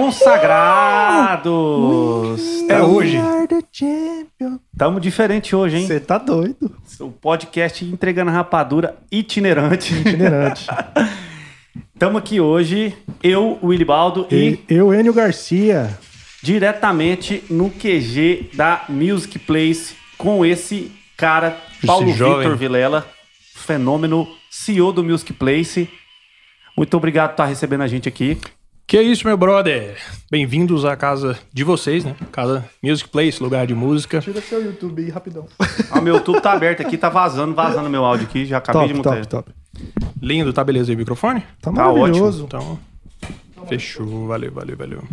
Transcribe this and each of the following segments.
consagrados! É hoje. Tamo diferente hoje, hein? Você tá doido. O podcast Entregando Rapadura itinerante. Itinerante. Tamo aqui hoje, eu, Willy Baldo e, e eu, Enio Garcia. diretamente no QG da Music Place com esse cara, Paulo jovem. Vitor Vilela, fenômeno, CEO do Music Place. Muito obrigado por estar recebendo a gente aqui. Que é isso, meu brother? Bem-vindos à casa de vocês, né? Casa Music Place, lugar de música. Tira seu YouTube aí rapidão. Ah, meu tudo tá aberto aqui, tá vazando, vazando meu áudio aqui, já acabei de top, montar. top, top. Lindo, tá beleza aí o microfone? Tá Tá maravilhoso. Então, fechou. Valeu, valeu, valeu.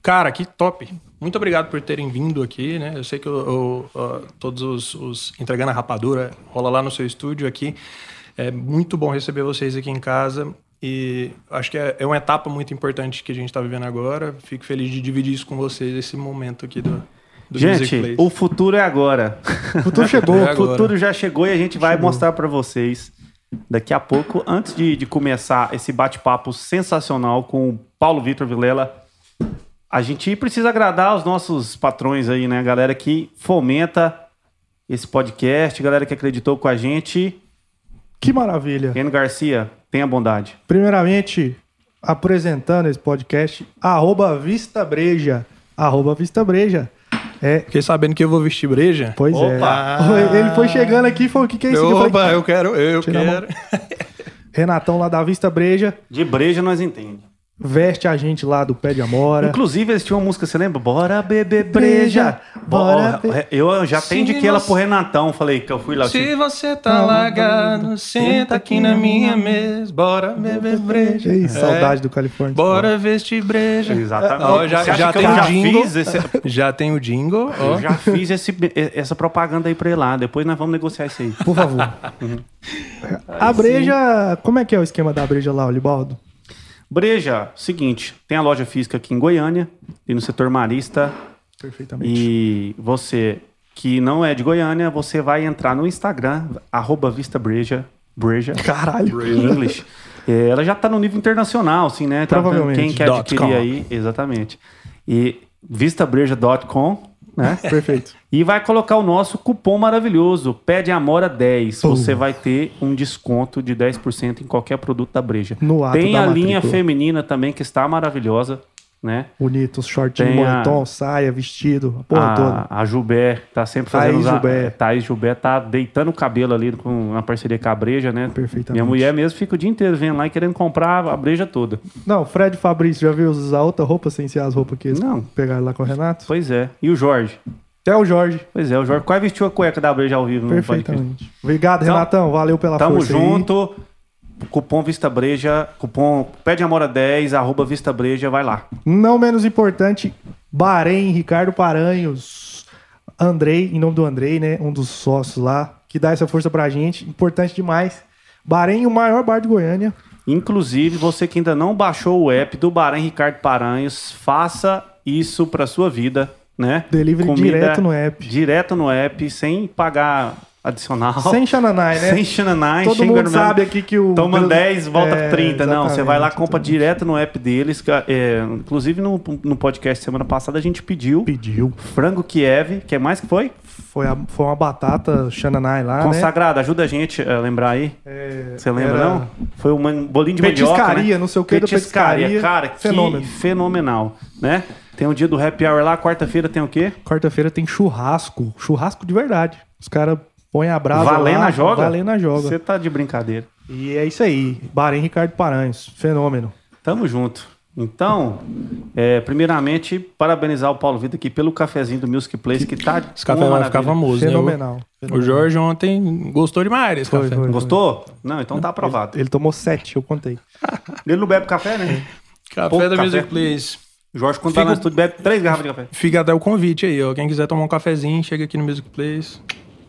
Cara, que top. Muito obrigado por terem vindo aqui, né? Eu sei que o- ó, todos os, os Entregando a Rapadura rola lá no seu estúdio aqui. É muito bom receber vocês aqui em casa. E acho que é, é uma etapa muito importante que a gente está vivendo agora. Fico feliz de dividir isso com vocês, esse momento aqui do, do Music Gente, Place. o futuro é agora. O futuro chegou. É O futuro já chegou e a gente vai mostrar pra vocês daqui a pouco, antes de, de começar esse bate-papo sensacional com o Paulo Vitor Vilela. A gente precisa agradar os nossos patrões aí, né? Galera que fomenta esse podcast, galera que acreditou com a gente. Que maravilha. Reno Garcia, tenha bondade. Primeiramente, apresentando esse podcast, arroba Vista Breja. Arroba Vista Breja. É, Fiquei sabendo que eu vou vestir breja. pois Opa! é. Ele foi chegando aqui e falou: o que, que é isso? aqui?" Eu Opa, falei, eu quero, eu quero. Renatão lá da Vista Breja, De breja nós entendemos. Veste a gente lá do Pé de Amora. Inclusive, eles tinham uma música, você lembra? Bora beber breja. Bora be- Eu já atendi que ela você- pro Renatão. Falei que eu fui lá. Se tipo, você tá largado, senta aqui na minha mesa, bora beber breja. Ei, É, saudade do Califórnia. Bora vestir breja. Exatamente. Já, tem já jingle. esse- Já tem o jingle. Eu já fiz esse- essa propaganda aí pra ele lá. Depois nós vamos negociar isso aí. Por favor. a breja, como é que é o esquema da breja lá, Olibaldo? Breja, seguinte, tem a loja física aqui em Goiânia, e no setor marista. Perfeitamente. E você que não é de Goiânia, você vai entrar no Instagram, arroba Vista Breja, Breja, Caralho. em inglês. É, ela já tá no nível internacional, assim, né? Tá? Provavelmente. Quem quer adquirir aí, exatamente. E vistabreja.com, né? Perfeito. E vai colocar o nosso cupom maravilhoso, Pede Amora 10. Uh. Você vai ter um desconto de 10% em qualquer produto da Breja. No ato Tem a linha feminina também, que está maravilhosa, né? Bonito, a- moletom, saia, vestido, a porra toda. A, a Gilbert tá sempre Thaís fazendo... os a- Gilbert. Thaís Gilbert tá deitando o cabelo ali com, na parceria com a Breja, né? Perfeitamente. Minha mulher mesmo fica o dia inteiro vendo lá e querendo comprar a Breja toda. Não, Fred Fabrício já viu usar outra roupa sem ser as roupas que eles Não. pegaram lá com o Renato? Pois é. E o Jorge? Até o Jorge, Pois é, o Jorge quase vestiu a cueca da Breja ao vivo perfeitamente. Obrigado, Então, Renatão, valeu pela Tamo força aí. junto. Cupom Vista Breja, cupom Pede Amora 10, arroba Vista Breja, vai lá. Não menos importante, Bahrein, Ricardo Paranhos, Andrei, em nome do Andrei, né? Um dos sócios lá, que dá essa força pra gente. Importante demais. Bahrein, o maior bar de Goiânia. Inclusive, você que ainda não baixou o app do Bahrein Ricardo Paranhos, faça isso pra sua vida, né? Delivery direto no app. Direto no app, sem pagar adicional. Sem Xananai, né? Sem xananai. Todo mundo mesmo. sabe aqui que o. Toma 10, volta É, 30. Não, você vai lá, compra exatamente. direto no app deles. que, é, inclusive, no, no podcast semana passada, a gente pediu Pediu. frango Kiev, que é mais que foi? Foi, a- foi uma batata Xananai lá, né? Consagrado, ajuda a gente a lembrar aí. É, Você lembra, era não? Foi um bolinho de mandioca, Petiscaria, né? não sei o que da petiscaria. Cara, que Fenômeno. fenomenal, né? Tem o dia do happy hour lá, quarta-feira tem o quê? Quarta-feira tem churrasco. Churrasco de verdade. Os caras põem a brasa Valendo lá. joga? Valendo a joga. Você tá de brincadeira. E é isso aí. Bahrein Ricardo Paranhos. Fenômeno. Tamo junto. Então, é, primeiramente, parabenizar o Paulo Vida aqui pelo cafezinho do Music Place, que tá Esse café uma vai ficar famoso, né? Fenomenal. O, Jorge ontem gostou demais desse Foi, café. foi. Gostou? Não, então tá aprovado. Ele tomou sete, eu contei. Ele não bebe café, né? Café Pouco da café. Music Place. Jorge, quando tá Fica- no estúdio, bebe três garrafas de café. Fica até o convite aí, ó. Quem quiser tomar um cafezinho, chega aqui no Music Place.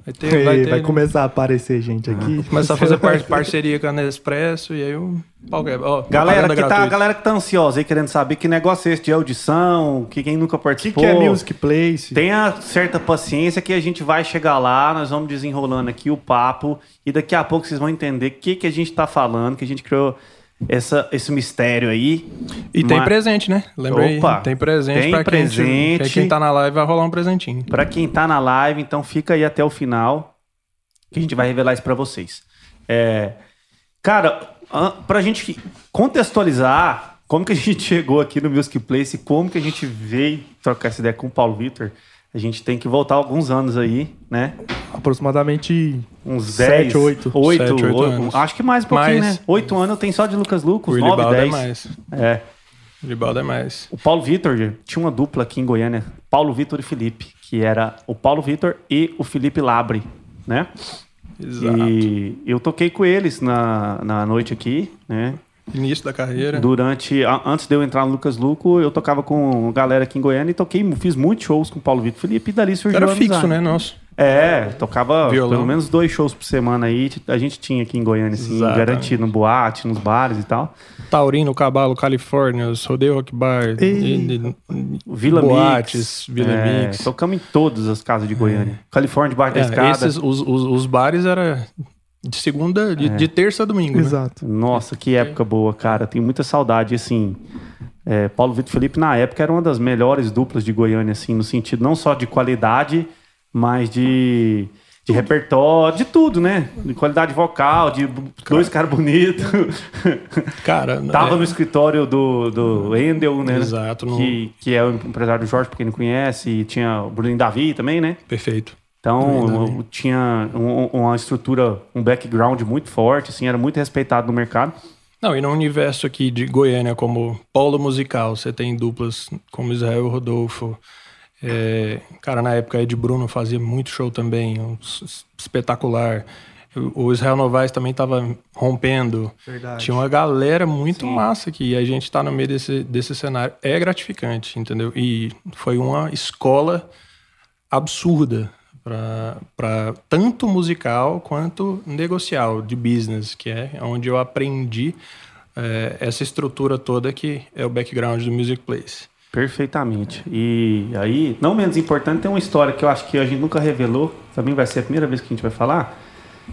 Vai ter, Ei, vai vai, ter. né? começar a aparecer gente aqui. Começar a fazer par- parceria com a Nespresso e aí o pau quebra. Ó, Galera que, tá, galera que tá ansiosa aí, querendo saber que negócio é esse de audição, que quem nunca O que, participou. que é Music Place? Tenha certa paciência que a gente vai chegar lá, nós vamos desenrolando aqui o papo e daqui a pouco vocês vão entender o que, que a gente tá falando, que a gente criou essa, esse mistério aí. E tem Mas- presente, né? Lembra Opa, aí? Tem presente tem pra quem, presente. pra quem tá na live vai rolar um presentinho. Pra quem tá na live, então fica aí até o final, que a gente vai revelar isso pra vocês. É, cara, pra gente contextualizar como que a gente chegou aqui no Music Place e como que a gente veio trocar essa ideia com o Paulo Vitor, a gente tem que voltar alguns anos aí, né? Aproximadamente Uns Sete, 10, oito. 8, Sete, oito anos. acho que mais um pouquinho, Mais. né? 8 anos eu tenho só de Lucas Lucas, Willy 9, Balda é 10. mais. É. O Willy Balda é mais. O Paulo Vitor tinha uma dupla aqui em Goiânia, Paulo Vitor e Felipe, que era o Paulo Vitor e o Felipe Labre, né? Exato. E eu toquei com eles na, na noite aqui, né? Início da carreira. Durante, a- antes de eu entrar no Lucas Luco, eu tocava com galera aqui em Goiânia e toquei, fiz muitos shows com o Paulo Vitor Felipe e dali surgiu Era fixo, amizade. né? Nosso. É, tocava Violão. pelo menos dois shows por semana aí, a gente tinha aqui em Goiânia, assim, Exatamente. garantido, no boate, nos bares e tal. Taurino, Cabalo, Califórnia, Rodeio Rock Bar, E- e- Vila Boates, Mix. Vila é, Mix. Tocamos em todas as casas de Goiânia. Califórnia, debaixo da É, escada. esses, os, os, os bares era de segunda, É. de, de terça a domingo, né? Exato. Nossa, que época boa, cara. Tenho muita saudade, assim. é, Paulo Vitor Felipe, na época, era uma das melhores duplas de Goiânia, assim, no sentido não só de qualidade, mas de, de repertório, de tudo, né? De qualidade vocal, de dois caras bonitos. Cara, Tava é, no escritório do, do Endel, né? Exato, no- Que, que é o empresário do Jorge, pra quem não conhece, e tinha o Bruno Davi também, né? Perfeito. Então, eu tinha um- uma estrutura, um background muito forte, assim, era muito respeitado no mercado. Não, e no universo aqui de Goiânia, como polo musical, você tem duplas como Israel e Rodolfo. É, cara, na época Ed Bruno fazia muito show também, um espetacular. O Israel Novaes também estava rompendo. Verdade. Tinha uma galera muito massa aqui. E a gente tá no meio desse, desse cenário. É gratificante, entendeu? E foi uma escola absurda para tanto musical quanto negocial, de business, que é onde eu aprendi é, essa estrutura toda que é o background do Music Place. Perfeitamente. E aí, não menos importante, tem uma história que eu acho que a gente nunca revelou, também vai ser a primeira vez que a gente vai falar,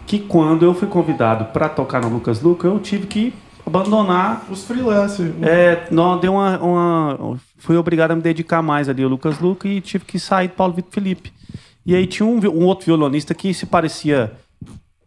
que quando eu fui convidado para tocar no Lucas Luca, eu tive que abandonar. Os freelancers. É, não, deu uma, uma- Fui obrigado a me dedicar mais ali ao Lucas Luca e tive que sair do Paulo Vitor Felipe. E aí tinha um, um outro violonista que se parecia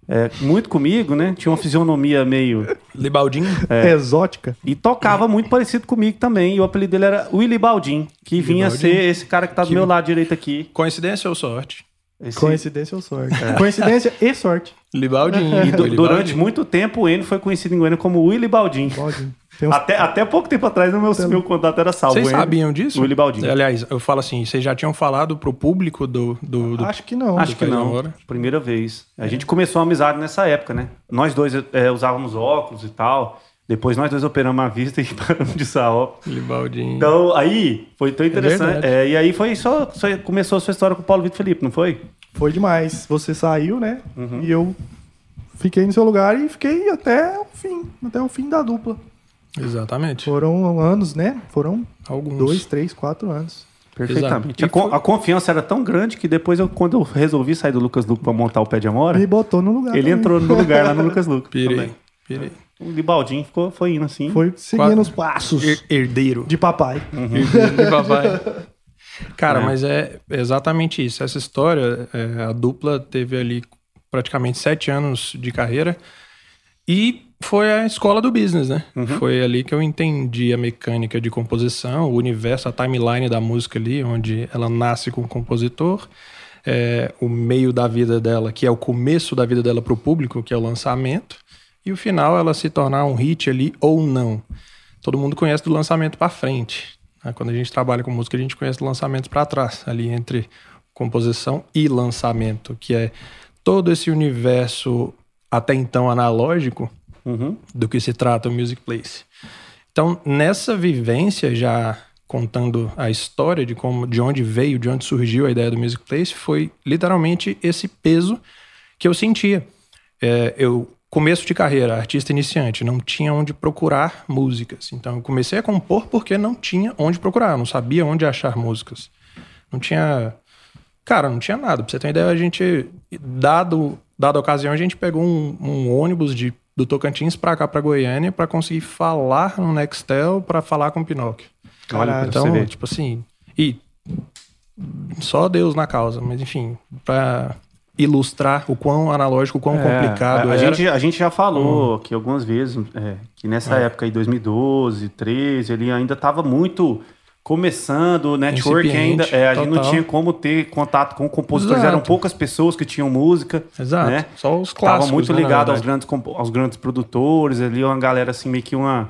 é, muito comigo, né? Tinha uma fisionomia meio. Libaldinho? Exótica. E tocava muito parecido comigo também. E o apelido dele era Willy Baldin, que vinha Baldin. ser esse cara que tá do meu lado direito aqui. Coincidência ou sorte? Esse- Coincidência ou sorte? Coincidência e sorte. Libaldinho. E Willy durante Baldin. muito tempo o Enio foi conhecido em Goiânia como Willy Baldin. Pode. Uns... Até, até pouco tempo atrás o meu, meu contato era salvo. Vocês sabiam disso? Willy Baldin. Aliás, eu falo assim, vocês já tinham falado pro público do... do, do- Acho que não. Acho que não. Primeira vez. A gente começou a amizade nessa época, né? Nós dois é, usávamos óculos e tal. Depois nós dois operamos a vista e paramos de usar óculos. Libaldinho. Então, aí foi tão interessante. verdade. É, e aí foi só, só começou a sua história com o Paulo Vitor Felipe, não foi? Foi demais. Você saiu, né? Uhum. E eu fiquei no seu lugar e fiquei até o fim. Até o fim da dupla. Exatamente. Foram anos, né? Foram Alguns. dois, três, quatro anos. Perfeitamente. A, foi- a confiança era tão grande que depois, eu, quando eu resolvi sair do Lucas Luco pra montar o Pé de Amora, Me botou no lugar. ele também. entrou no lugar lá no Lucas Luco. Pirei. também. Pirei. O Libaldinho ficou, foi indo assim. Foi seguindo Quatro- os passos Her- herdeiro. de papai. de papai. Cara, É. mas é exatamente isso. Essa história, é, a dupla teve ali praticamente sete anos de carreira e foi a escola do business, né? Foi ali que eu entendi a mecânica de composição, o universo, a timeline da música ali, onde ela nasce com o compositor, é, o meio da vida dela, que é o começo da vida dela para o público, que é o lançamento, e o final ela se tornar um hit ali ou não. Todo mundo conhece do lançamento para frente. né? Quando a gente trabalha com música, a gente conhece do lançamento para trás, ali entre composição e lançamento, que é todo esse universo até então analógico Uhum. do que se trata o Music Place. Então, nessa vivência, já contando a história de como, de onde veio, de onde surgiu a ideia do Music Place, foi literalmente esse peso que eu sentia. É, eu começo de carreira, artista iniciante, não tinha onde procurar músicas. Então, eu comecei a compor porque não tinha onde procurar, não sabia onde achar músicas. Não tinha Cara, não tinha nada. Pra você ter uma ideia, a gente, dado, dada a ocasião, a gente pegou um, um ônibus de do Tocantins pra cá, pra Goiânia, pra conseguir falar no Nextel, pra falar com o Pinóquio. Olha, Então, tipo assim, e só Deus na causa, mas enfim, pra ilustrar o quão analógico, o quão É, complicado a, a era. gente, a gente já falou aqui algumas vezes é, que nessa É. época aí, 2012, 13, ele ainda estava muito começando, o network ainda. É, a gente não tinha como ter contato com compositores, Exato. eram poucas pessoas que tinham música. Exato, né? só os Tava clássicos. muito né, ligado aos verdade. grandes, aos grandes produtores, ali uma galera assim, meio que uma.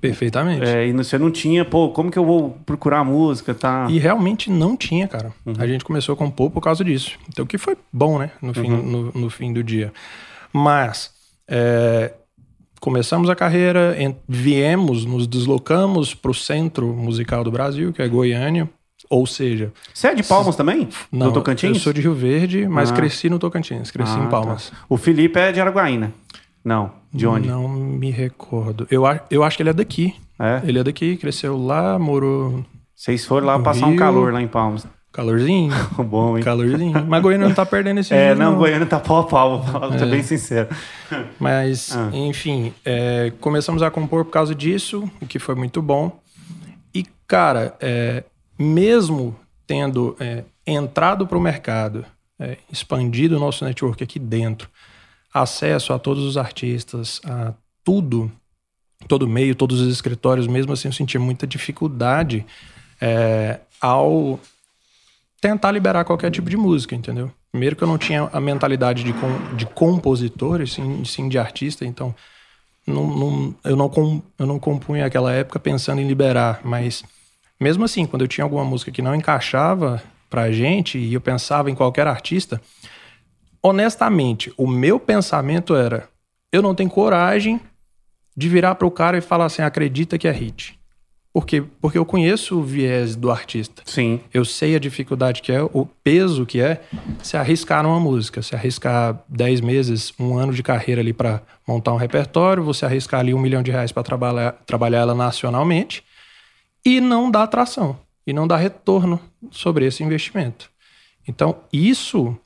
Perfeitamente. É, e você não tinha, pô, como que eu vou procurar música? Tá? E realmente não tinha, cara. Uhum. A gente começou a compor por causa disso. Então, o que foi bom, né? No fim, Uhum. no, no fim do dia. Mas, é, começamos a carreira, viemos, nos deslocamos para o centro musical do Brasil, que é Goiânia. Ou seja, Você é de Palmas também? não, do Tocantins? eu sou de Rio Verde, mas Ah. cresci no Tocantins, cresci Ah, em Palmas. tá. O Felipe é de Araguaína. Não, de onde? Não me recordo. Eu, eu acho que ele é daqui. É? Ele é daqui, cresceu lá, morou Vocês foram lá passar um Rio. calor lá em Palmas. Calorzinho. Bom, hein? calorzinho. Mas Goiânia não tá perdendo esse É, dia, não, Goiânia tá pau a pau, vou É. bem sincero. Mas, Ah. enfim, é, começamos a compor por causa disso, o que foi muito bom. E, cara, é, mesmo tendo é, entrado para o mercado, é, expandido o nosso network aqui dentro, acesso a todos os artistas, a tudo, todo meio, todos os escritórios, mesmo assim eu sentia muita dificuldade é, ao tentar liberar qualquer tipo de música, entendeu? Primeiro que eu não tinha a mentalidade de, com, de compositor, sim, sim de artista, então não, não- eu, não com, eu não compunha naquela época pensando em liberar, mas mesmo assim, quando eu tinha alguma música que não encaixava pra gente e eu pensava em qualquer artista, honestamente, o meu pensamento era: eu não tenho coragem de virar pro cara e falar assim, acredita que é hit. Por quê? Porque eu conheço o viés do artista. Sim. Eu sei a dificuldade que é, o peso que é se arriscar numa música, se arriscar 10 meses, um ano de carreira ali para montar um repertório, você arriscar ali um milhão de reais para trabalhar, trabalhar ela nacionalmente e não dar atração, e não dar retorno sobre esse investimento. Então, isso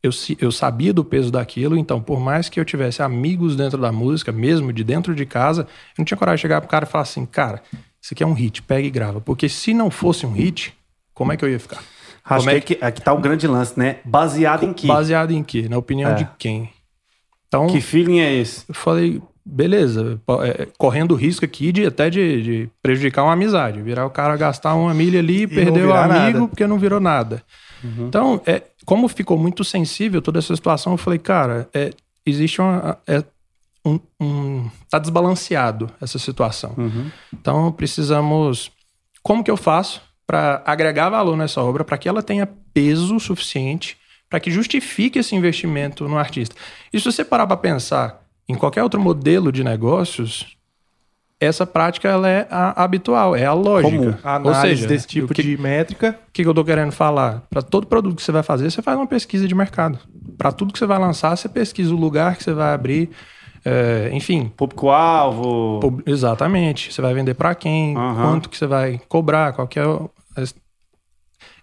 eu, se- eu sabia do peso daquilo, então, por mais que eu tivesse amigos dentro da música, mesmo de dentro de casa, eu não tinha coragem de chegar pro cara e falar assim, cara, isso aqui é um hit, pega e grava. Porque se não fosse um hit, como é que eu ia ficar? Acho Como é que, aqui, aqui tá o grande lance, né? Baseado em que? Baseado em quê? Na opinião É. de quem? Então, Que feeling é esse? eu falei, beleza, é, correndo o risco aqui de até de, de prejudicar uma amizade, virar o cara gastar uma milha ali, não perder o amigo nada. porque não virou nada. Então, é, como ficou muito sensível toda essa situação, eu falei, cara, é, existe uma. É, um, um- tá desbalanceado essa situação. Uhum. Então, precisamos. Como que eu faço para agregar valor nessa obra, para que ela tenha peso suficiente, para que justifique esse investimento no artista? E se você parar para pensar em qualquer outro modelo de negócios, essa prática ela é a habitual, é a lógica. Ou Análise seja, desse tipo o que, de métrica. o que eu tô querendo falar? Para todo produto que você vai fazer, você faz uma pesquisa de mercado. Para tudo que você vai lançar, você pesquisa o lugar que você vai abrir, é, enfim, Público-alvo. Pub- Exatamente. Você vai vender para quem, Aham. quanto que você vai cobrar, qual que é o...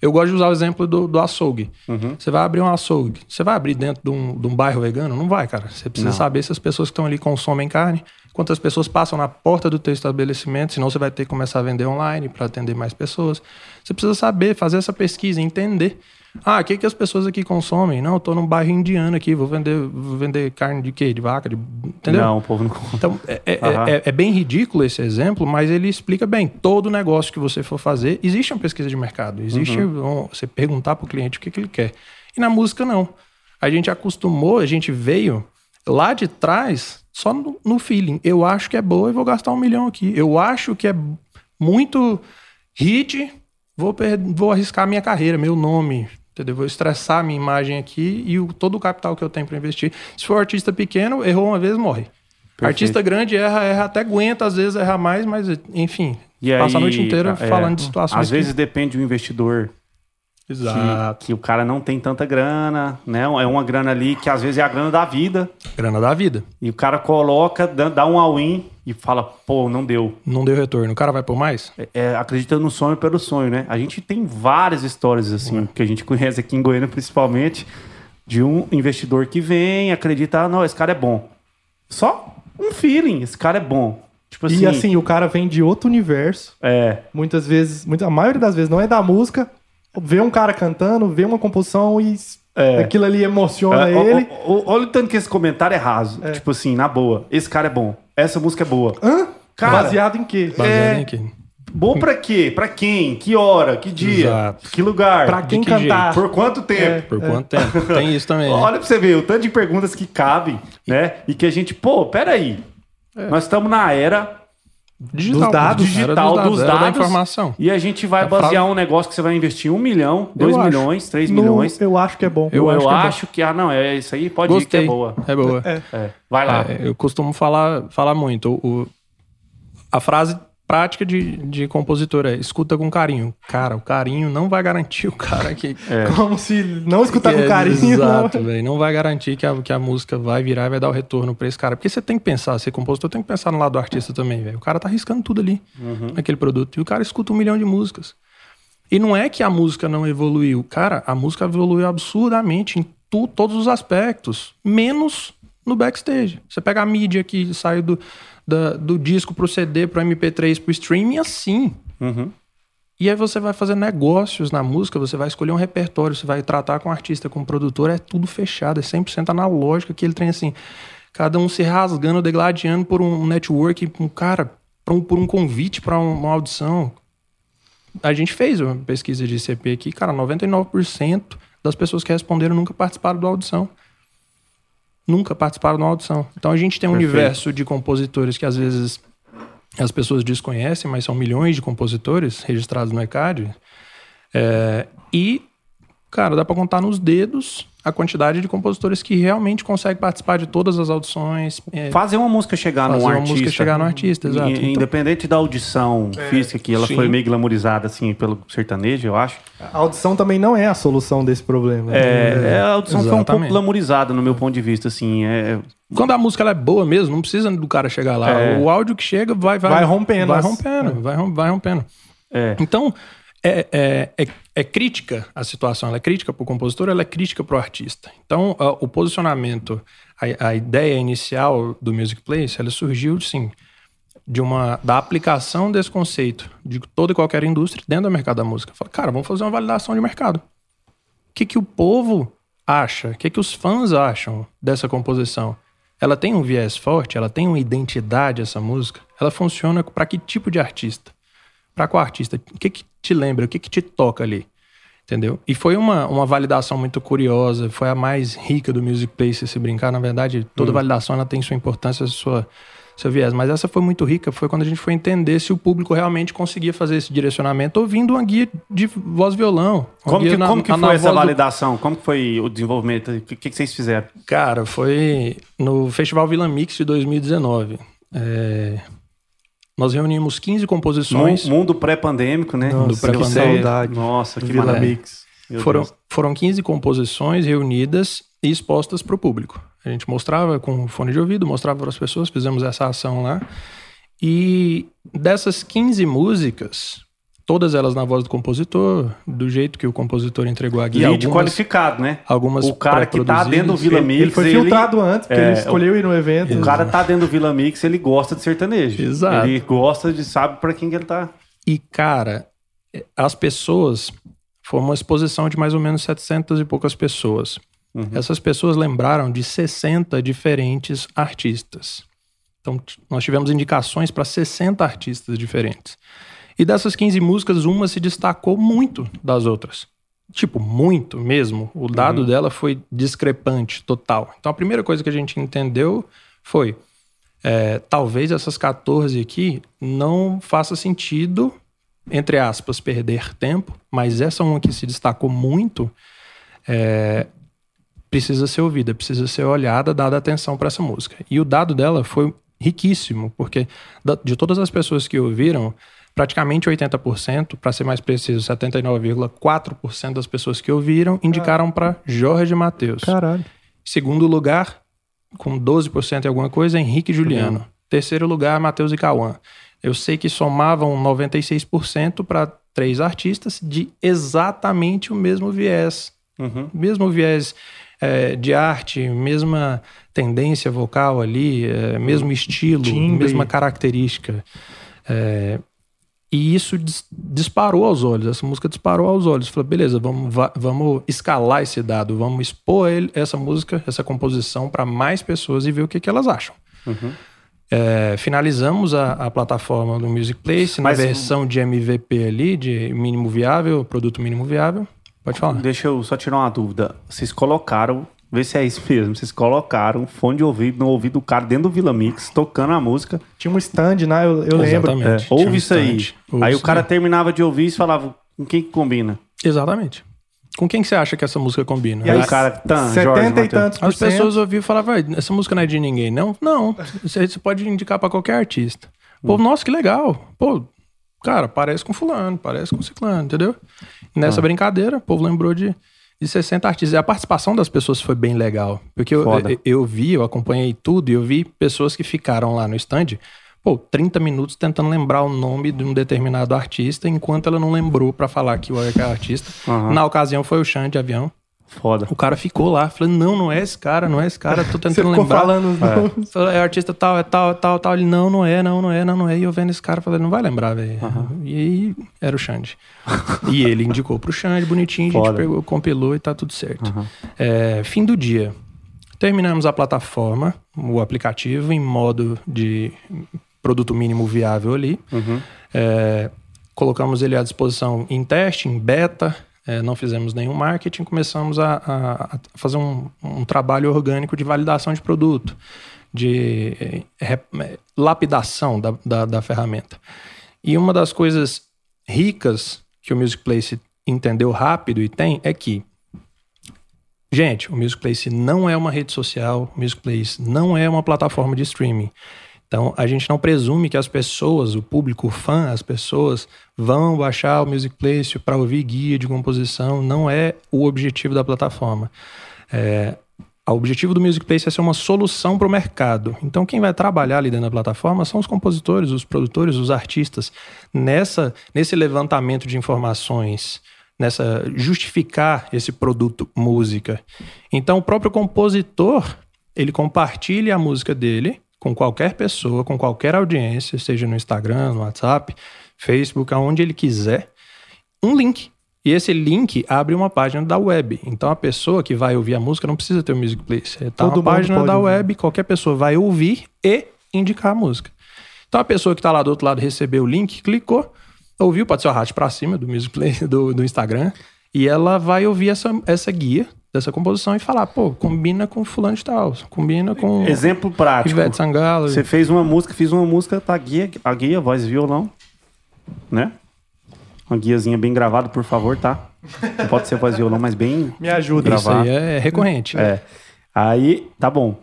Eu gosto de usar o exemplo do, do açougue. Uhum. Você vai abrir um açougue. Você vai abrir dentro de um, de um bairro vegano? Não vai, cara. Você precisa Não. saber se as pessoas que estão ali consomem carne, quantas pessoas passam na porta do teu estabelecimento, senão você vai ter que começar a vender online para atender mais pessoas. Você precisa saber, fazer essa pesquisa, entender. Ah, o que, que as pessoas aqui consomem? Não, eu tô num bairro indiano aqui, vou vender, vou vender carne de quê? De vaca? De... Entendeu? Não, o povo não conta. Então, é, é- é- é bem ridículo esse exemplo, mas ele explica bem. Todo negócio que você for fazer, existe uma pesquisa de mercado. Existe um- você perguntar para o cliente o que, que ele quer. E na música, não. A gente acostumou, a gente veio lá de trás só no, no feeling. Eu acho que é boa e vou gastar um milhão aqui. Eu acho que é muito hit, vou, vou arriscar minha carreira, meu nome. Entendeu? Vou estressar minha imagem aqui e o- todo o capital que eu tenho para investir. Se for artista pequeno, errou uma vez, morre. Artista grande erra, erra até aguenta, às vezes erra mais, mas enfim, E passa a aí, noite inteira é, falando de situações. Às que- vezes depende do investidor Exato. que o cara não tem tanta grana, né? É uma grana ali que às vezes é a grana da vida. Grana da vida. E o cara coloca, dá dá um all-in e fala, pô, não deu. Não deu retorno. O cara vai por mais? É, acredita no sonho pelo sonho, né? A gente tem várias histórias assim, que a gente conhece aqui em Goiânia, principalmente, de um investidor que vem, acredita, ah, não, esse cara é bom. só um feeling. Esse cara é bom. Tipo assim, E assim, o cara vem de outro universo. é, Muitas vezes, muita- a maioria das vezes não é da música. Vê um cara cantando, vê uma composição e É. aquilo ali emociona É, ele. ó, ó, Olha o tanto que esse comentário é raso. Tipo assim, na boa. Esse cara é bom. Essa música é boa. Hã? Cara, Baseado em quê? Baseado É. em quê? Bom pra quê? Pra quem? Que hora? Que dia? Exato. Que lugar? Pra quem que cantar. Por quanto tempo? Por quanto tempo? Tem isso também. né? Olha pra você ver o tanto de perguntas que cabem, né? E que a gente, pô, peraí. Nós estamos na era Digital, Dos dados. Digital dos era da dados informação. e a gente vai A basear frase- um negócio que você vai investir um milhão, dois acho. milhões, três No- milhões. eu acho que é bom. Eu, eu que é bom. acho que, ah, não, é isso aí, pode ir que Gostei. é boa. É boa. É. É, vai lá. É, eu costumo falar, falar muito. O, o- a frase prática de, de compositor é escuta com carinho. Cara, o carinho não vai garantir o cara que. Como se não escutar com é- carinho. Exato, não. velho. Não vai garantir que a, que a música vai virar e vai dar o retorno pra esse cara. Porque você tem que pensar, ser compositor tem que pensar no lado do artista também, velho. O cara tá arriscando tudo ali naquele produto. E o cara escuta um milhão de músicas. E não é que a música não evoluiu. Cara, a música evoluiu absurdamente em tu- todos os aspectos, menos no backstage. Você pega a mídia que saiu do, da- do disco pro CD, pro MP3, pro streaming, assim. Uhum. E aí você vai fazer negócios na música, você vai escolher um repertório, você vai tratar com o artista, com o produtor, é tudo fechado, é 100% analógico, aquele trem assim, cada um se rasgando, degladiando por um network, um cara, por um, por um convite para uma audição. A gente fez uma pesquisa de ICP aqui, cara, 99% das pessoas que responderam nunca participaram da audição. Nunca participaram da audição. Então a gente tem um Perfeito. universo de compositores que às vezes as pessoas desconhecem, mas são milhões de compositores registrados no ECAD. É, e, cara, dá pra contar nos dedos a quantidade de compositores que realmente conseguem participar de todas as audições. é, Fazer uma música chegar fazer num uma artista. música chegar no artista, exato. Então- Independente da audição física, que ela sim. foi meio glamorizada, assim, pelo sertanejo, eu acho. A audição também não é a solução desse problema. né? É, é, a audição foi um pouco Exatamente. glamourizada no meu ponto de vista, assim. É, Quando a música ela é boa mesmo, não precisa do cara chegar lá. É. O áudio que chega vai, vai, Vai rompendo Vai as- rompendo, vai, rom- vai rompendo. é, Então, é, é, é, é crítica a situação, ela é crítica para o compositor, ela é crítica para o artista. Então, a- o posicionamento, a, a ideia inicial do Music Place, ela surgiu, sim, de uma, da aplicação desse conceito de toda e qualquer indústria dentro do mercado da música. Fala, cara, vamos fazer uma validação de mercado. O que, que o povo acha? O que, que os fãs acham dessa composição? Ela tem um viés forte? Ela tem uma identidade, essa música? Ela funciona para que tipo de artista? Para qual artista? O que, que te lembra? O que, que te toca ali? Entendeu? E foi uma, uma validação muito curiosa, foi a mais rica do Music Place, se brincar. Na verdade, toda validação ela tem sua importância, sua, seu viés. Mas essa foi muito rica, foi quando a gente foi entender se o público realmente conseguia fazer esse direcionamento ouvindo uma guia de voz violão. Como que, na- como que foi essa voz do- validação? Como que foi o desenvolvimento? O que, que vocês fizeram? Cara, foi no Festival Vila Mix de 2019. É, Nós reunimos 15 composições. Mu- Mundo pré-pandêmico, né? Nossa, Do pré-pandêmico. Saudade. Nossa, que Vila maravilha. Mix. Meu Foram, Deus. foram 15 composições reunidas e expostas para o público. A gente mostrava com fone de ouvido, mostrava para as pessoas, fizemos essa ação lá. E dessas 15 músicas, todas elas na voz do compositor, do jeito que o compositor entregou a guia. Lead algumas, qualificado, né? algumas O cara que tá dentro do. Vila Mix, Ele foi filtrado antes, porque é, ele escolheu ir no evento. O cara tá dentro do Vila Mix, ele gosta de sertanejo. Exato. Ele gosta de sabe pra quem que ele tá. E, cara, as pessoas. Foi uma exposição de mais ou menos 700 e poucas pessoas. Essas pessoas lembraram de 60 diferentes artistas. Então, nós tivemos indicações para 60 artistas diferentes. E dessas 15 músicas, uma se destacou muito das outras. Tipo, muito mesmo. O dado dela foi discrepante, total. Então, a primeira coisa que a gente entendeu foi: é, talvez essas 14 aqui não faça sentido, entre aspas, perder tempo, mas essa uma que se destacou muito é, precisa ser ouvida, precisa ser olhada, dada atenção para essa música. E o dado dela foi riquíssimo, porque de todas as pessoas que ouviram, praticamente 80%, para ser mais preciso, 79,4% das pessoas que ouviram indicaram para Jorge Mateus. Caralho. Segundo lugar, com 12% e alguma coisa, Henrique e Juliano. Terceiro lugar, Matheus e Cauã. Eu sei que somavam 96% para três artistas de exatamente o mesmo viés. Uhum. Mesmo viés é, de arte, mesma tendência vocal ali, é, mesmo estilo, Timbre. mesma característica. É, e isso dis- disparou aos olhos, essa música disparou aos olhos. Falei, beleza, vamos, va- vamos escalar esse dado, vamos expor ele- essa música, essa composição para mais pessoas e ver o que, que elas acham. É, finalizamos a, a plataforma do Music Place na Mas- versão de MVP ali, de mínimo viável, produto mínimo viável. Pode falar. Deixa eu só tirar uma dúvida. Vocês colocaram, vê se é isso mesmo, vocês colocaram fone de ouvido no ouvido do cara dentro do Vila Mix, tocando a música. Tinha um stand, né? Eu, eu lembro. É, Tinha um ouve isso aí. ouve aí o cara aí. terminava de ouvir e falava com quem que combina. Exatamente. Com quem que você acha que essa música combina? E aí, o cara, tá, 70 Jorge, e tantos por As pessoas ouviam e falavam, "Vai, essa música não é de ninguém, não? Não, você você pode indicar pra qualquer artista. Pô, nossa, que legal. Pô, cara, parece com fulano, parece com ciclano, entendeu? Nessa brincadeira, o povo lembrou de, de 60 artistas. E a participação das pessoas foi bem legal. Porque eu, eu, eu vi, eu acompanhei tudo e eu vi pessoas que ficaram lá no stand, pô, 30 minutos tentando lembrar o nome de um determinado artista, enquanto ela não lembrou pra falar que o é artista. Aham. Na ocasião foi o Xande de avião. Foda. O cara ficou lá, falando, não, não é esse cara, não é esse cara, tô tentando lembrar. falando nomes. Falou, É artista tal, é tal, é tal, tal. Ele, não, não é, não, não é, não, não é. E eu vendo esse cara, falei, não vai lembrar, velho. E aí, era o Xande. e ele indicou pro Xande, bonitinho, a gente Foda. pegou, compilou e tá tudo certo. É, fim do dia. Terminamos a plataforma, o aplicativo, em modo de produto mínimo viável ali. É, colocamos ele à disposição em teste, em beta, é, não fizemos nenhum marketing, começamos a, a- a fazer um, um trabalho orgânico de validação de produto, de rep- eh, lapidação da, da, da ferramenta. E uma das coisas ricas que o Music Place entendeu rápido e tem é que Gente, o Music Place não é uma rede social, o Music Place não é uma plataforma de streaming. Então, a gente não presume que as pessoas, o público o fã, as pessoas vão baixar o Music Place para ouvir guia de composição. Não é o objetivo da plataforma. É, o objetivo do Music Place é ser uma solução para o mercado. Então, quem vai trabalhar ali dentro da plataforma são os compositores, os produtores, os artistas. Nessa, nesse levantamento de informações, nessa justificar esse produto música. Então, o próprio compositor ele compartilha a música dele com qualquer pessoa, com qualquer audiência, seja no Instagram, no WhatsApp, Facebook, aonde ele quiser, um link. E esse link abre uma página da web. Então a pessoa que vai ouvir a música não precisa ter o Music Place. Tá Todo mundo página da ouvir. web, qualquer pessoa vai ouvir e indicar a música. Então a pessoa que está lá do outro lado recebeu o link, clicou, ouviu, pode ser o arraste para cima do Music Play do, do Instagram, e ela vai ouvir essa, essa guia dessa composição e falar, pô, combina com fulano de tal, combina com Exemplo prático. Ivete Sangalo. Você fez uma música, fiz uma música, tá a guia, a guia, voz e violão, né? Uma guiazinha bem gravada, por favor, tá? Não pode ser voz e violão, mas bem Me ajuda. Isso gravar. aí é recorrente. É. Aí, tá bom.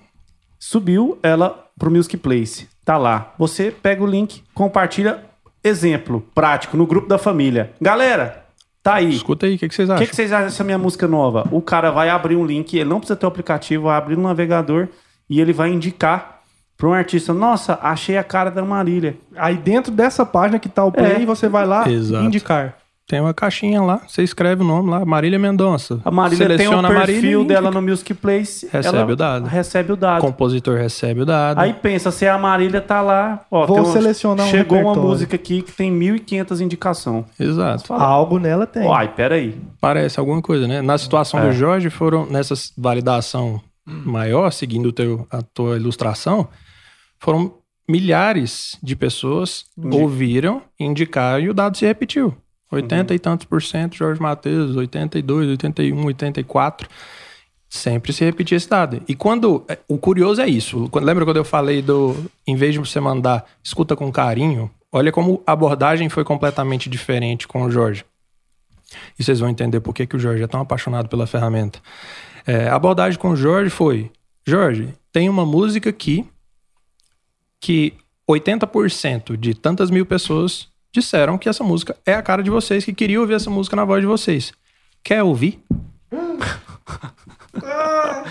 Subiu ela pro Music Place. Tá lá. Você pega o link, compartilha. Exemplo prático no grupo da família. Galera, tá aí. Escuta aí, o que, que vocês O acham? que, que vocês acham dessa minha música nova? O cara vai abrir um link, ele não precisa ter o aplicativo, vai abrir no navegador e ele vai indicar para um artista: Nossa, achei a cara da Marília. Aí dentro dessa página que tá o play, É. você vai lá Exato. indicar. Tem uma caixinha lá, você escreve o nome lá, Marília Mendonça. A Marília tem o Seleciona perfil Marília dela no Music Place. Recebe ela o dado. Recebe o dado. O compositor recebe o dado. Aí pensa, se a Marília tá lá, ó, Vou tem uma- selecionar um Chegou uma repertório. música aqui que tem 1.500 indicação. Exato. Algo nela tem. Uai, peraí. Parece alguma coisa, né? Na situação É. do Jorge, foram nessa validação maior, seguindo o teu, a tua ilustração, foram milhares de pessoas ouviram, indicaram e o dado se repetiu. 80 e tantos por cento, Jorge Matheus, 82, 81, 84. Sempre se repetia esse dado. E quando. é, O curioso é isso. Lembra quando eu falei do. Em vez de você mandar escuta com carinho, olha como a abordagem foi completamente diferente com o Jorge. E vocês vão entender por que, que o Jorge é tão apaixonado pela ferramenta. É, a abordagem com o Jorge foi: Jorge, tem uma música aqui que 80% de tantas mil pessoas disseram que essa música é a cara de vocês, que queriam ouvir essa música na voz de vocês. Quer ouvir? Ai,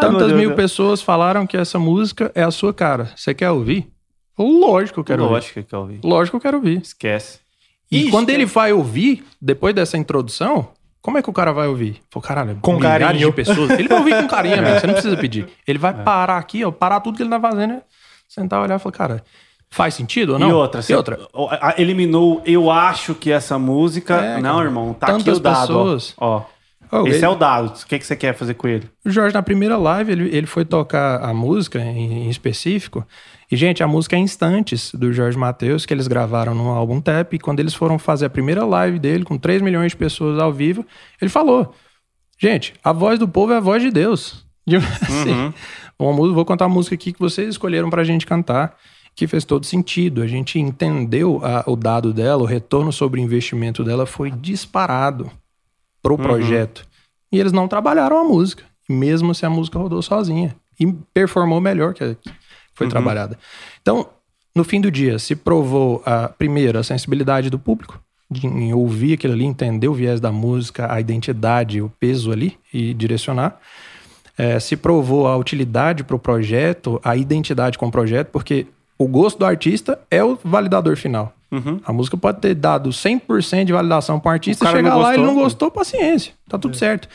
Tantas Deus, mil Deus. pessoas falaram que essa música é a sua cara. Você quer ouvir? Lógico que eu quero ouvir. Lógico que eu ouvi. Lógico que eu quero ouvir. Esquece. E Ixi, quando ele vai ouvir, depois dessa introdução, Como é que o cara vai ouvir? Pô, caralho, Com milhares carinho. de pessoas. Ele vai ouvir com carinho, amigo. Você não precisa pedir. Ele vai parar aqui, ó, parar tudo que ele tá fazendo, sentar, olhar e falar, cara, faz sentido ou não? E outra, E outra. a- eliminou, eu acho que essa música. É, não, cara. irmão, tá aqui o dado. pessoas. Ó. Ó. Oh, Esse ele- é o dado. O que, que você quer fazer com ele? O Jorge, na primeira live, ele, ele foi tocar a música em, em específico. E, gente, a música é Instantes, do Jorge Matheus, que eles gravaram no álbum Tap. E quando eles foram fazer a primeira live dele, com 3 milhões de pessoas ao vivo, ele falou: Gente, a voz do povo é a voz de Deus. De- assim, uma música- vou contar uma música aqui que vocês escolheram pra gente cantar, que fez todo sentido. A gente entendeu a- o dado dela, o retorno sobre o investimento dela foi disparado pro projeto. E eles não trabalharam a música, mesmo se a música rodou sozinha. E performou melhor que a que foi trabalhada. Então, no fim do dia, se provou, a, primeiro, a sensibilidade do público, de em ouvir aquilo ali, entender o viés da música, a identidade, o peso ali e direcionar. É, se provou a utilidade para o projeto, a identidade com o projeto, porque o gosto do artista é o validador final. A música pode ter dado 100% de validação para o artista, chegar lá e ele não gostou, paciência, tá tudo certo.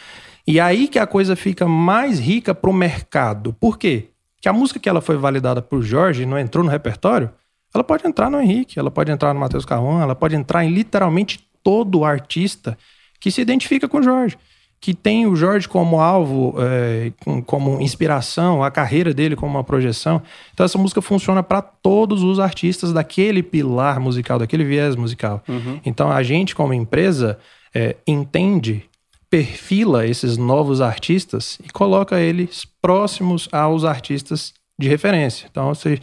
E aí que a coisa fica mais rica pro mercado. Por quê? Que a música que ela foi validada por Jorge e não entrou no repertório, ela pode entrar no Henrique, ela pode entrar no Matheus Carron, ela pode entrar em literalmente todo artista que se identifica com o Jorge. Que tem o Jorge como alvo, é, com- como inspiração, a carreira dele como uma projeção. Então essa música funciona para todos os artistas daquele pilar musical, daquele viés musical. Então a gente, como empresa, é, entende perfila esses novos artistas e coloca eles próximos aos artistas de referência. Então, se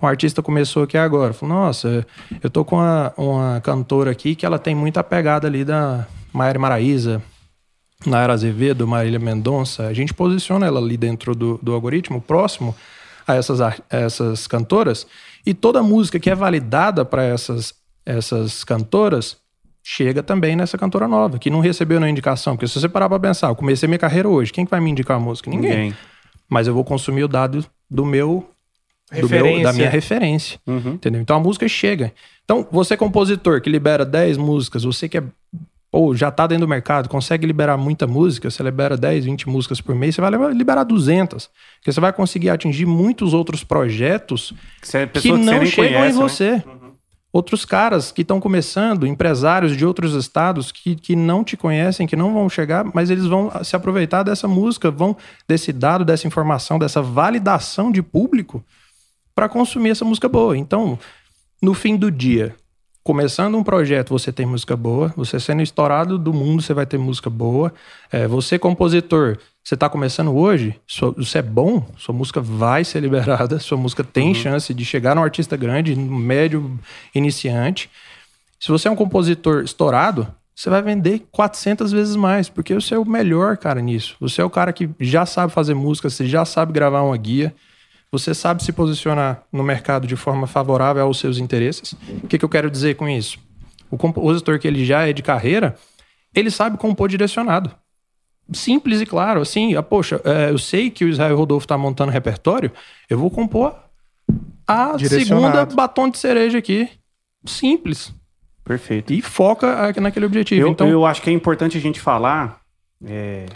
um artista começou aqui agora, falou, nossa, eu tô com uma, uma cantora aqui que ela tem muita pegada ali da Maíra Maraíza, Naira Azevedo, Marília Mendonça, a gente posiciona ela ali dentro do, do algoritmo, próximo a essas, ar- essas cantoras, e toda música que é validada para essas, essas cantoras chega também nessa cantora nova, que não recebeu nenhuma indicação. Porque se você parar para pensar, eu comecei minha carreira hoje, quem que vai me indicar a música? Ninguém. Ninguém. Mas eu vou consumir o dado do meu, meu da minha referência. Entendeu? Então a música chega. Então, você compositor que libera 10 músicas, você que é ou já tá dentro do mercado, consegue liberar muita música, você libera 10, 20 músicas por mês, você vai liberar 200. Porque você vai conseguir atingir muitos outros projetos Que, que não chegam conhece, em né? você. Outros caras que estão começando, empresários de outros estados que, que não te conhecem, que não vão chegar, mas eles vão se aproveitar dessa música, vão desse dado, dessa informação, dessa validação de público para consumir essa música boa. Então, no fim do dia, começando um projeto, você tem música boa. Você sendo estourado do mundo, você vai ter música boa. É, você, compositor, você está começando hoje, sua- você é bom, sua música vai ser liberada, sua música tem chance de chegar num artista grande, no médio iniciante. Se você é um compositor estourado, você vai vender 400 vezes mais, porque você é o melhor cara nisso. Você é o cara que já sabe fazer música, você já sabe gravar uma guia, você sabe se posicionar no mercado de forma favorável aos seus interesses. O que, que eu quero dizer com isso? O compositor que ele já é de carreira, ele sabe compor direcionado. Simples e claro, assim, ah, poxa, é, eu sei que o Israel Rodolfo está montando repertório, eu vou compor a segunda batom de cereja aqui. Simples. Perfeito. E foca naquele objetivo. Eu, então, eu acho que é importante a gente falar. é,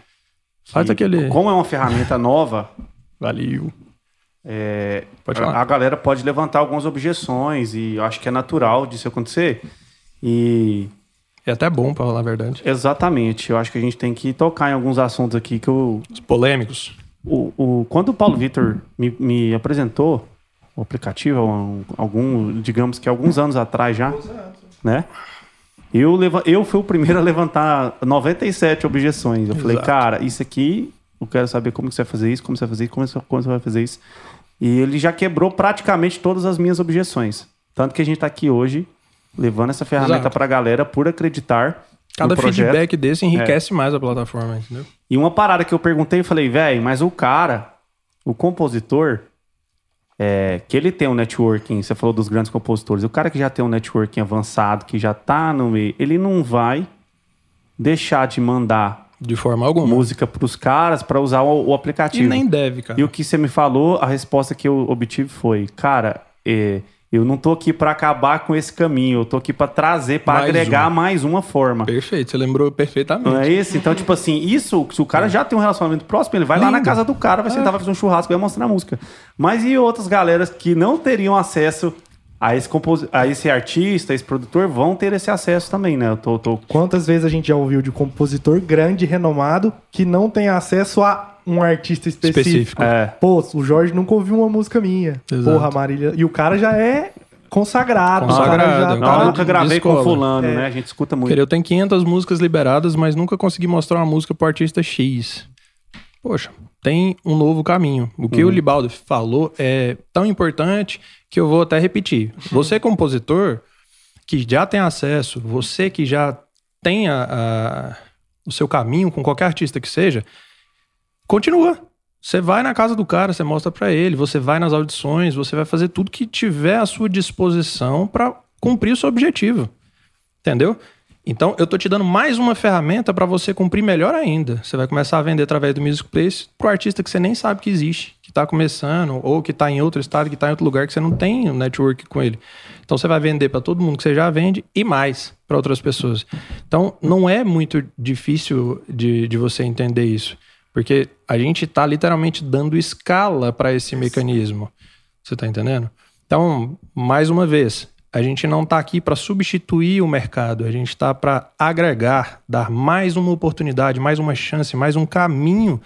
faz que aquele. Como é uma ferramenta nova, Valeu. É, Pode a, a galera pode levantar algumas objeções e eu acho que é natural disso acontecer. E É até bom, pra falar a verdade. exatamente, eu acho que a gente tem que tocar em alguns assuntos aqui que eu, Os polêmicos. o, o- quando o Paulo Vitor me, me apresentou o aplicativo, um- algum, digamos que alguns anos atrás já, né? Eu, leva, eu fui o primeiro a levantar 97 objeções. Eu falei, Exato. cara, isso aqui, eu quero saber como que você vai fazer isso, como você vai fazer isso, como você vai fazer isso. E ele já quebrou praticamente todas as minhas objeções. Tanto que a gente tá aqui hoje levando essa ferramenta Exato. pra galera por acreditar Cada feedback desse enriquece mais a plataforma, entendeu? E uma parada que eu perguntei, eu falei, velho, mas o cara, o compositor, é, que ele tem um networking, você falou dos grandes compositores, o cara que já tem um networking avançado, que já tá no meio, ele não vai deixar de mandar De forma alguma. música pros caras pra usar o, o E aplicativo. nem deve, cara. E o que você me falou, a resposta que eu obtive foi, cara, é, Eu não tô aqui para acabar com esse caminho, eu tô aqui para trazer, para agregar uma. mais uma forma. Perfeito, você lembrou perfeitamente. Não é esse? Então, tipo assim, isso, se o cara já tem um relacionamento próximo, ele vai lá na Lindo. casa do cara, vai sentar, vai fazer um churrasco, vai mostrar a música. Mas e outras galeras que não teriam acesso a esse, compos... a esse artista, esse produtor, vão ter esse acesso também, né? Eu tô, tô... Quantas vezes a gente já ouviu de compositor grande, renomado, que não tem acesso a um artista específico? Específico. É. Pô, o Jorge nunca ouviu uma música minha. Exato. Porra, Marília. E o cara já é consagrado. Consagrado, tá... nunca gravei com fulano, É. né? A gente escuta muito. Eu tenho 500 músicas liberadas, mas nunca consegui mostrar uma música pro artista X. Poxa, tem um novo caminho. O que o Libaldo falou é tão importante que eu vou até repetir. Você, compositor, que já tem acesso, você que já tem a- a- o seu caminho com qualquer artista que seja, continua. Você vai na casa do cara, você mostra pra ele, você vai nas audições, você vai fazer tudo que tiver à sua disposição pra cumprir o seu objetivo. Entendeu? Então, eu tô te dando mais uma ferramenta para você cumprir melhor ainda. Você vai começar a vender através do Music Place pro artista que você nem sabe que existe, que tá começando, ou que tá em outro estado, que tá em outro lugar que você não tem um network com ele. Então, você vai vender para todo mundo que você já vende e mais para outras pessoas. Então, não é muito difícil de, de você entender isso, porque a gente tá literalmente dando escala para esse mecanismo. Você tá entendendo? Então, mais uma vez, a gente não está aqui para substituir o mercado, a gente está para agregar, dar mais uma oportunidade, mais uma chance, mais um caminho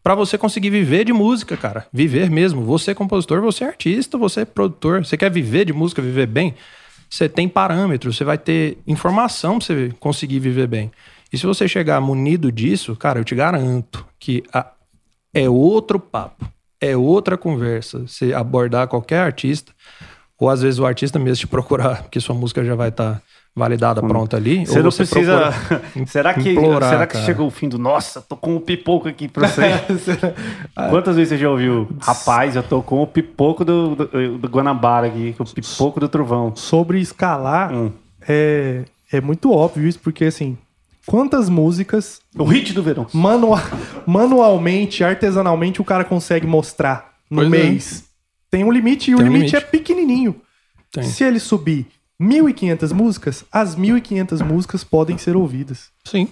para você conseguir viver de música, cara. Viver mesmo. Você é compositor, você é artista, você é produtor. Você quer viver de música, viver bem? Você tem parâmetros, você vai ter informação para você conseguir viver bem. E se você chegar munido disso, cara, eu te garanto que a- é outro papo, é outra conversa. Você abordar qualquer artista, ou às vezes o artista mesmo te procurar, porque sua música já vai estar validada, pronta ali. Você ou não você precisa. será que, implorar, será que cara. chegou o fim do. Nossa, tô com o pipoco aqui pra você. Quantas vezes você já ouviu? Rapaz, eu tô com o pipoco do, do, do Guanabara aqui, com o pipoco do Trovão. Sobre escalar, Hum. é, é muito óbvio isso, porque assim, quantas músicas O hit do verão. manua- manualmente, artesanalmente, o cara consegue mostrar no Pois é. Tem um limite e o um limite, limite. é pequenininho. Tem. Se ele subir 1.500 músicas, as 1.500 músicas podem ser ouvidas. Sim.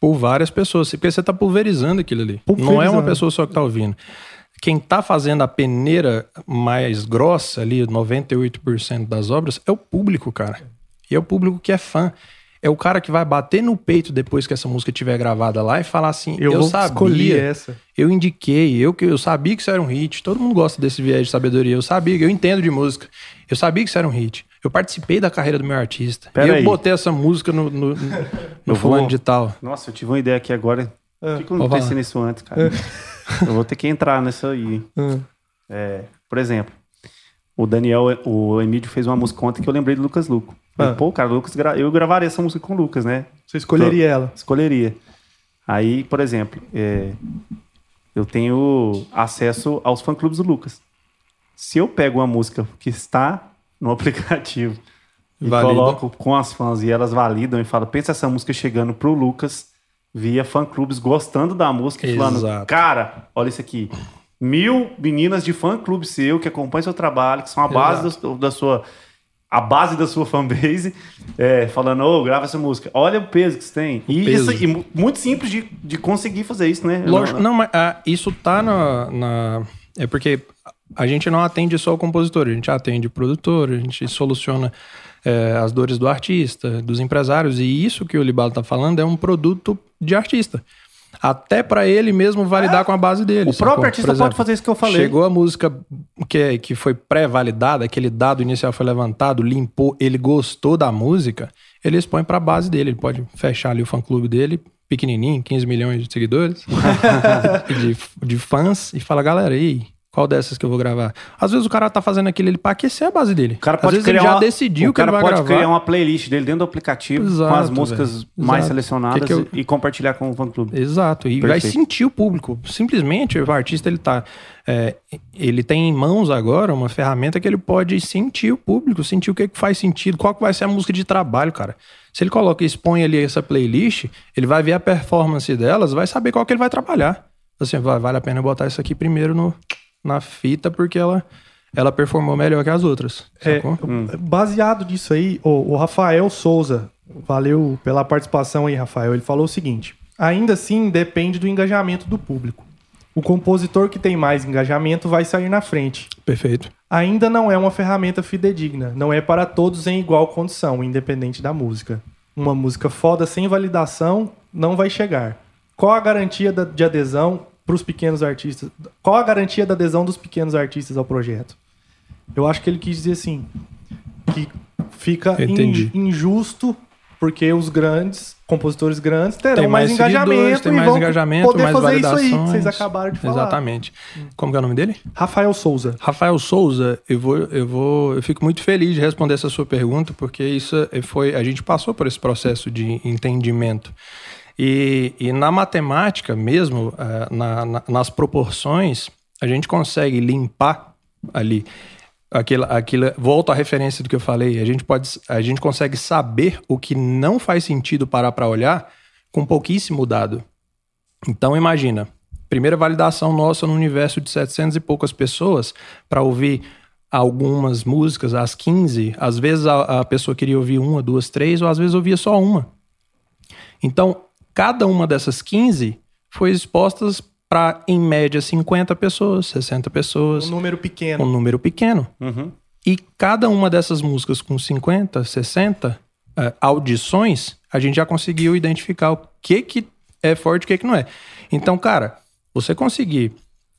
Por várias pessoas. Porque você tá pulverizando aquilo ali. Não é Pulverizando. uma pessoa só que tá ouvindo. Quem tá fazendo a peneira mais grossa ali, 98% das obras, é o público, cara. E é o público que é fã. É o cara que vai bater no peito depois que essa música estiver gravada lá e falar assim: Eu, Eu, sabia. essa. Eu indiquei, eu que eu sabia que isso era um hit. Todo mundo gosta desse viés de sabedoria. Eu sabia, eu entendo de música. Eu sabia que isso era um hit. Eu participei da carreira do meu artista. Pera e eu aí. botei essa música no, no, no Eu fulano vou- de tal. Nossa, eu tive uma ideia aqui agora. Por que, que eu não pensei nisso antes, cara? eu vou ter que entrar nessa aí. Hum. É, por exemplo, o Daniel, o Emílio fez uma música ontem que eu lembrei do Lucas Luco. Ah. Pô, cara, Lucas eu gravaria essa música com o Lucas, né? Você escolheria ela. Escolheria. Aí, por exemplo, é, eu tenho acesso aos fã-clubes do Lucas. Se eu pego uma música que está no aplicativo e Valida. coloco com as fãs e elas validam e falam, pensa essa música chegando pro Lucas via fã-clubes gostando da música e falando, cara, olha isso aqui. Mil meninas de fã-clube seu que acompanham seu trabalho, que são a base do- da sua a base da sua fanbase, é, falando, ô, grava essa música. Olha o peso que você tem. E, isso, e mu- muito simples de, de conseguir fazer isso, né? Lógico, não, mas ah, isso tá na, na- É porque a gente não atende só o compositor, a gente atende o produtor, a gente soluciona é, as dores do artista, dos empresários, e isso que o Libalo tá falando é um produto de artista. Até para ele mesmo validar com a base dele. O próprio sacou? artista Por pode fazer isso que eu falei. Chegou a música que, é- que foi pré-validada, aquele dado inicial foi levantado, limpou, ele gostou da música, ele expõe para a base dele. Ele pode fechar ali o fã-clube dele, pequenininho, 15 milhões de seguidores, de, de fãs, e fala, galera, e aí, qual dessas que eu vou gravar? Às vezes o cara tá fazendo aquilo ali para aquecer a base dele. O cara Às pode vezes criar ele já uma, decidiu o que ele cara vai pode gravar. criar uma playlist dele dentro do aplicativo com Exato, as músicas velho. mais Exato. selecionadas Que que eu- e compartilhar com o fã-clube. Exato, e vai Perfeito. sentir o público. Simplesmente o artista ele tá, é, ele tem em mãos agora uma ferramenta que ele pode sentir o público, sentir o que, que faz sentido, qual que vai ser a música de trabalho, cara. Se ele coloca e expõe ali essa playlist, ele vai ver a performance delas, vai saber qual que ele vai trabalhar. Assim, vai- vale a pena botar isso aqui primeiro no, na fita porque ela ela performou melhor que as outras. É, sacou? baseado nisso aí, o, o Rafael Souza, valeu pela participação aí, Rafael. Ele falou o seguinte: ainda assim depende do engajamento do público. O compositor que tem mais engajamento vai sair na frente. Perfeito. Ainda não é uma ferramenta fidedigna, não é para todos em igual condição, independente da música. Uma música foda sem validação não vai chegar. Qual a garantia da- de adesão para os pequenos artistas? Qual a garantia da adesão dos pequenos artistas ao projeto? Eu acho que ele quis dizer assim que fica in- injusto porque os grandes compositores grandes terão Tem mais, mais engajamento tem e mais vão engajamento, poder mais fazer isso aí que vocês acabaram de falar. Exatamente. Como é o nome dele? Rafael Souza. Rafael Souza, eu vou, eu vou, eu fico muito feliz de responder essa sua pergunta, porque isso foi, a gente passou por esse processo de entendimento. E, e na matemática mesmo, eh, na- na- nas proporções, a gente consegue limpar ali aquilo, aquilo, volto à referência do que eu falei, a gente pode, a gente consegue saber o que não faz sentido parar para olhar com pouquíssimo dado. Então imagina, primeira validação nossa no universo de 700 e poucas pessoas para ouvir algumas músicas, as 15, às vezes a, a pessoa queria ouvir uma, duas, três, ou às vezes ouvia só uma. Então, cada uma dessas 15 foi expostas para, em média, 50 pessoas, 60 pessoas, Um número pequeno. um número pequeno. Uhum. E cada uma dessas músicas com 50, 60 eh, audições, a gente já conseguiu identificar o que, que é forte e o que, que não é. Então, cara, você conseguir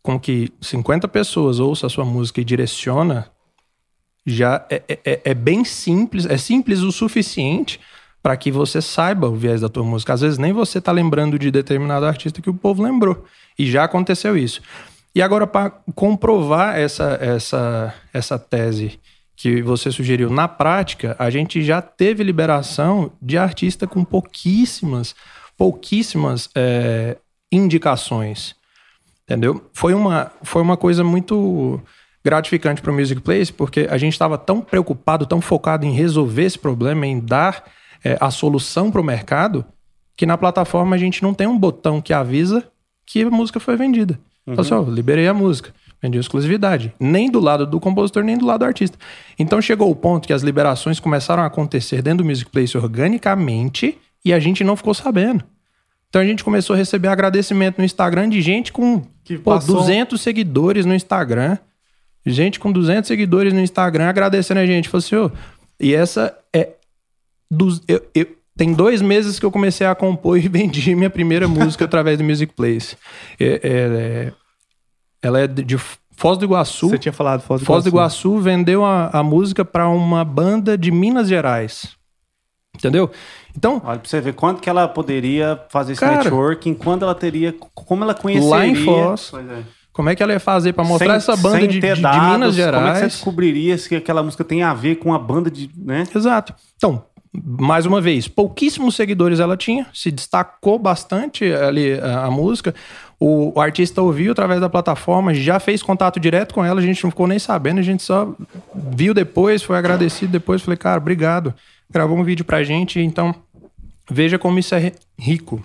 com que 50 pessoas ouçam a sua música e direciona, já é, é- é- é bem simples, é simples o suficiente para que você saiba o viés da tua música. Às vezes nem você tá lembrando de determinado artista que o povo lembrou. E já aconteceu isso. E agora, para comprovar essa, essa, essa tese que você sugeriu na prática, a gente já teve liberação de artista com pouquíssimas, pouquíssimas é, indicações. Entendeu? Foi uma, foi uma coisa muito gratificante para o Music Place, porque a gente estava tão preocupado, tão focado em resolver esse problema, em dar é, a solução para o mercado, que na plataforma a gente não tem um botão que avisa que a música foi vendida. Então, assim, ó, liberei a música, vendi a exclusividade. Nem do lado do compositor, nem do lado do artista. Então chegou o ponto que as liberações começaram a acontecer dentro do Music Place organicamente e a gente não ficou sabendo. Então a gente começou a receber agradecimento no Instagram de gente com Que pô, passou- 200 seguidores no Instagram. Gente com 200 seguidores no Instagram agradecendo a gente. Falou assim, ô, e essa é. Dos, eu, eu- tem dois meses que eu comecei a compor e vendi minha primeira música através do Music Place. É- é- ela é de de Foz do Iguaçu. Você tinha falado Foz do Foz do Iguaçu. Iguaçu vendeu a, a música para uma banda de Minas Gerais. Entendeu? Então, Olha, pra você ver quanto que ela poderia fazer esse Cara, networking, quando ela teria, como ela conheceria. Lá em Foz, Pois é. como é que ela ia fazer para mostrar Sem- essa banda de, ter de- dados, Minas Como é que você Gerais? descobriria se aquela música tem a ver com a banda de. Né? Exato. Então, mais uma vez, pouquíssimos seguidores ela tinha, se destacou bastante ali a, a música. O, o artista ouviu através da plataforma, já fez contato direto com ela, a gente não ficou nem sabendo, a gente só viu depois, foi agradecido depois. Falei, cara, obrigado. Gravou um vídeo pra gente, então veja como isso é ri- rico.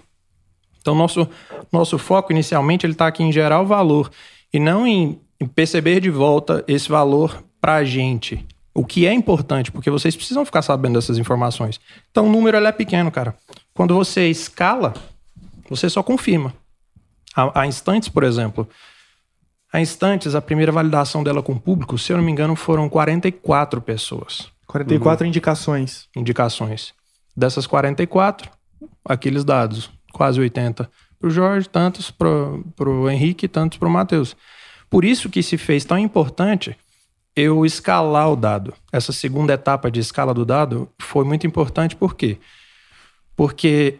Então, nosso, nosso foco inicialmente ele está aqui em gerar o valor e não em, em perceber de volta esse valor para a gente. O que é importante, porque vocês precisam ficar sabendo dessas informações. Então, o número ele é pequeno, cara. Quando você escala, você só confirma. A, a Instantes, por exemplo. A Instantes, a primeira validação dela com o público, se eu não me engano, foram 44 pessoas. 44 indicações. indicações. Dessas 44, aqueles dados, quase 80 para o Jorge, tantos para o Henrique, tantos para o Matheus. Por isso que se fez tão importante eu escalar o dado. Essa segunda etapa de escala do dado foi muito importante, por quê? Porque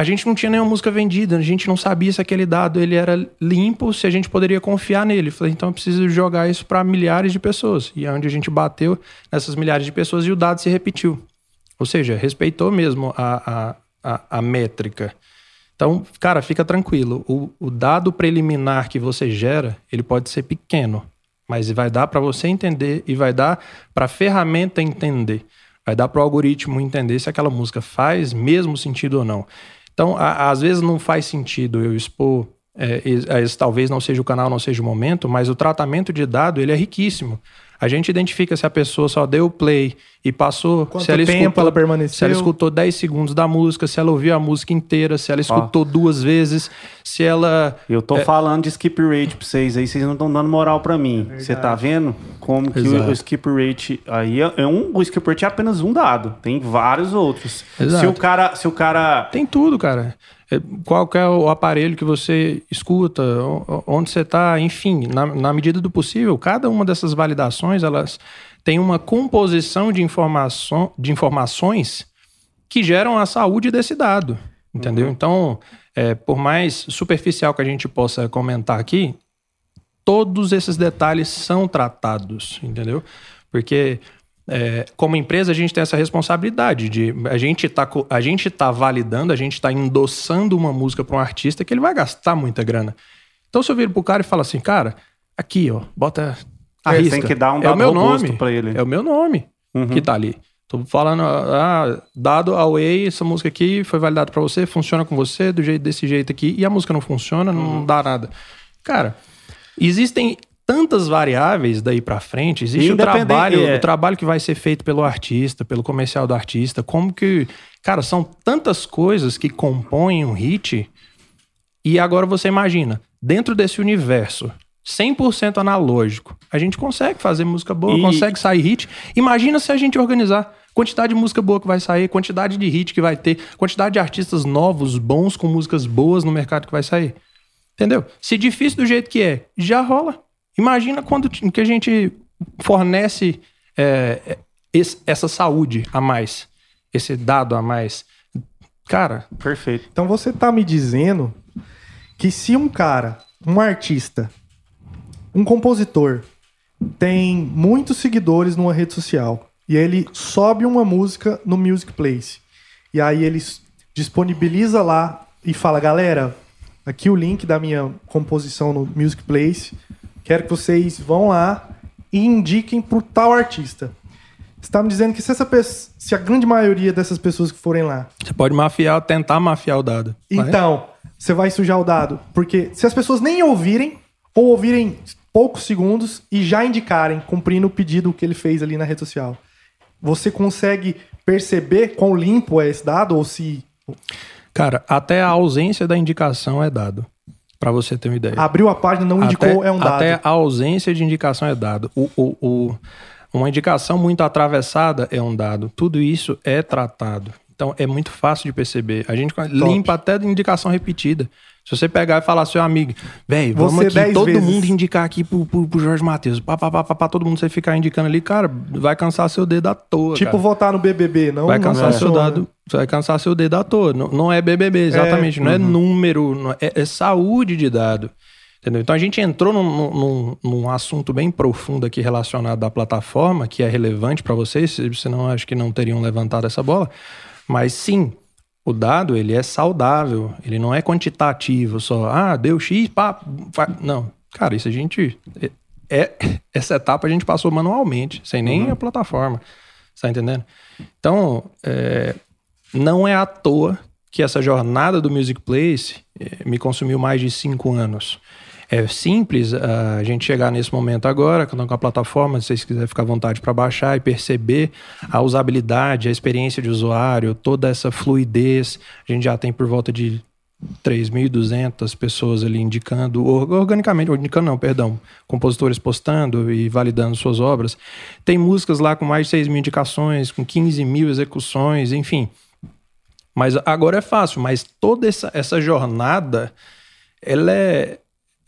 a gente não tinha nenhuma música vendida, a gente não sabia se aquele dado ele era limpo, se a gente poderia confiar nele. Falei, então eu preciso jogar isso para milhares de pessoas. E é onde a gente bateu nessas milhares de pessoas e o dado se repetiu. Ou seja, respeitou mesmo a, a, a, a métrica. Então, cara, fica tranquilo. O, o dado preliminar que você gera, ele pode ser pequeno, mas vai dar para você entender e vai dar para a ferramenta entender. Vai dar para o algoritmo entender se aquela música faz mesmo sentido ou não. Então, a- às vezes não faz sentido eu expor é, esse talvez não seja o canal, não seja o momento, mas o tratamento de dado ele é riquíssimo. A gente identifica se a pessoa só deu o play e passou. Quanto se ela tempo escutou, ela permaneceu. Se ela escutou 10 segundos da música, se ela ouviu a música inteira, se ela escutou duas vezes, se ela. Eu tô falando de skip rate pra vocês aí, vocês não estão dando moral pra mim. Você tá vendo como que o, Exato. o skip rate aí é, é um, o skip rate é apenas um dado, tem vários outros. Exato. Se o cara, se o cara Tem tudo, cara. É, Qual é o aparelho que você escuta, onde você está, enfim, na, na medida do possível, cada uma dessas validações, elas têm uma composição de, informação, de informações que geram a saúde desse dado, entendeu? Então, é, por mais superficial que a gente possa comentar aqui, todos esses detalhes são tratados, entendeu? Porque é, como empresa a gente tem essa responsabilidade de a gente tá a gente tá validando, a gente está endossando uma música para um artista que ele vai gastar muita grana. Então se eu viro pro cara e falo assim, cara, aqui ó, bota a É, risca. tem que dar um é o meu nome pra ele. É o meu nome Uhum. que tá ali. Tô falando, ah, dado away, essa música aqui foi validada para você, funciona com você do jeito desse jeito aqui, e a música não funciona, Uhum. não dá nada. Cara, existem tantas variáveis daí para frente, existe o trabalho, é. o trabalho que vai ser feito pelo artista, pelo comercial do artista, como que, cara, são tantas coisas que compõem um hit. E agora você imagina, dentro desse universo 100% analógico, a gente consegue fazer música boa, E- consegue sair hit. Imagina se a gente organizar quantidade de música boa que vai sair, quantidade de hit que vai ter, quantidade de artistas novos, bons com músicas boas no mercado que vai sair. Entendeu? Se difícil do jeito que é, já rola. Imagina quando que a gente fornece é, é, esse- essa saúde a mais, esse dado a mais. Cara, Perfeito. Então você tá me dizendo que se um cara, um artista, um compositor, tem muitos seguidores numa rede social e ele sobe uma música no Music Place e aí ele disponibiliza lá e fala, galera, aqui o link da minha composição no Music Place, quero que vocês vão lá e indiquem pro tal artista. Você está me dizendo que se, essa pessoa, se a grande maioria dessas pessoas que forem lá você pode mafiar, tentar mafiar o dado. Vai? então, você vai sujar o dado. Porque se as pessoas nem ouvirem, ou ouvirem poucos segundos e já indicarem, cumprindo o pedido que ele fez ali na rede social, você consegue perceber quão limpo é esse dado? Ou se Cara, até a ausência da indicação é dado. Pra você ter uma ideia. abriu a página não indicou, até, é um dado. Até a ausência de indicação é dado. O, o, o- uma indicação muito atravessada é um dado. Tudo isso é tratado. Então é muito fácil de perceber. A gente limpa até de indicação repetida. Se você pegar e falar, seu amigo, velho, vamos Você aqui, todo vezes. mundo indicar aqui pro, pro, pro Jorge Matheus. Pá, pá, pá, pá, todo mundo você ficar indicando ali, cara, vai cansar seu dedo à toa. tipo cara. votar no BBB, não Vai não cansar seu funciona. dado, vai cansar seu dedo à toa. Não, não é BBB, exatamente. não é número, não é, é saúde de dado. Entendeu? Então a gente entrou num, num, num assunto bem profundo aqui relacionado à plataforma, que é relevante para vocês, senão acho que não teriam levantado essa bola. Mas sim, o dado ele é saudável, ele não é quantitativo só. Ah, deu X, pá, fa- não. Cara, isso a gente é, é- essa etapa a gente passou manualmente, sem nem a plataforma. Você tá entendendo? Então, é, não é à toa que essa jornada do Music Place eh, me consumiu mais de cinco anos. É simples a gente chegar nesse momento agora, com a plataforma, se vocês quiserem ficar à vontade para baixar e perceber a usabilidade, a experiência de usuário, toda essa fluidez. A gente já tem por volta de 3.200 pessoas ali indicando, or- organicamente, indicando não, perdão, compositores postando e validando suas obras. Tem músicas lá com mais de 6 mil indicações, com 15 mil execuções, enfim. Mas agora é fácil, mas toda essa, essa jornada, ela é,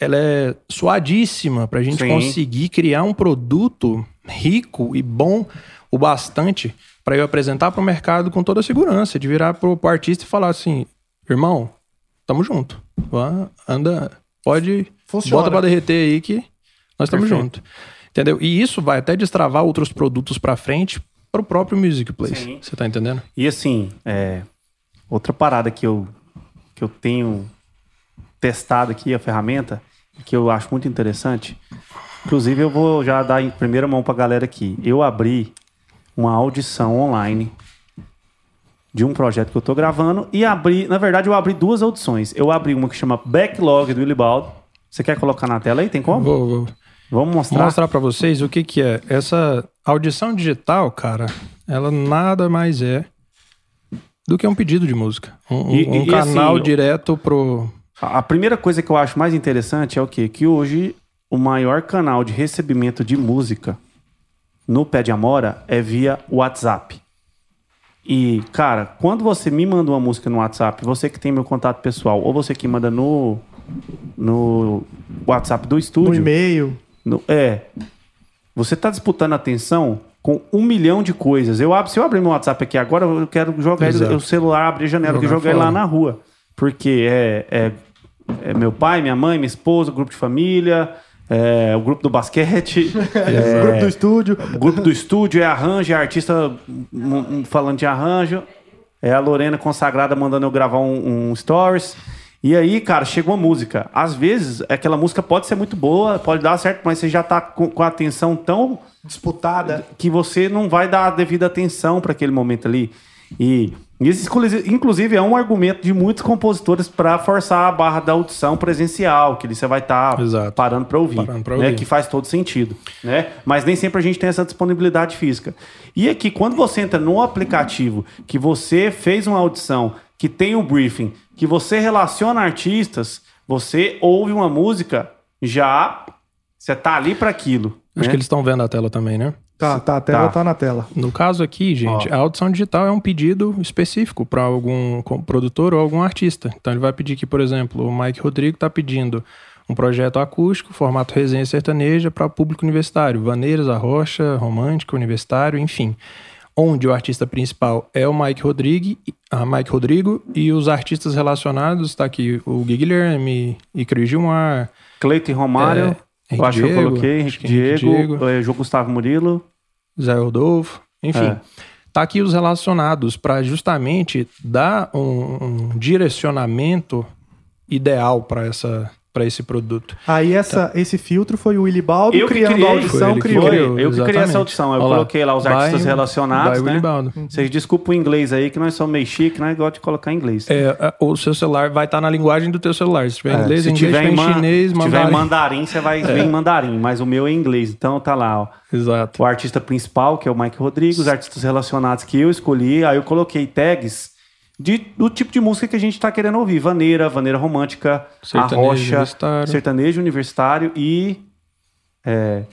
ela é suadíssima para a gente Sim. conseguir criar um produto rico e bom o bastante para eu apresentar para o mercado com toda a segurança, de virar para o artista e falar assim, irmão, tamo junto, Vá, anda, pode, Funciona. bota para derreter aí que nós estamos junto, entendeu? E isso vai até destravar outros produtos para frente para o próprio Music Place, Sim. você tá entendendo? E assim, é, outra parada que eu, que eu tenho testado aqui, a ferramenta, que eu acho muito interessante. Inclusive, eu vou já dar em primeira mão pra galera aqui. Eu abri uma audição online de um projeto que eu tô gravando e abri, na verdade eu abri duas audições. Eu abri uma que chama Backlog do Willibaldo. Você quer colocar na tela aí? Tem como? Vou, vou. Vamos mostrar. Vou mostrar para vocês o que que é. Essa audição digital, cara, ela nada mais é do que um pedido de música. Um, E- um e, canal assim, direto pro... A primeira coisa que eu acho mais interessante é o quê? Que hoje o maior canal de recebimento de música no Pé de Amora é via WhatsApp. E, cara, quando você me manda uma música no WhatsApp, você que tem meu contato pessoal, ou você que manda no, no WhatsApp do No estúdio, e-mail. no- é. Você tá disputando atenção com um milhão de coisas. Eu abro, se eu abrir meu WhatsApp aqui agora, eu quero jogar ele, o celular, abrir a janela Jogar jogar ele lá na rua. Porque é, é, é meu pai, minha mãe, minha esposa, o grupo de família, é, o grupo do basquete, é, Grupo do estúdio. o grupo do estúdio, é arranjo, é artista falando de arranjo, é a Lorena consagrada mandando eu gravar um, um stories. E aí, cara, chega uma música. Às vezes, aquela música pode ser muito boa, pode dar certo, mas você já tá com, com a atenção tão Disputada. que você não vai dar a devida atenção para aquele momento ali. E isso, inclusive- inclusive, é um argumento de muitos compositores para forçar a barra da audição presencial, que você vai estar Exato. parando para ouvir, Parando né? ouvir. Que faz todo sentido, né? Mas nem sempre a gente tem essa disponibilidade física. E aqui, quando você entra no aplicativo, que você fez uma audição, que tem um briefing, que você relaciona artistas, você ouve uma música, já você tá ali para aquilo. Acho né? que eles estão vendo a tela também, né? Tá, tá, a tela Tá. tá, na tela. No caso aqui, gente, a audição digital é um pedido específico para algum produtor ou algum artista. Então ele vai pedir que, por exemplo, o Mike Rodrigo está pedindo um projeto acústico, formato resenha sertaneja para público universitário, Vaneiras, Arrocha, Romântica, Universitário, enfim. Onde o artista principal é o Mike Rodrigo, a Mike Rodrigo e os artistas relacionados, está aqui o Gui Guilherme, Icri Gilmar, Cleiton Romário. É, eu Henrique acho que eu Diego, coloquei. Henrique que Henrique Diego, Diego. eh, João Gustavo Murilo. Zé Rodolfo, enfim. É. Tá aqui os relacionados para justamente dar um, um direcionamento ideal para essa para esse produto. Aí essa, esse filtro foi o Willy Baldo Eu que criando criei. a audição, Foi ele que criou. Criou, eu que criei essa exatamente. audição. Eu Olha lá. coloquei lá os artistas relacionados, né? Baldo. Vocês desculpem o inglês aí, que nós somos meio chique, né? Gosto de colocar em inglês. É, é, o seu celular vai estar na linguagem do teu celular. Se tiver É, inglês, se inglês, tiver tiver em, man- chinês, se tiver em mandarim. mandarim, você vai ver em mandarim, mas o meu é em inglês. Então tá lá, ó. Exato. O artista principal, que é o Mike Rodrigues, os artistas relacionados que eu escolhi, aí eu coloquei tags de, do tipo de música que a gente tá querendo ouvir. Vaneira, vaneira romântica, Sertanejo arrocha, universitário. sertanejo universitário e é,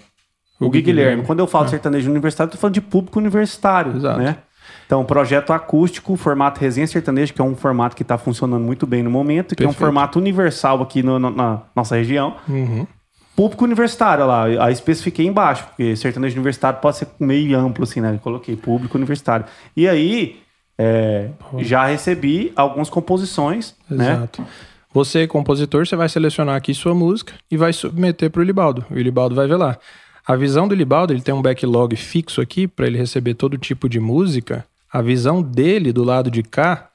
o, Gui Guilherme. Quando eu falo sertanejo universitário, eu tô falando de público universitário, Exato. né? Então, projeto acústico, formato resenha sertanejo, que é um formato que está funcionando muito bem no momento, que é um formato universal aqui no- no- na nossa região. Uhum. Público universitário, olha lá, aí especifiquei embaixo, porque sertanejo universitário pode ser meio amplo, assim, né? Eu coloquei público universitário. E aí, é, já recebi algumas composições, né? Exato. Você, compositor, você vai selecionar aqui sua música e vai submeter para o Ilibaldo. O Ilibaldo vai ver lá. A visão do Ilibaldo, ele tem um backlog fixo aqui para ele receber todo tipo de música. A visão dele do lado de cá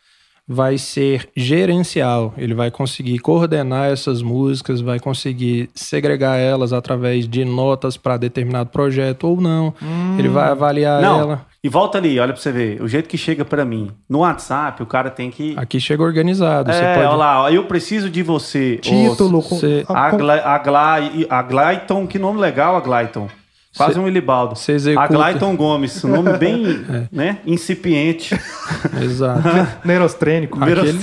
vai ser gerencial. Ele vai conseguir coordenar essas músicas, vai conseguir segregar elas através de notas para determinado projeto ou não. Ele vai avaliar Não, ela. E volta ali, olha pra você ver. O jeito que chega pra mim. No WhatsApp, o cara tem que. Aqui chega organizado. você é, pode... olha lá, eu preciso de você. Título. Você- a- A, com- Gla, a, Gla, a Glayton, que nome legal, a Glayton. Quase Cê- um Ilibaldo. cê executa- É. A Glayton Gomes, um nome bem né, incipiente. Exato. Neurostrênico. Primeiro- Aquele,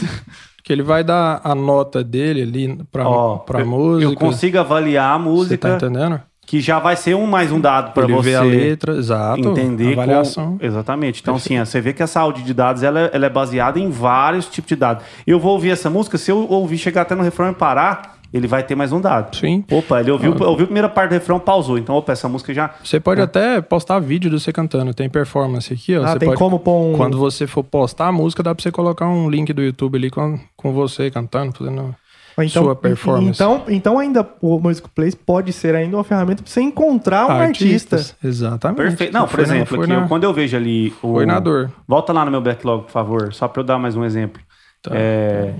que ele vai dar a nota dele ali pra, Ó, pra eu- música. Eu consigo avaliar a Você tá música, entendendo? Que já vai ser um mais um dado para você vê a letra, exato. entender. com- avaliação. Exatamente. Então, assim, ó, você vê que essa áudio de dados ela, ela é baseada em vários tipos de dados. Eu vou ouvir essa música, se eu ouvir chegar até no refrão e parar, ele vai ter mais um dado. Sim. Opa, ele ouviu, ouviu a primeira parte do refrão, pausou. Então, opa, essa música já. Você pode até postar vídeo de você cantando. Tem performance aqui, ó. Ah, você tem pode, como pôr um... Quando você for postar a música, dá pra você colocar um link do YouTube ali com, com você cantando, fazendo. Então, sua performance. Então, então ainda o Music Place pode ser ainda uma ferramenta para você encontrar um artista. artistas. Exatamente. Perfeito. Não, por Foi na- exemplo, foi aqui, na- eu- quando eu vejo ali. O... Foi na dor. Volta lá no meu backlog, por favor, só para eu dar mais um exemplo. Tá. É,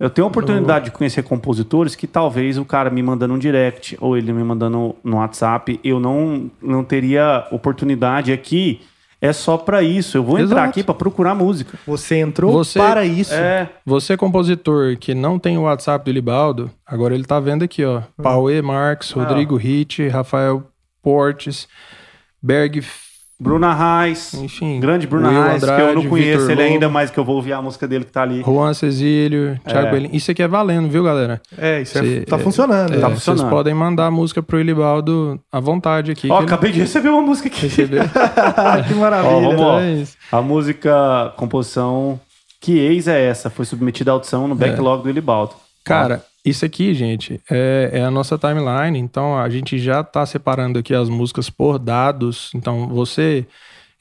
Eu tenho a oportunidade de conhecer compositores que talvez o cara me mandando um direct ou ele me mandando no WhatsApp, eu não, não teria oportunidade aqui é só pra isso. Eu vou entrar Exato. aqui pra procurar música. Você entrou Você- para isso. É, Você, compositor que não tem o WhatsApp do Libaldo, agora ele tá vendo aqui, ó. Pauê Marques, Rodrigo Ritt, Rafael Portes, Berg, Bruna Reis. enfim. Grande Bruna Will Reis, que eu não Andrade, conheço Vitor ele Lobo, ainda, mas que eu vou ouvir a música dele que tá ali. Juan Cecílio, Thiago Belin. Isso aqui é valendo, viu, galera? É, isso é- Cê- tá funcionando. É, Tá vocês funcionando. podem mandar a música pro Ilibaldo à vontade aqui. Ó, ele acabei de receber uma música aqui. recebeu. que maravilha. Ó, vamos. É. A música, composição Que Ex é essa? Foi submetida à audição no backlog do Ilibaldo. Cara, isso aqui, gente, é, é a nossa timeline. Então, a gente já tá separando aqui as músicas por dados. Então, você,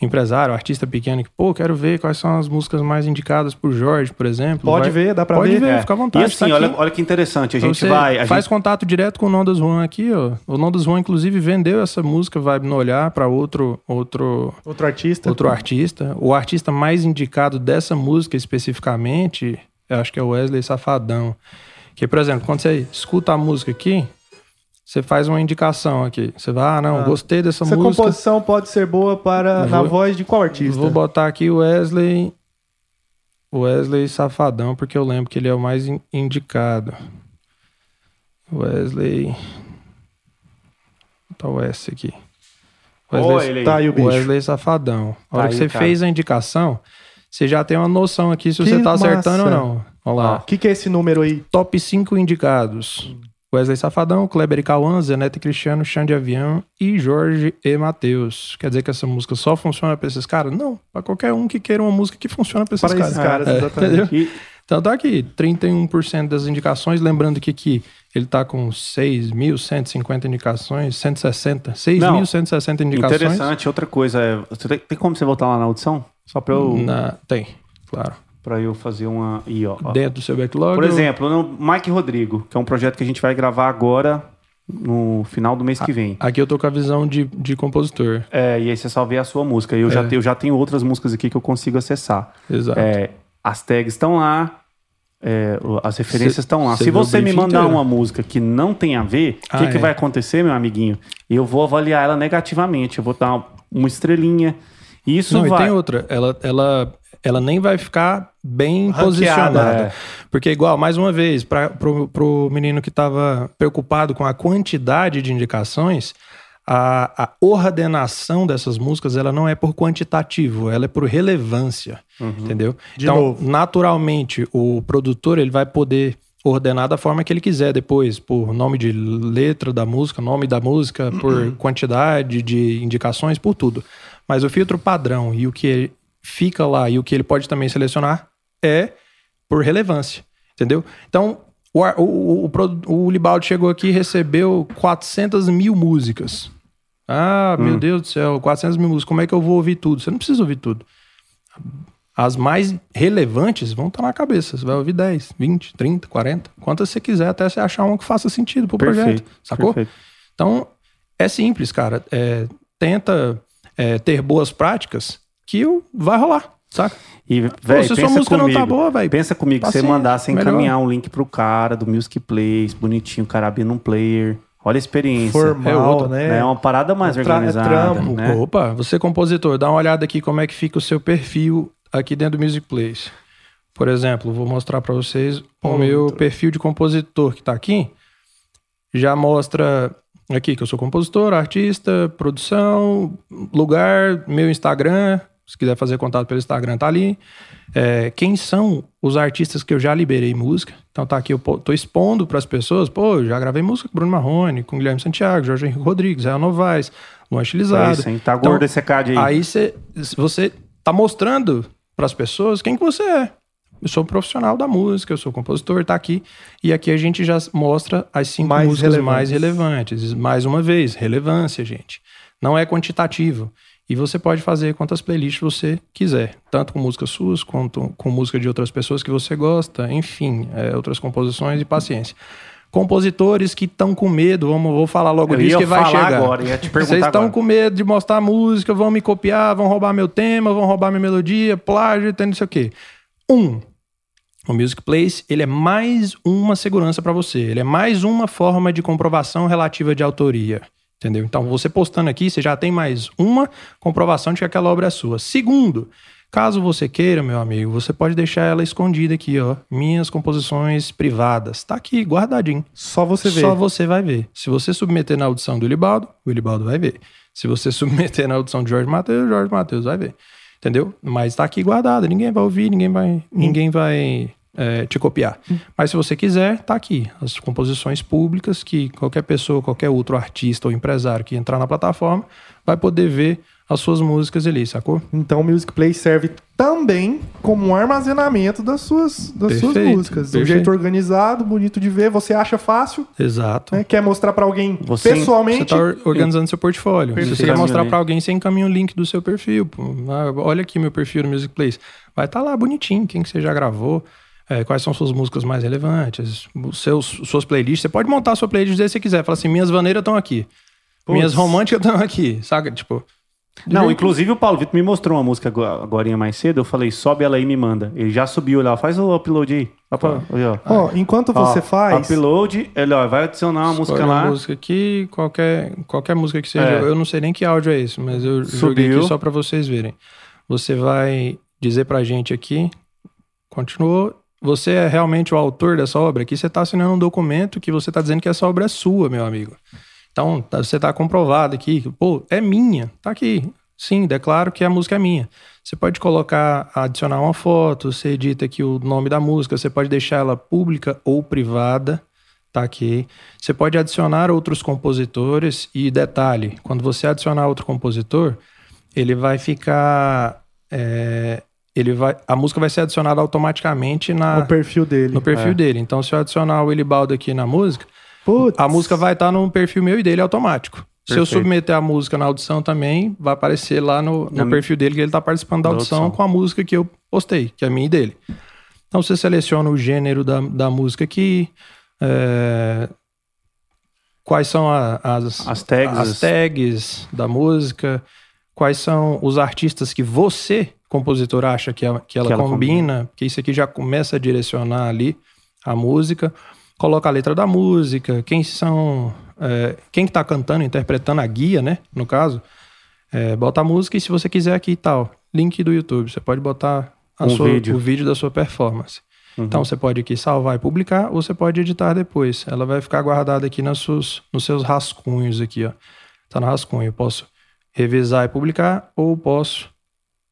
empresário, artista pequeno, que, pô, quero ver quais são as músicas mais indicadas por Jorge, por exemplo. Pode ver, dá pra Pode ver. ver, É. fica à vontade. E assim, tá olha, olha que interessante. A Então gente vai. A faz gente, contato direto com o Nondas Juan aqui, ó. O Nondas Juan, inclusive, vendeu essa música Vibe no Olhar para outro, outro, Outro artista. outro artista. O artista mais indicado dessa música especificamente, eu acho que é o Wesley Safadão. Que, por exemplo, quando você escuta a música aqui, você faz uma indicação aqui. Você vai, ah, não, Ah. gostei dessa Essa música. composição pode ser boa para Eu na vou- voz de qual artista? Vou botar aqui o Wesley. Wesley Safadão, porque eu lembro que ele é o mais in- indicado. Wesley. Tá o S aqui. Wesley, aí. Tá aí o bicho. Wesley Safadão. A hora Tá que aí, você cara. fez a indicação, você já tem uma noção aqui se Que você tá acertando ou massa. não. Olha lá. O que, que é esse número aí? Top 5 indicados. Wesley Safadão, Kleber e Cauã, Zenete Cristiano, Xande Avião e Jorge e Matheus. Quer dizer que essa música só funciona pra esses caras? Não, pra qualquer um que queira uma música que funciona pra esses Para caras. esses caras, É, exatamente. E- Então tá aqui, 31% das indicações. Lembrando que aqui ele tá com 6.150 indicações, 160, 6.160 indicações. interessante, outra coisa. É, tem, tem como você voltar lá na audição? Só pra eu, Na- tem, claro. Pra eu fazer uma. Ó. Dentro do seu backlog. Por exemplo, no Mike Rodrigo, que é um projeto que a gente vai gravar agora no final do mês que vem. Aqui eu tô com a visão de, de compositor. É, e aí você só vê a sua música. Eu, já, É. tenho, eu já tenho outras músicas aqui que eu consigo acessar. Exato. É, as tags estão lá, é, as referências estão lá. Se você me mandar inteiro? uma música que não tem a ver, o que, Ah, que é. vai acontecer, meu amiguinho? Eu vou avaliar ela negativamente. Eu vou dar uma estrelinha. E Isso Não, e vai. tem outra. Ela, ela, ela nem vai ficar bem Ranqueada, posicionada. é. Porque, igual, mais uma vez, para pro, pro menino que estava preocupado com a quantidade de indicações, a, a ordenação dessas músicas ela não é por quantitativo, ela é por relevância. Entendeu? De então, novo. naturalmente, o produtor ele vai poder ordenar da forma que ele quiser depois, por nome de letra da música, nome da música, por quantidade de indicações, por tudo. Mas o filtro padrão e o que fica lá e o que ele pode também selecionar é por relevância, entendeu? Então, o, o, o, o, Libaldi chegou aqui e recebeu 400 mil músicas. Ah, meu Deus do céu, 400 mil músicas, como é que eu vou ouvir tudo? Você não precisa ouvir tudo. As mais relevantes vão estar na cabeça. Você vai ouvir 10, 20, 30, 40, quantas você quiser, até você achar uma que faça sentido pro projeto. Perfeito. Sacou? perfeito. Então, é simples, cara. É, tenta é, ter boas práticas que o- vai rolar, saca? E, Pô, velho, se sua pensa música comigo. não tá boa, velho. Pensa comigo, que você paciência, mandar, você melhor. encaminhar um link pro cara do Music Plays, bonitinho, o cara abrindo um player. Olha a experiência. Formal, É outra, né? É uma parada mais É tra- é organizada. trampo. né? Opa, você compositor, dá uma olhada aqui como é que fica o seu perfil aqui dentro do Music Place. Por exemplo, vou mostrar para vocês o Ponto. meu perfil de compositor que tá aqui. Já mostra aqui que eu sou compositor, artista, produção, lugar, meu Instagram. Se quiser fazer contato pelo Instagram, tá ali. É, quem são os artistas que eu já liberei música? Então tá aqui, eu tô expondo para as pessoas. Pô, eu já gravei música com Bruno Marrone, com Guilherme Santiago, Jorge Henrique Rodrigues, Rael Novaes, Luan É Estilizado. isso, hein? Tá Então, gordo esse card aí. Aí cê, você tá mostrando para as pessoas quem que você é. Eu sou um profissional da música, eu sou compositor, tá aqui. E aqui a gente já mostra as cinco Mais músicas relevantes. mais relevantes. Mais uma vez, relevância, gente. Não é quantitativo. E você pode fazer quantas playlists você quiser, tanto com músicas suas quanto com música de outras pessoas que você gosta, enfim, é, outras composições e paciência. Compositores que estão com medo, vamos, vou falar logo Eu disso que vai falar chegar. agora, ia te perguntar Vocês estão com medo de mostrar música, vão me copiar, vão roubar meu tema, vão roubar minha melodia, plágio, não sei o quê. Um, o Music Place, ele é mais uma segurança para você. Ele é mais uma forma de comprovação relativa de autoria. Entendeu? Então, você postando aqui, você já tem mais uma comprovação de que aquela obra é sua. Segundo, caso você queira, meu amigo, você pode deixar ela escondida aqui, ó. Minhas composições privadas. Tá aqui, guardadinho. Só você vê. Só você vai ver. Se você submeter na audição do Ilibaldo, o Ilibaldo vai ver. Se você submeter na audição de Jorge Matheus, o Jorge Matheus vai ver. Entendeu? Mas tá aqui guardado. Ninguém vai ouvir, ninguém vai, ninguém vai é, te copiar. Mas se você quiser, tá aqui. As composições públicas que qualquer pessoa, qualquer outro artista ou empresário que entrar na plataforma vai poder ver as suas músicas ali, sacou? Então o Music Play serve também como um armazenamento das suas, das suas Perfeito, músicas. Um perfeito. jeito organizado, bonito de ver. Você acha fácil, Exato. né? quer mostrar pra alguém Você- Você pessoalmente. tá or- organizando seu portfólio. Perfeito. Se você quer mostrar pra alguém, você encaminha o link do seu perfil. Ah, olha aqui meu perfil no Music Place. Vai estar lá bonitinho, quem que você já gravou, é, quais são suas músicas mais relevantes, seus, suas playlists. Você pode montar a sua playlist se você quiser. Fala assim, minhas vaneiras estão aqui. Minhas românticas estão aqui, saca? Tipo... Não, jeito- inclusive o Paulo Vitor me mostrou uma música agora mais cedo. Eu falei, sobe ela aí e me manda. Ele já subiu lá, faz o upload aí. Ó, pra- aí, ó. Ó, enquanto você Ó, faz. Upload, ele ó, vai adicionar uma música Escolhe uma lá. música aqui, qualquer, qualquer música que seja. É. Eu não sei nem que áudio é esse, mas eu joguei Subiu. aqui só pra vocês verem. Você vai dizer pra gente aqui, continuou. Você é realmente o autor dessa obra? Aqui você tá assinando um documento que você tá dizendo que essa obra é sua, meu amigo. Então, tá- você tá comprovado aqui, pô, é minha, tá aqui. Sim, declaro que a música é minha. Você pode colocar, adicionar uma foto, você edita aqui o nome da música, você pode deixar ela pública ou privada, tá aqui. Você pode adicionar outros compositores e detalhe, quando você adicionar outro compositor, ele vai ficar, é, ele vai, a música vai ser adicionada automaticamente na, No perfil dele. no perfil É. dele. Então, se eu adicionar o Elibaldo aqui na música, Putz. a música vai estar no perfil meu e dele automático. Se eu Perfeito. submeter a música na audição também, vai aparecer lá no, no Na- perfil dele que ele está participando da da audição, audição. com a música que eu postei, que é minha e dele. Então você seleciona o gênero da, da música aqui, é, quais são a- as, As tags. as tags da música, quais são os artistas que você, compositor, acha que, a- que ela Que ela combina, porque isso aqui já começa a direcionar ali a música, coloca a letra da música, quem são, é, quem que tá cantando, interpretando a guia, né, no caso, é, bota a música e se você quiser aqui e tal, link do YouTube, você pode botar Um sua- vídeo. o vídeo da sua performance. Uhum. Então você pode aqui salvar e publicar, ou você pode editar depois. Ela vai ficar guardada aqui nos seus, nos seus rascunhos aqui, ó. Tá no rascunho. Eu posso revisar e publicar, ou posso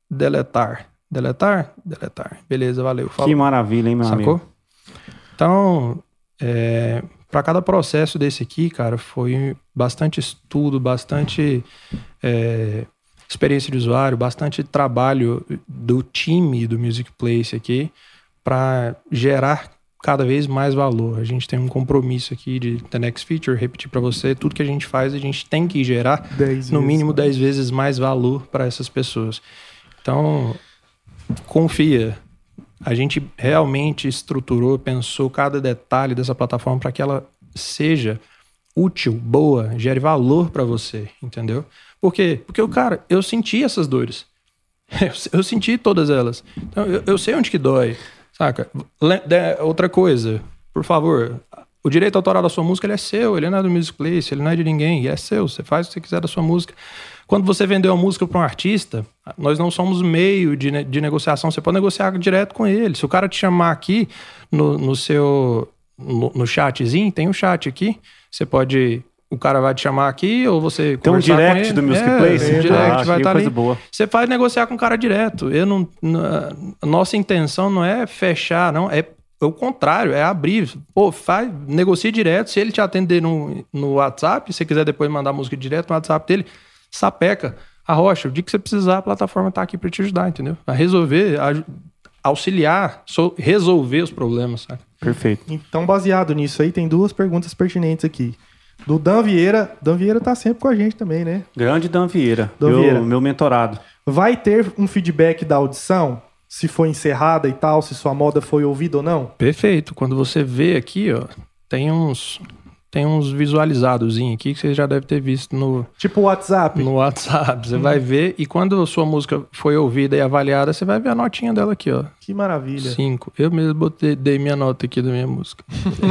deletar. Deletar? Deletar. Beleza, valeu. Falou. Que maravilha, hein, meu Sacou? amigo? Então, é, para cada processo desse aqui, cara, foi bastante estudo, bastante é, experiência de usuário, bastante trabalho do time do Music Place aqui para gerar cada vez mais valor. A gente tem um compromisso aqui de The Next Feature, repetir para você, tudo que a gente faz, a gente tem que gerar Dez no mínimo 10 vezes mais valor para essas pessoas. Então, confia. A gente realmente estruturou, pensou cada detalhe dessa plataforma para que ela seja útil, boa, gere valor para você, entendeu? Por quê? Porque cara, eu senti essas dores. Eu, eu senti todas elas. Então, eu, eu sei onde que dói, saca? Le- outra coisa, por favor, o direito autoral da sua música ele é seu, ele não é do Music Place, ele não é de ninguém, é seu, você faz o que você quiser da sua música. Quando você vendeu a música para um artista, nós não somos meio de, de negociação, você pode negociar direto com ele. Se o cara te chamar aqui no, no seu no, no chatzinho, tem um chat aqui, você pode o cara vai te chamar aqui ou você Tem um direct do Music É, Place? o Ah, direct achei vai estar coisa ali. boa. Você faz negociar com o cara direto. Eu não, nossa intenção não é fechar, não. É o contrário, é abrir. Pô, faz, negocie direto. Se ele te atender no, no WhatsApp, se você quiser depois mandar música direto no WhatsApp dele, sapeca. A rocha, o dia que você precisar, a plataforma tá aqui para te ajudar, entendeu? A resolver, a auxiliar, so- resolver os problemas, sabe? Perfeito. Então, baseado nisso aí, tem duas perguntas pertinentes aqui. Do Dan Vieira. Dan Vieira tá sempre com a gente também, né? Grande Dan Vieira, Dan meu, Vieira. meu mentorado. Vai ter um feedback da audição? Se foi encerrada e tal, se sua moda foi ouvida ou não? Perfeito. Quando você vê aqui, ó, tem uns tem uns visualizados aqui que você já deve ter visto no, Tipo o WhatsApp. no WhatsApp. Você vai ver e quando a sua música foi ouvida e avaliada, você vai ver a notinha dela aqui, ó. Que maravilha. Cinco. Eu mesmo botei, dei minha nota aqui da minha música.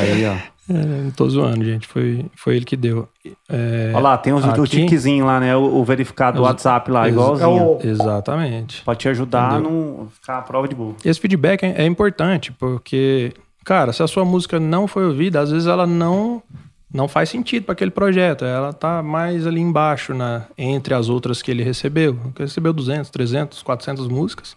Aí, ó. É, não tô zoando, gente. Foi, foi ele que deu. É, Olha lá, tem os, o aqui- tiquezinho lá, né? O, o verificado do WhatsApp lá, ex- igualzinho. É o- Exatamente. Pode te ajudar a não ficar a prova de burro. Esse feedback é, é importante, porque, cara, se a sua música não foi ouvida, às vezes ela não não faz sentido para aquele projeto. Ela tá mais ali embaixo, na, entre as outras que ele recebeu. Ele recebeu 200, 300, 400 músicas.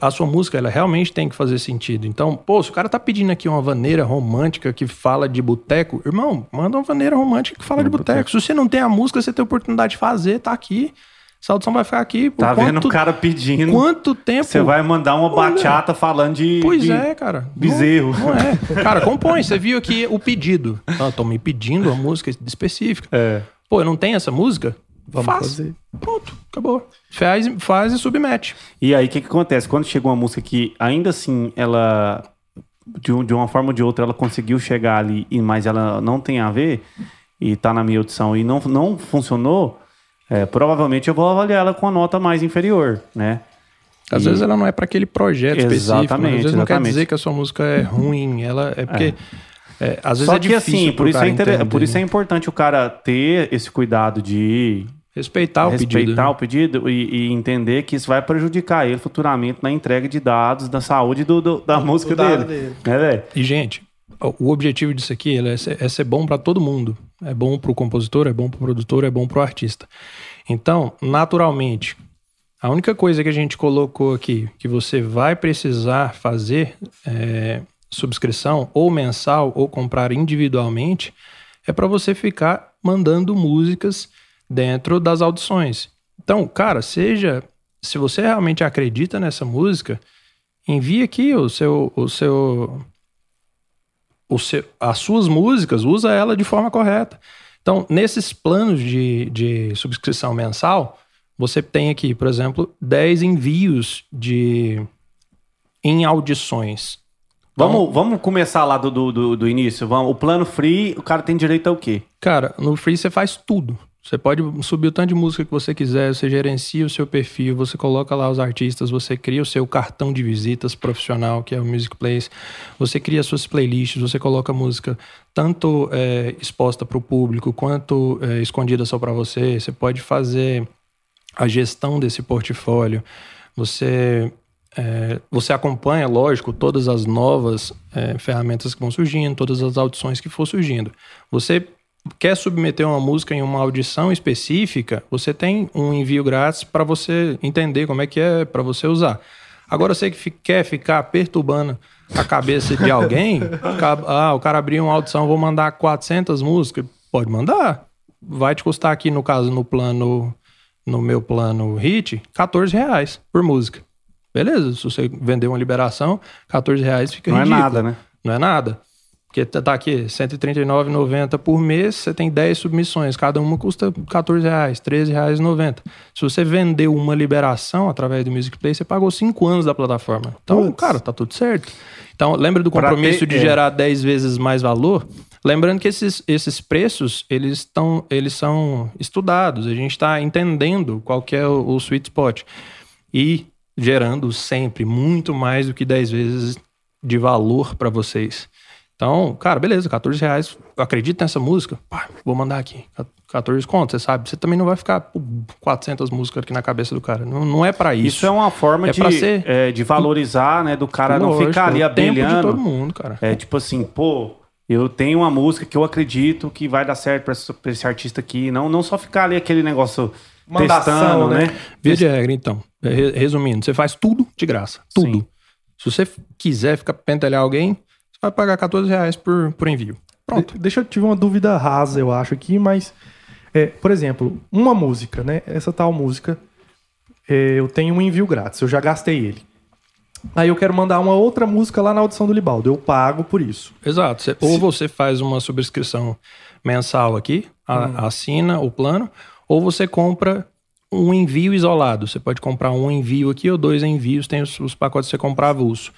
A sua música, ela realmente tem que fazer sentido. Então, pô, se o cara tá pedindo aqui uma vaneira romântica que fala de boteco, irmão, manda uma vaneira romântica que fala de boteco. Se você não tem a música, você tem a oportunidade de fazer, tá aqui. Essa audição vai ficar aqui. Tá quanto, vendo o cara pedindo. quanto tempo... Você vai mandar uma bachata falando de. Pois de- é, cara. bezerro. Não, não é. Cara, compõe. Você viu aqui o pedido. Ah, tô me pedindo uma música específica. É. Pô, eu não tenho essa música? Vamos Faz. fazer. Pronto, acabou. Faz, faz e submete. E aí, o que, que acontece? Quando chega uma música que ainda assim ela. De, de uma forma ou de outra, ela conseguiu chegar ali, mas ela não tem a ver, e tá na minha audição e não, não funcionou, é, provavelmente eu vou avaliar ela com a nota mais inferior, né? Às E- vezes ela não é para aquele projeto específico. mas Exatamente, Às vezes não quer exatamente. dizer que a sua música é ruim. Ela é porque. é, às vezes Só é que difícil. assim, por isso, é inter- entender. por isso é importante o cara ter esse cuidado de Respeitar o respeitar pedido. né? o pedido e, e entender que isso vai prejudicar ele futuramente na entrega de dados da saúde do, do- da música dado dele. dele. Né, velho? E, gente, o objetivo disso aqui é, ser, é ser bom para todo mundo. É bom para o compositor, é bom para o produtor, é bom para o artista. Então, naturalmente, a única coisa que a gente colocou aqui que você vai precisar fazer é, subscrição ou mensal ou comprar individualmente é para você ficar mandando músicas dentro das audições. Então, cara, seja se você realmente acredita nessa música, envie aqui o seu o seu seu, as suas músicas, usa ela de forma correta. Então, nesses planos de, de subscrição mensal, você tem aqui, por exemplo, 10 envios de em audições. Então, Vamos, vamos começar lá do, do, do, início. Vamos. O plano free, o cara tem direito ao quê? Cara, no Free você faz tudo. Você pode subir o tanto de música que você quiser, você gerencia o seu perfil, você coloca lá os artistas, você cria o seu cartão de visitas profissional, que é o Music Place, você cria suas playlists, você coloca música tanto é, exposta para o público quanto é, escondida só para você. Você pode fazer a gestão desse portfólio. Você é, você acompanha, lógico, todas as novas é, ferramentas que vão surgindo, todas as audições que for surgindo. Você quer submeter uma música em uma audição específica, você tem um envio grátis para você entender como é que é para você usar. Agora, você que quer ficar perturbando a cabeça de alguém, ah, o cara abriu uma audição, vou mandar 400 músicas, pode mandar. Vai te custar aqui, no caso, no plano, no meu plano HIT, 14 reais por música. Beleza, se você vender uma liberação, 14 reais fica Não é ridículo. nada, né? Não é nada. Porque tá tá aqui, R$ 139,90 por mês, você tem 10 submissões, cada uma custa 14 reais, R$ 13,90. Se você vendeu uma liberação através do Music Play, você pagou 5 anos da plataforma. Então, Putz. cara, tá tudo certo. Então, lembra do compromisso ter- de é. gerar 10 vezes mais valor? Lembrando que esses, esses preços, eles, tão, eles são estudados, a gente está entendendo qual que é o, o sweet spot. E gerando sempre muito mais do que 10 vezes de valor para vocês. Então, cara, beleza, 14 reais. Eu acredito nessa música? Pá, vou mandar aqui. 14 contos, você sabe. Você também não vai ficar pô, 400 músicas aqui na cabeça do cara. Não, não é para isso. Isso é uma forma É de, ser- é, de valorizar, né? Do cara não Lógico, ficar ali é o tempo de todo abelhando. mundo, cara. É tipo assim, pô, eu tenho uma música que eu acredito que vai dar certo pra esse, pra esse artista aqui. Não, não só ficar ali aquele negócio Mandação, testando, né? né? Via de regra, então. Re- Resumindo, você faz tudo de graça. Tudo. Sim. Se você quiser ficar pentelhar alguém, você vai pagar 14 reais por, por envio. Pronto. De- Deixa eu tive uma dúvida rasa, eu acho aqui, mas é, por exemplo, uma música, né? Essa tal música, é, eu tenho um envio grátis, eu já gastei ele. Aí eu quero mandar uma outra música lá na audição do Libaldo, eu pago por isso. Exato. Você- ou você faz uma subscrição mensal aqui, a- Hum. assina o plano, ou você compra um envio isolado. Você pode comprar um envio aqui ou dois envios, tem os, os pacotes que você comprar avulso.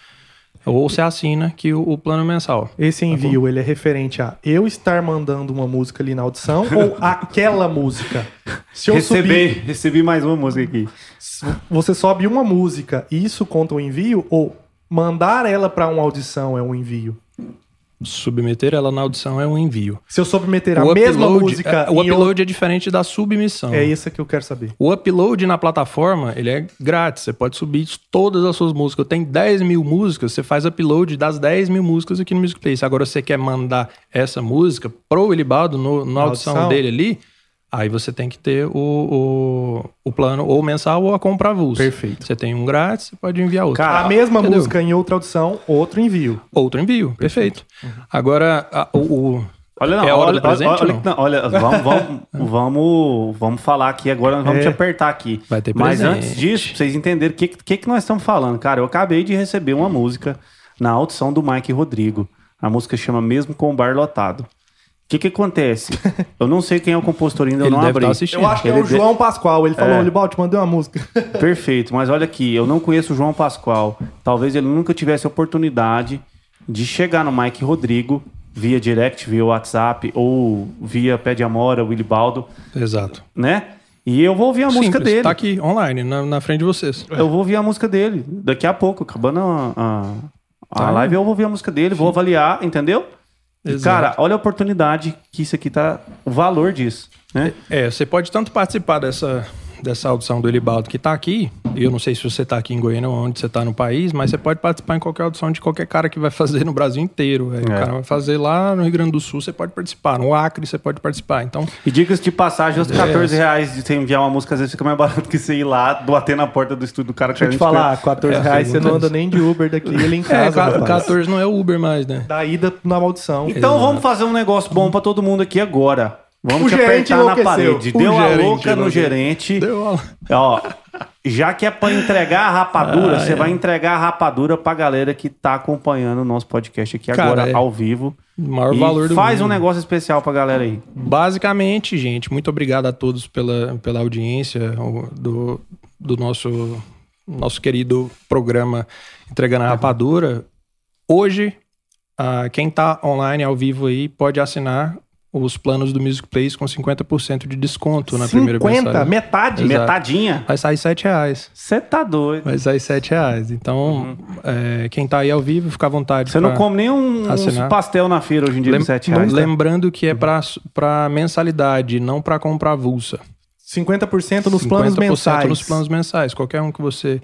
Ou você assina que o, o plano mensal. Esse envio, ele é referente a eu estar mandando uma música ali na audição ou aquela música? Se eu Recebi, subir, recebi mais uma música aqui. você sobe uma música, isso conta um envio ou mandar ela para uma audição é um envio? Submeter ela na audição é um envio. Se eu submeter a O mesma upload- música. é, o upload é diferente da submissão. É isso que eu quero saber. O upload na plataforma, ele é grátis. Você pode subir todas as suas músicas. Tem 10 mil músicas, você faz upload das 10 mil músicas aqui no Music Place. Agora, você quer mandar essa música pro Willibaldo no, na audição, audição? dele ali, aí você tem que ter o, o, o plano ou mensal ou a compra avulsa. Perfeito. Você tem um grátis, você pode enviar outro. Cara, a mesma entendeu? música em outra audição, outro envio. Outro envio, perfeito. Agora, a- o, o- Olha, não, É a hora olha, do presente olha, não, olha, vamos, vamos, vamos, vamos falar aqui agora, nós vamos É. te apertar aqui. Vai ter Mas presente. antes disso, pra vocês entenderem o que, que, que nós estamos falando. Cara, eu acabei de receber uma música na audição do Mike Rodrigo. A música chama Mesmo com o Bar Lotado. O que que acontece? Eu não sei quem é o compositor ainda, eu Ele não deve abri. estar assistindo. Eu acho que é Ele o de- João Pascoal. Ele falou, É. Libaldi, mandei uma música. Perfeito, mas olha aqui, eu não conheço o João Pascoal. Talvez ele nunca tivesse oportunidade de chegar no Mike Rodrigo via direct, via WhatsApp ou via Pé de Amora, Willy Baldo, Exato. né? E eu vou ouvir a música Simples, dele. Tá aqui, online, na, na frente de vocês. Eu vou ouvir a música dele. Daqui a pouco, acabando a, a, a Tá. live, eu vou ouvir a música dele, vou avaliar, entendeu? Exato. cara, olha a oportunidade que isso aqui tá. O valor disso. Né? É, você pode tanto participar dessa, dessa audição do Elibaldo que tá aqui. Eu não sei se você tá aqui em Goiânia ou onde você tá no país, mas você pode participar em qualquer audição de qualquer cara que vai fazer no Brasil inteiro. Aí O É. cara vai fazer lá no Rio Grande do Sul, você pode participar. No Acre, você pode participar. Então, E dicas de passagem, os É. 14 reais de você enviar uma música, às vezes fica mais barato que você ir lá, bater na porta do estúdio do cara que Deixa eu te falar, 14 É, reais você não anda nem de Uber daqui, ele em é, casa. ca- rapaz. 14 não é Uber mais, né? Da ida na maldição. Então vamos fazer um negócio bom pra todo mundo aqui agora. Vamos O te apertar na parede. Deu a louca no gerente. Deu uma... Ó, já que é pra entregar a rapadura, Ah, você é. vai entregar a rapadura pra galera que tá acompanhando o nosso podcast aqui Cara, agora, é. ao vivo. O maior E valor do faz um mundo. negócio especial pra galera aí. Basicamente, gente, muito obrigado a todos pela, pela audiência do, do nosso, nosso querido programa Entregando a Rapadura. Hoje, ah, quem tá online ao vivo aí pode assinar os planos do Music Place com 50% de desconto na primeira 50, mensagem. metade. Exato. Metadinha? Vai sair 7 reais. Você tá doido. Vai sair 7 reais. Então, é, quem tá aí ao vivo, fica à vontade. Você não pra- come nem um, pastel na feira hoje em dia Lem- de 7 reais. Lembrando que é para mensalidade, não para comprar avulsa. 50% nos planos 50% mensais. nos planos mensais. Qualquer um que você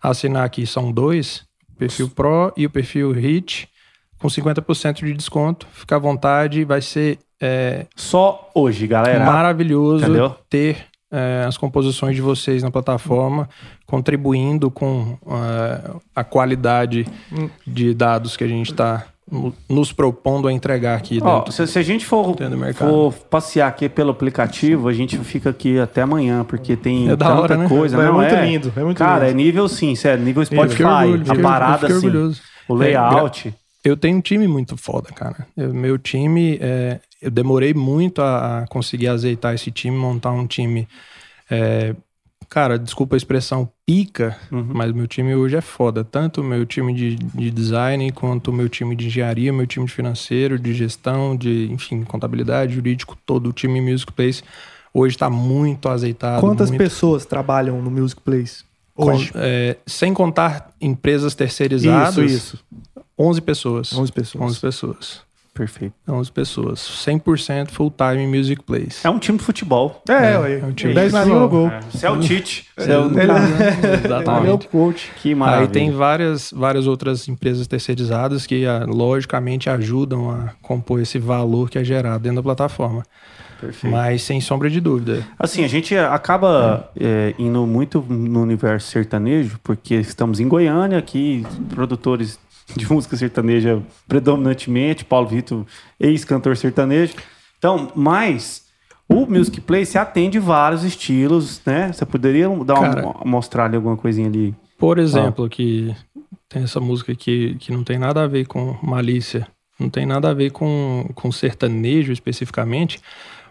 assinar aqui são dois, o perfil Pro e o perfil Hit, com 50% de desconto. Fica à vontade, vai ser é, Só hoje, galera. maravilhoso Entendeu? ter é, as composições de vocês na plataforma, contribuindo com é, a qualidade de dados que a gente está nos propondo a entregar aqui Ó, dentro. se, se a gente for, Dentro do mercado. for passear aqui pelo aplicativo, a gente fica aqui até amanhã, porque tem É da tanta hora, né? coisa. É não, muito lindo, é muito Cara, lindo. é nível sim, sério, nível Spotify, fiquei orgulho- a parada fiquei assim, orgulhoso. o É, layout. Eu tenho um time muito foda, cara. Eu- meu time, é, eu demorei muito a, a conseguir azeitar esse time, montar um time. é, cara, desculpa a expressão pica, Uhum. mas meu time hoje é foda. Tanto o meu time de, de design, quanto o meu time de engenharia, meu time de financeiro, de gestão, de, enfim, contabilidade, jurídico, todo o time Music Place hoje está muito azeitado. Quantas muito, pessoas trabalham no Music Place hoje? com- é, sem contar empresas terceirizadas, Isso, isso. 11 pessoas. 11 pessoas. 11 pessoas. Perfeito. 11 pessoas. 100% full time music place. É um time de futebol. É, ué. é um time 10 de na linha no gol. Você é o Tite. Você é o... Ele, ele é o Exatamente. coach. Que maravilha. Aí tem várias, várias outras empresas terceirizadas que, ah, logicamente, ajudam a compor esse valor que é gerado dentro da plataforma. Perfeito. Mas, sem sombra de dúvida, Assim, a gente acaba é, indo muito no universo sertanejo, porque estamos em Goiânia, aqui, produtores de música sertaneja predominantemente, Paulo Vitor, ex-cantor sertanejo. Então, mas o Music Play se atende vários estilos, né? Você poderia dar Cara. uma, mostrar ali alguma coisinha ali? Por exemplo, que tem essa música aqui que não tem nada a ver com malícia, não tem nada a ver com, com sertanejo especificamente,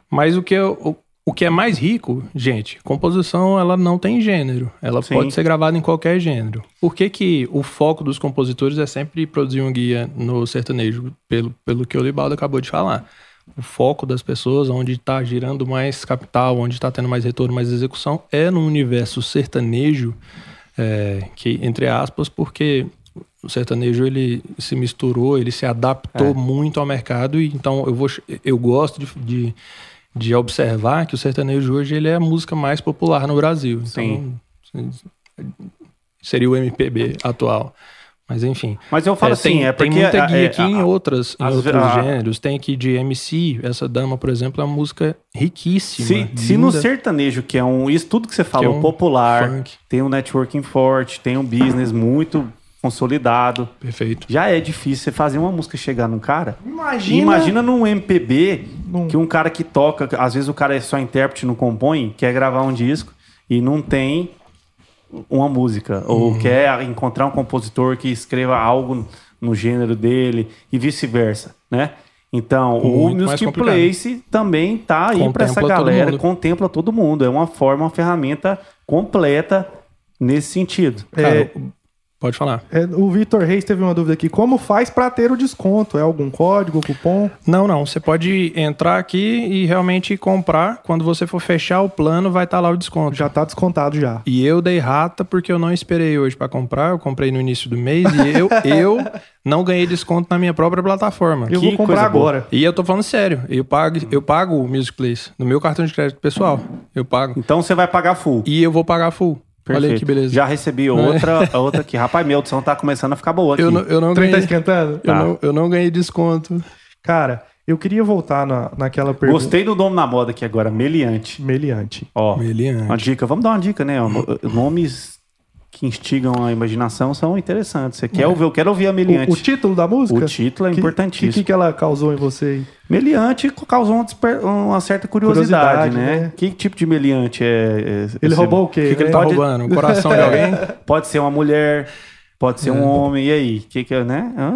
mas o que, eu, o, que é mais rico, gente, composição ela não tem gênero, ela Sim. pode ser gravada em qualquer gênero. Por que, que o foco dos compositores é sempre produzir um guia no sertanejo, pelo, pelo que o Libaldo acabou de falar? O foco das pessoas, onde está girando mais capital, onde está tendo mais retorno, mais execução, é no universo sertanejo, é, que entre aspas, porque O sertanejo ele se misturou, ele se adaptou É. muito ao mercado e então eu vou eu gosto de, de, de observar que o sertanejo hoje ele é a música mais popular no Brasil. Então, seria o MPB atual. Mas enfim. Mas eu falo É, assim, tem, é tem porque... muita guia é, aqui a- em outras, em outros a- gêneros. Tem aqui de MC, essa dama, por exemplo, é uma música riquíssima. Se, se no linda, sertanejo, que é um. Isso tudo que você falou, um popular, funk. tem um networking forte, tem um business muito consolidado. Perfeito. Já é difícil você fazer uma música chegar num cara. Imagina. Imagina num MPB Num- que um cara que toca, às vezes o cara é só intérprete, não compõe, quer gravar um disco e não tem uma música. Ou Uhum. quer encontrar um compositor que escreva algo no gênero dele e vice-versa, né? Então, o Muito mais Music. Place também tá aí para essa todo galera, mundo. contempla todo mundo. É uma forma, uma ferramenta completa nesse sentido. Cara, pode falar. É, o Vitor Reis teve uma dúvida aqui. Como faz pra ter o desconto? É algum código, cupom? Não, não. Você pode entrar aqui e realmente comprar. Quando você for fechar o plano, vai estar lá o desconto. Já tá descontado já. E eu dei rata porque eu não esperei hoje para comprar. Eu comprei no início do mês e eu, eu não ganhei desconto na minha própria plataforma. Eu Que vou comprar boa. agora. E eu tô falando sério. Eu pago, eu pago o Music Place no meu cartão de crédito pessoal. Eu pago. Então você vai pagar full. E eu vou pagar full. Olha aí Perfeito. que beleza. Já recebi outra, outra aqui. Rapaz, minha audição tá começando a ficar boa aqui. eu, não, eu, não O trem tá ganhei, esquentando? eu, Tá. não, eu não ganhei desconto. Cara, eu queria voltar na, naquela pergunta. Gostei do nome na moda aqui agora, meliante. Meliante. Ó, Meliante. uma dica, vamos dar uma dica, né? Nomes que instigam a imaginação são interessantes. Você quer ouvir? Eu quero ouvir a Meliante. O, o título da música? O título é Que- importantíssimo. O que, que ela causou em você? aí? Meliante causou uma, uma certa curiosidade, Curiosidade, né? né? Que tipo de meliante é? é- Ele roubou o quê? O que, que ele né? tá Pode- roubando? O coração de alguém? Pode ser uma mulher, pode ser um homem. E aí? Que que é, né? Ah,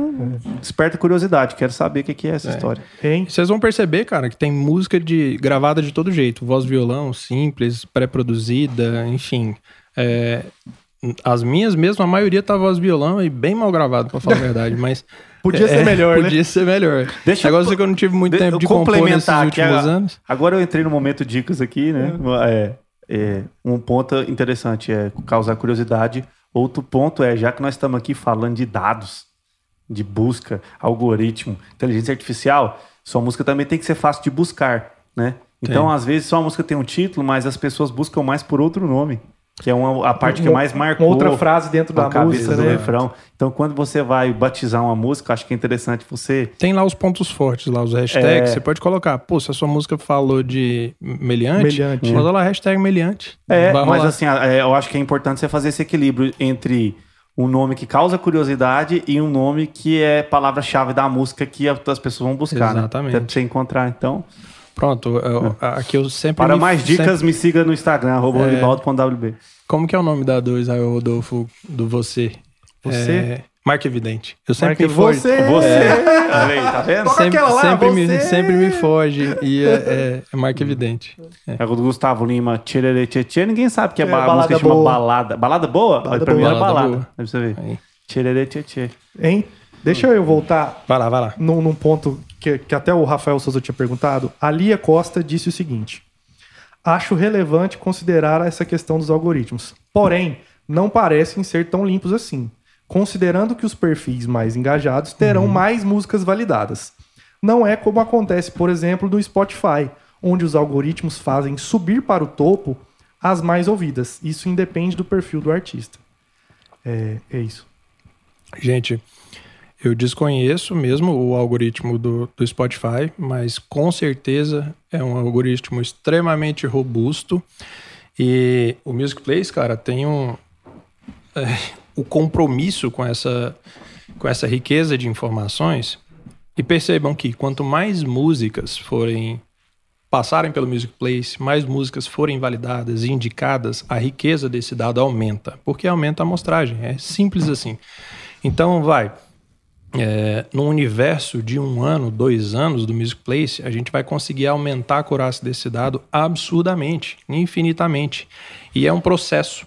desperta curiosidade. Quero saber o que, que é essa história. Hein? Vocês vão perceber, cara, que tem música de gravada de todo jeito. Voz violão, simples, pré-produzida, enfim. É, as minhas mesmo, a maioria tá voz violão e bem mal gravado, pra falar a verdade. Mas. Podia ser melhor, né? Podia ser melhor. Deixa eu- Negócio é que eu não tive muito De- tempo de eu compor nesses complementar últimos a- anos. Agora eu entrei no momento dicas aqui, né? É, é, um ponto interessante é causar curiosidade. Outro ponto é, já que nós estamos aqui falando de dados, de busca, algoritmo, inteligência artificial, sua música também tem que ser fácil de buscar, né? Então, às vezes, sua música tem um título, mas as pessoas buscam mais por outro nome, que é uma, a parte que Uma- mais marcou. uma outra frase dentro da cabeça música, do né? refrão. Então, quando você vai batizar uma música, acho que é interessante você Tem lá os pontos fortes, lá os hashtags. É. Você pode colocar, pô, se a sua música falou de meliante, Meliante. manda lá hashtag meliante. É, mas assim, é, eu acho que é importante você fazer esse equilíbrio entre um nome que causa curiosidade e um nome que é palavra-chave da música que as pessoas vão buscar, Exatamente. né? Até pra você encontrar, então. Pronto, eu- aqui eu sempre. Para me- mais dicas, sempre- me siga no Instagram, arroba É. Como que é o nome da dois aí, Rodolfo, do você? Você? É, Marca Evidente. Eu sempre Marca me foge. você. Você, olha aí, tá vendo? Sempre, lá, sempre, me, você. sempre me foge. E é, é, é Marca Evidente. É. É o do Gustavo Lima, Tcherere Tchê, ninguém sabe que é, É, ba- música chama boa. balada. Balada boa? Balada pra mim boa. era Balada boa. Pra você ver. Tcherere Tchê. Hein? Deixa eu voltar Vai lá, vai lá. num, num ponto que, que até o Rafael Souza tinha perguntado. A Lia Costa disse o seguinte: Acho relevante considerar essa questão dos algoritmos. Porém, não parecem ser tão limpos assim, considerando que os perfis mais engajados terão mais músicas validadas. Não é como acontece, por exemplo, no Spotify, onde os algoritmos fazem subir para o topo as mais ouvidas. Isso independe do perfil do artista. É, é isso. Gente, eu desconheço mesmo o algoritmo do, do Spotify, mas com certeza é um algoritmo extremamente robusto. E o Music Place, cara, tem um. é, o compromisso com essa, com essa riqueza de informações. E percebam que quanto mais músicas forem passarem pelo Music Place, mais músicas forem validadas e indicadas, a riqueza desse dado aumenta, porque aumenta a amostragem. É simples assim. Então, vai. É, no universo de um ano, dois anos do Music Place, a gente vai conseguir aumentar a acurácia desse dado absurdamente, infinitamente. E é um processo.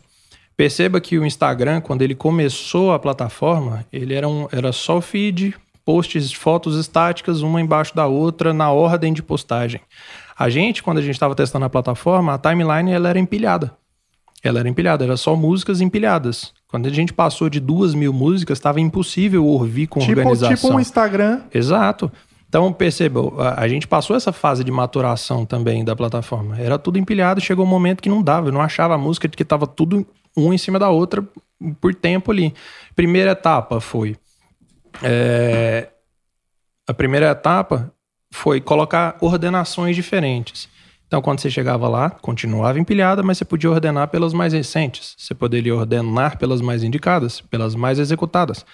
Perceba que o Instagram, quando ele começou a plataforma, ele era, um, era só feed, posts, fotos estáticas, uma embaixo da outra, na ordem de postagem. A gente, quando a gente estava testando a plataforma, a timeline ela era empilhada. Ela era empilhada, era só músicas empilhadas. Quando a gente passou de duas mil músicas, estava impossível ouvir com Tipo, organização. tipo um Instagram. Exato. Então, perceba, a, a gente passou essa fase de maturação também da plataforma. Era tudo empilhado, chegou um momento que não dava. Eu não achava a música de que estava tudo um em cima da outra por tempo ali. Primeira etapa foi. é, a primeira etapa foi colocar ordenações diferentes. Então, quando você chegava lá, continuava empilhada, mas você podia ordenar pelas mais recentes. Você poderia ordenar pelas mais indicadas, pelas mais executadas.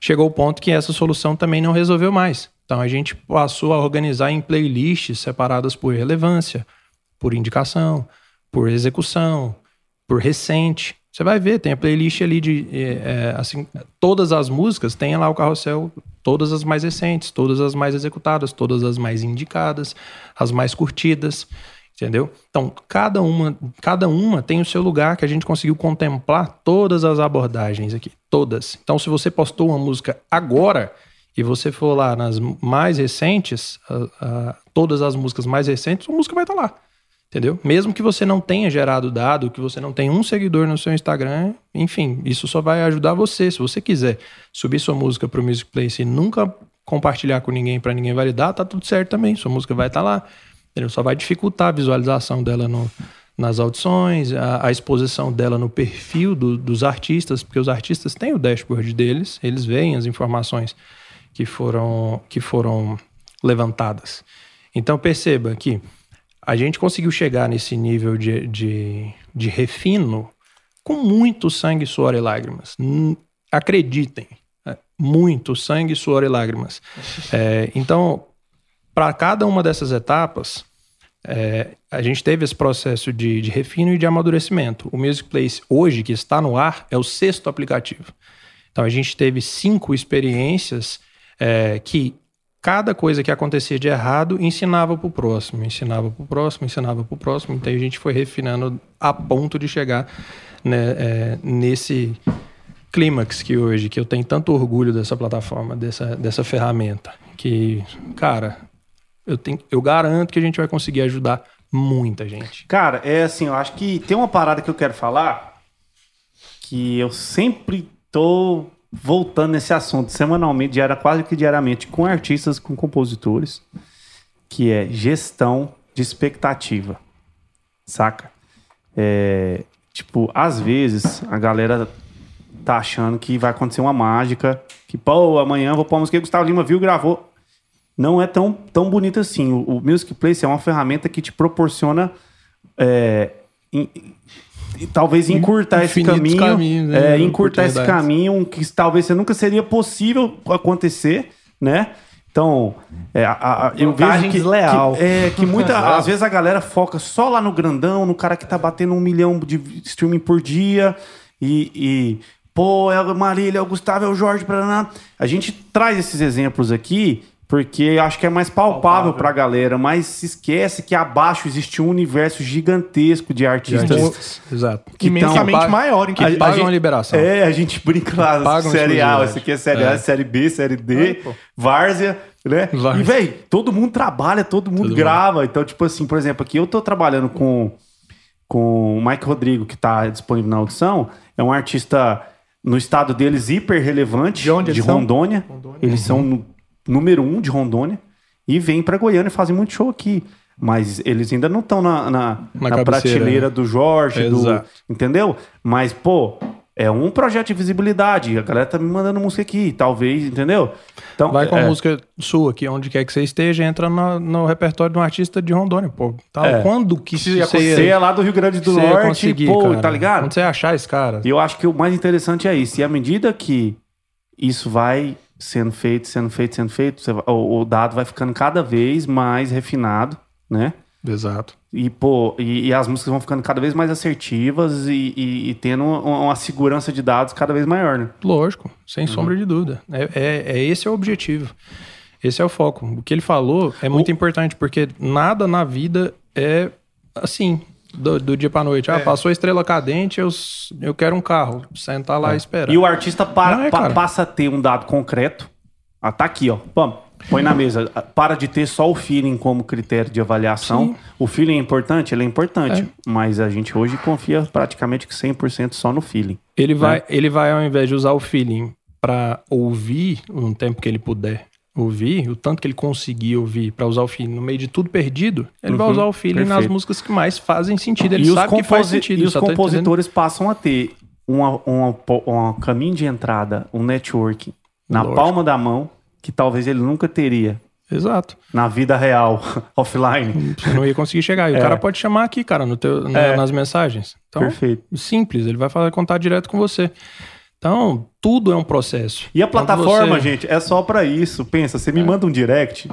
Chegou o ponto que essa solução também não resolveu mais. Então, a gente passou a organizar em playlists separadas por relevância, por indicação, por execução, por recente. Você vai ver, tem a playlist ali de. é, assim, todas as músicas, tem lá o carrossel, todas as mais recentes, todas as mais executadas, todas as mais indicadas, as mais curtidas. Entendeu? Então, cada uma, cada uma tem o seu lugar que a gente conseguiu contemplar todas as abordagens aqui. Todas. Então, se você postou uma música agora e você for lá nas mais recentes, a- a- todas as músicas mais recentes, a música vai estar lá. Entendeu? Mesmo que você não tenha gerado dado, que você não tenha um seguidor no seu Instagram, enfim, isso só vai ajudar você. Se você quiser subir sua música para o Music Place e nunca compartilhar com ninguém para ninguém validar, tá tudo certo também. Sua música vai estar lá. Entendeu? Só vai dificultar a visualização dela no- nas audições, a, a exposição dela no perfil do- dos artistas, porque os artistas têm o dashboard deles, eles veem as informações que foram, que foram levantadas. Então perceba que a gente conseguiu chegar nesse nível de, de, de refino com muito sangue, suor e lágrimas. Acreditem, é, muito sangue, suor e lágrimas. É, então, para cada uma dessas etapas, é, a gente teve esse processo de, de refino e de amadurecimento. O Music Place, hoje, que está no ar, é o sexto aplicativo. Então, a gente teve cinco experiências é, que cada coisa que acontecia de errado ensinava para o próximo, ensinava para o próximo, ensinava para o próximo. Então, a gente foi refinando a ponto de chegar né, é, nesse clímax que hoje, que eu tenho tanto orgulho dessa plataforma, dessa, dessa ferramenta, que, cara, eu, tenho, eu garanto que a gente vai conseguir ajudar muita gente. Cara, é assim, eu acho que tem uma parada que eu quero falar que eu sempre tô voltando nesse assunto semanalmente, diária, quase que diariamente, com artistas, com compositores, que é gestão de expectativa. Saca? É, tipo, às vezes a galera tá achando que vai acontecer uma mágica, que, pô, amanhã vou pôr a música que Gustavo Lima viu gravou. Não é tão, tão bonito assim. O, o Music Place é uma ferramenta que te proporciona é, talvez encurtar esse caminho, caminhos, né, é, encurtar esse caminho que talvez você nunca seria possível acontecer, né? Então, é, a- a- eu vejo que, desleal. que- é, que muita, às vezes a galera foca só lá no grandão, no cara que tá batendo um milhão de streaming por dia e, e, pô, é o Marília, é o Gustavo, é o Jorge, paraná. A gente traz esses exemplos aqui porque acho que é mais palpável pra galera, mas se esquece que abaixo existe um universo gigantesco de artistas. Exato. Que Imensamente tão- maior, hein? Que A- a pagam gente- a liberação. É, a gente brinca lá, Pagam série A, esse aqui é série A, É. série B, série D, pô. Várzea, né? Várzea. E, velho, todo mundo trabalha, todo mundo Todo grava. Então, tipo assim, por exemplo, aqui eu tô trabalhando com, com o Mike Rodrigo, que tá disponível na audição. É um artista no estado deles hiper relevante, De onde eles são? Rondônia. Rondônia. Eles são no- número um de Rondônia e vêm pra Goiânia e fazem muito show aqui. Mas eles ainda não estão na, na, Na na prateleira né? do Jorge, do, entendeu? Mas, pô, é um projeto de visibilidade. A galera tá me mandando música aqui, talvez, entendeu? Então, Vai com é, a música sua, que onde quer que você esteja, entra no, no repertório de um artista de Rondônia, pô. Tá, É. Quando que Se você é lá do Rio Grande do ia Norte, pô, cara? tá ligado? Quando você achar esse cara. E eu acho que o mais interessante é isso. E à medida que isso vai sendo feito, sendo feito, sendo feito, vai- o, o dado vai ficando cada vez mais refinado, né? Exato. E, pô, e, e as músicas vão ficando cada vez mais assertivas e, e- e tendo uma, uma segurança de dados cada vez maior, né? Lógico, sem Uhum. sombra de dúvida. É, é, é esse é o objetivo. Esse é o foco. O que ele falou é muito importante, porque nada na vida é assim, do, do dia pra noite. Ah, passou a estrela cadente, eu, eu quero um carro. Sentar lá e esperar. É. E o artista pa- Não é, pa- passa a ter um dado concreto. Ah, tá aqui, ó. Pam. põe na mesa. Para de ter só o feeling como critério de avaliação. Sim. O feeling é importante? Ele é importante. É. Mas a gente hoje confia praticamente que 100% só no feeling. Ele vai, ele vai ao invés de usar o feeling pra ouvir no tempo que ele puder ouvir, o tanto que ele conseguir ouvir pra usar o feeling no meio de tudo perdido, ele vai Uhum, usar o feeling nas perfeito. músicas que mais fazem sentido. Ele e sabe que faz sentido. e os tá compositores passam a ter um caminho de entrada, um network na Lógico. palma da mão que talvez ele nunca teria Exato. na vida real, offline. Você não ia conseguir chegar. E É. o cara pode chamar aqui, cara, no teu, na- É. nas mensagens. Então, Perfeito. simples, ele vai falar contato direto com você. Então, tudo é um processo. E a plataforma, você- gente, é só pra isso. Pensa, você me É. manda um direct.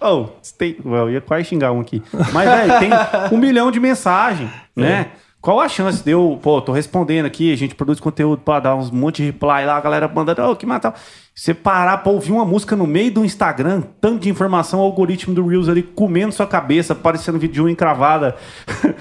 Oh, tem. Eu ia quase xingar um aqui. Mas, velho, tem um milhão de mensagens, né? É. Qual a chance de eu, pô, tô respondendo aqui, a gente produz conteúdo pra dar uns monte de reply lá, a galera mandando, oh, que matar. Você parar pra ouvir uma música no meio do Instagram, tanto de informação, o algoritmo do Reels ali comendo sua cabeça, parecendo vídeo de encravada.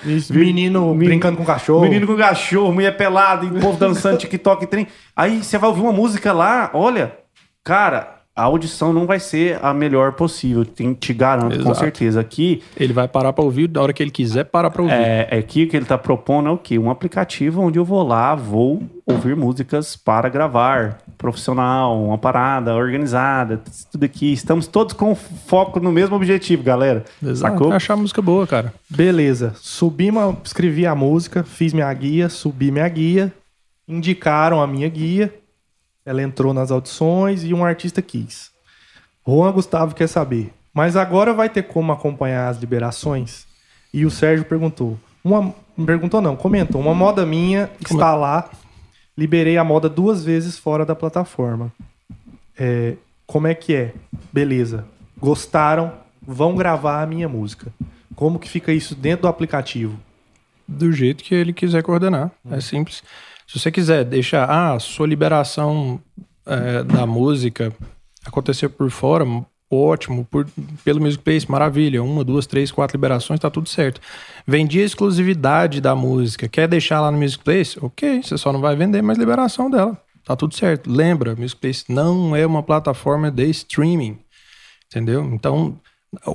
Isso, menino Menino- brincando com cachorro. Menino com cachorro, mulher pelada, e povo dançando TikTok e trem. Aí você vai ouvir uma música lá, olha, cara, a audição não vai ser a melhor possível, tem, te garanto com Exato. certeza. Aqui, Ele vai parar pra ouvir, da hora que ele quiser, parar pra ouvir. é, é aqui o que ele tá propondo é o quê? Um aplicativo onde eu vou lá, vou ouvir músicas para gravar. Profissional, uma parada organizada, tudo aqui. Estamos todos com foco no mesmo objetivo, galera. Exato. Sacou? Achar a música boa, cara. Beleza. Subi, uma, escrevi a música, fiz minha guia, subi minha guia, indicaram a minha guia, ela entrou nas audições e um artista quis. Juan Gustavo quer saber, mas agora vai ter como acompanhar as liberações? E o Sérgio perguntou. Uma, não perguntou não, comentou. Uma moda minha está lá, liberei a moda duas vezes fora da plataforma. É, como é que é? Beleza. Gostaram? Vão gravar a minha música. Como que fica isso dentro do aplicativo? do jeito que ele quiser coordenar. É simples. Se você quiser deixar, ah, sua liberação é, da música aconteceu por fora, ótimo, por, pelo Music Place, maravilha. Uma, duas, três, quatro liberações, tá tudo certo. Vendi a exclusividade da música, quer deixar lá no Music Place? Ok, você só não vai vender mais liberação dela. Tá tudo certo. Lembra, Music Place não é uma plataforma de streaming. Entendeu? Então,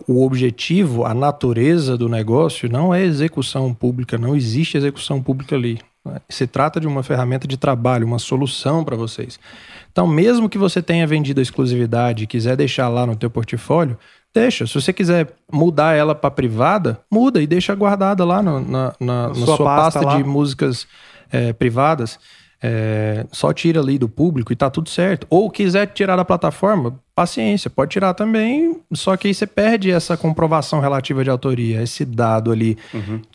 o objetivo, a natureza do negócio não é execução pública, não existe execução pública ali. Se trata de uma ferramenta de trabalho, uma solução para vocês. Então, mesmo que você tenha vendido a exclusividade e quiser deixar lá no teu portfólio, deixa. Se você quiser mudar ela para privada, muda e deixa guardada lá no- na, na- na sua sua, pasta pasta, de músicas é, privadas. É, só tira ali do público e tá tudo certo. Ou quiser tirar da plataforma, paciência, pode tirar também. Só que aí você perde essa comprovação relativa de autoria, esse dado ali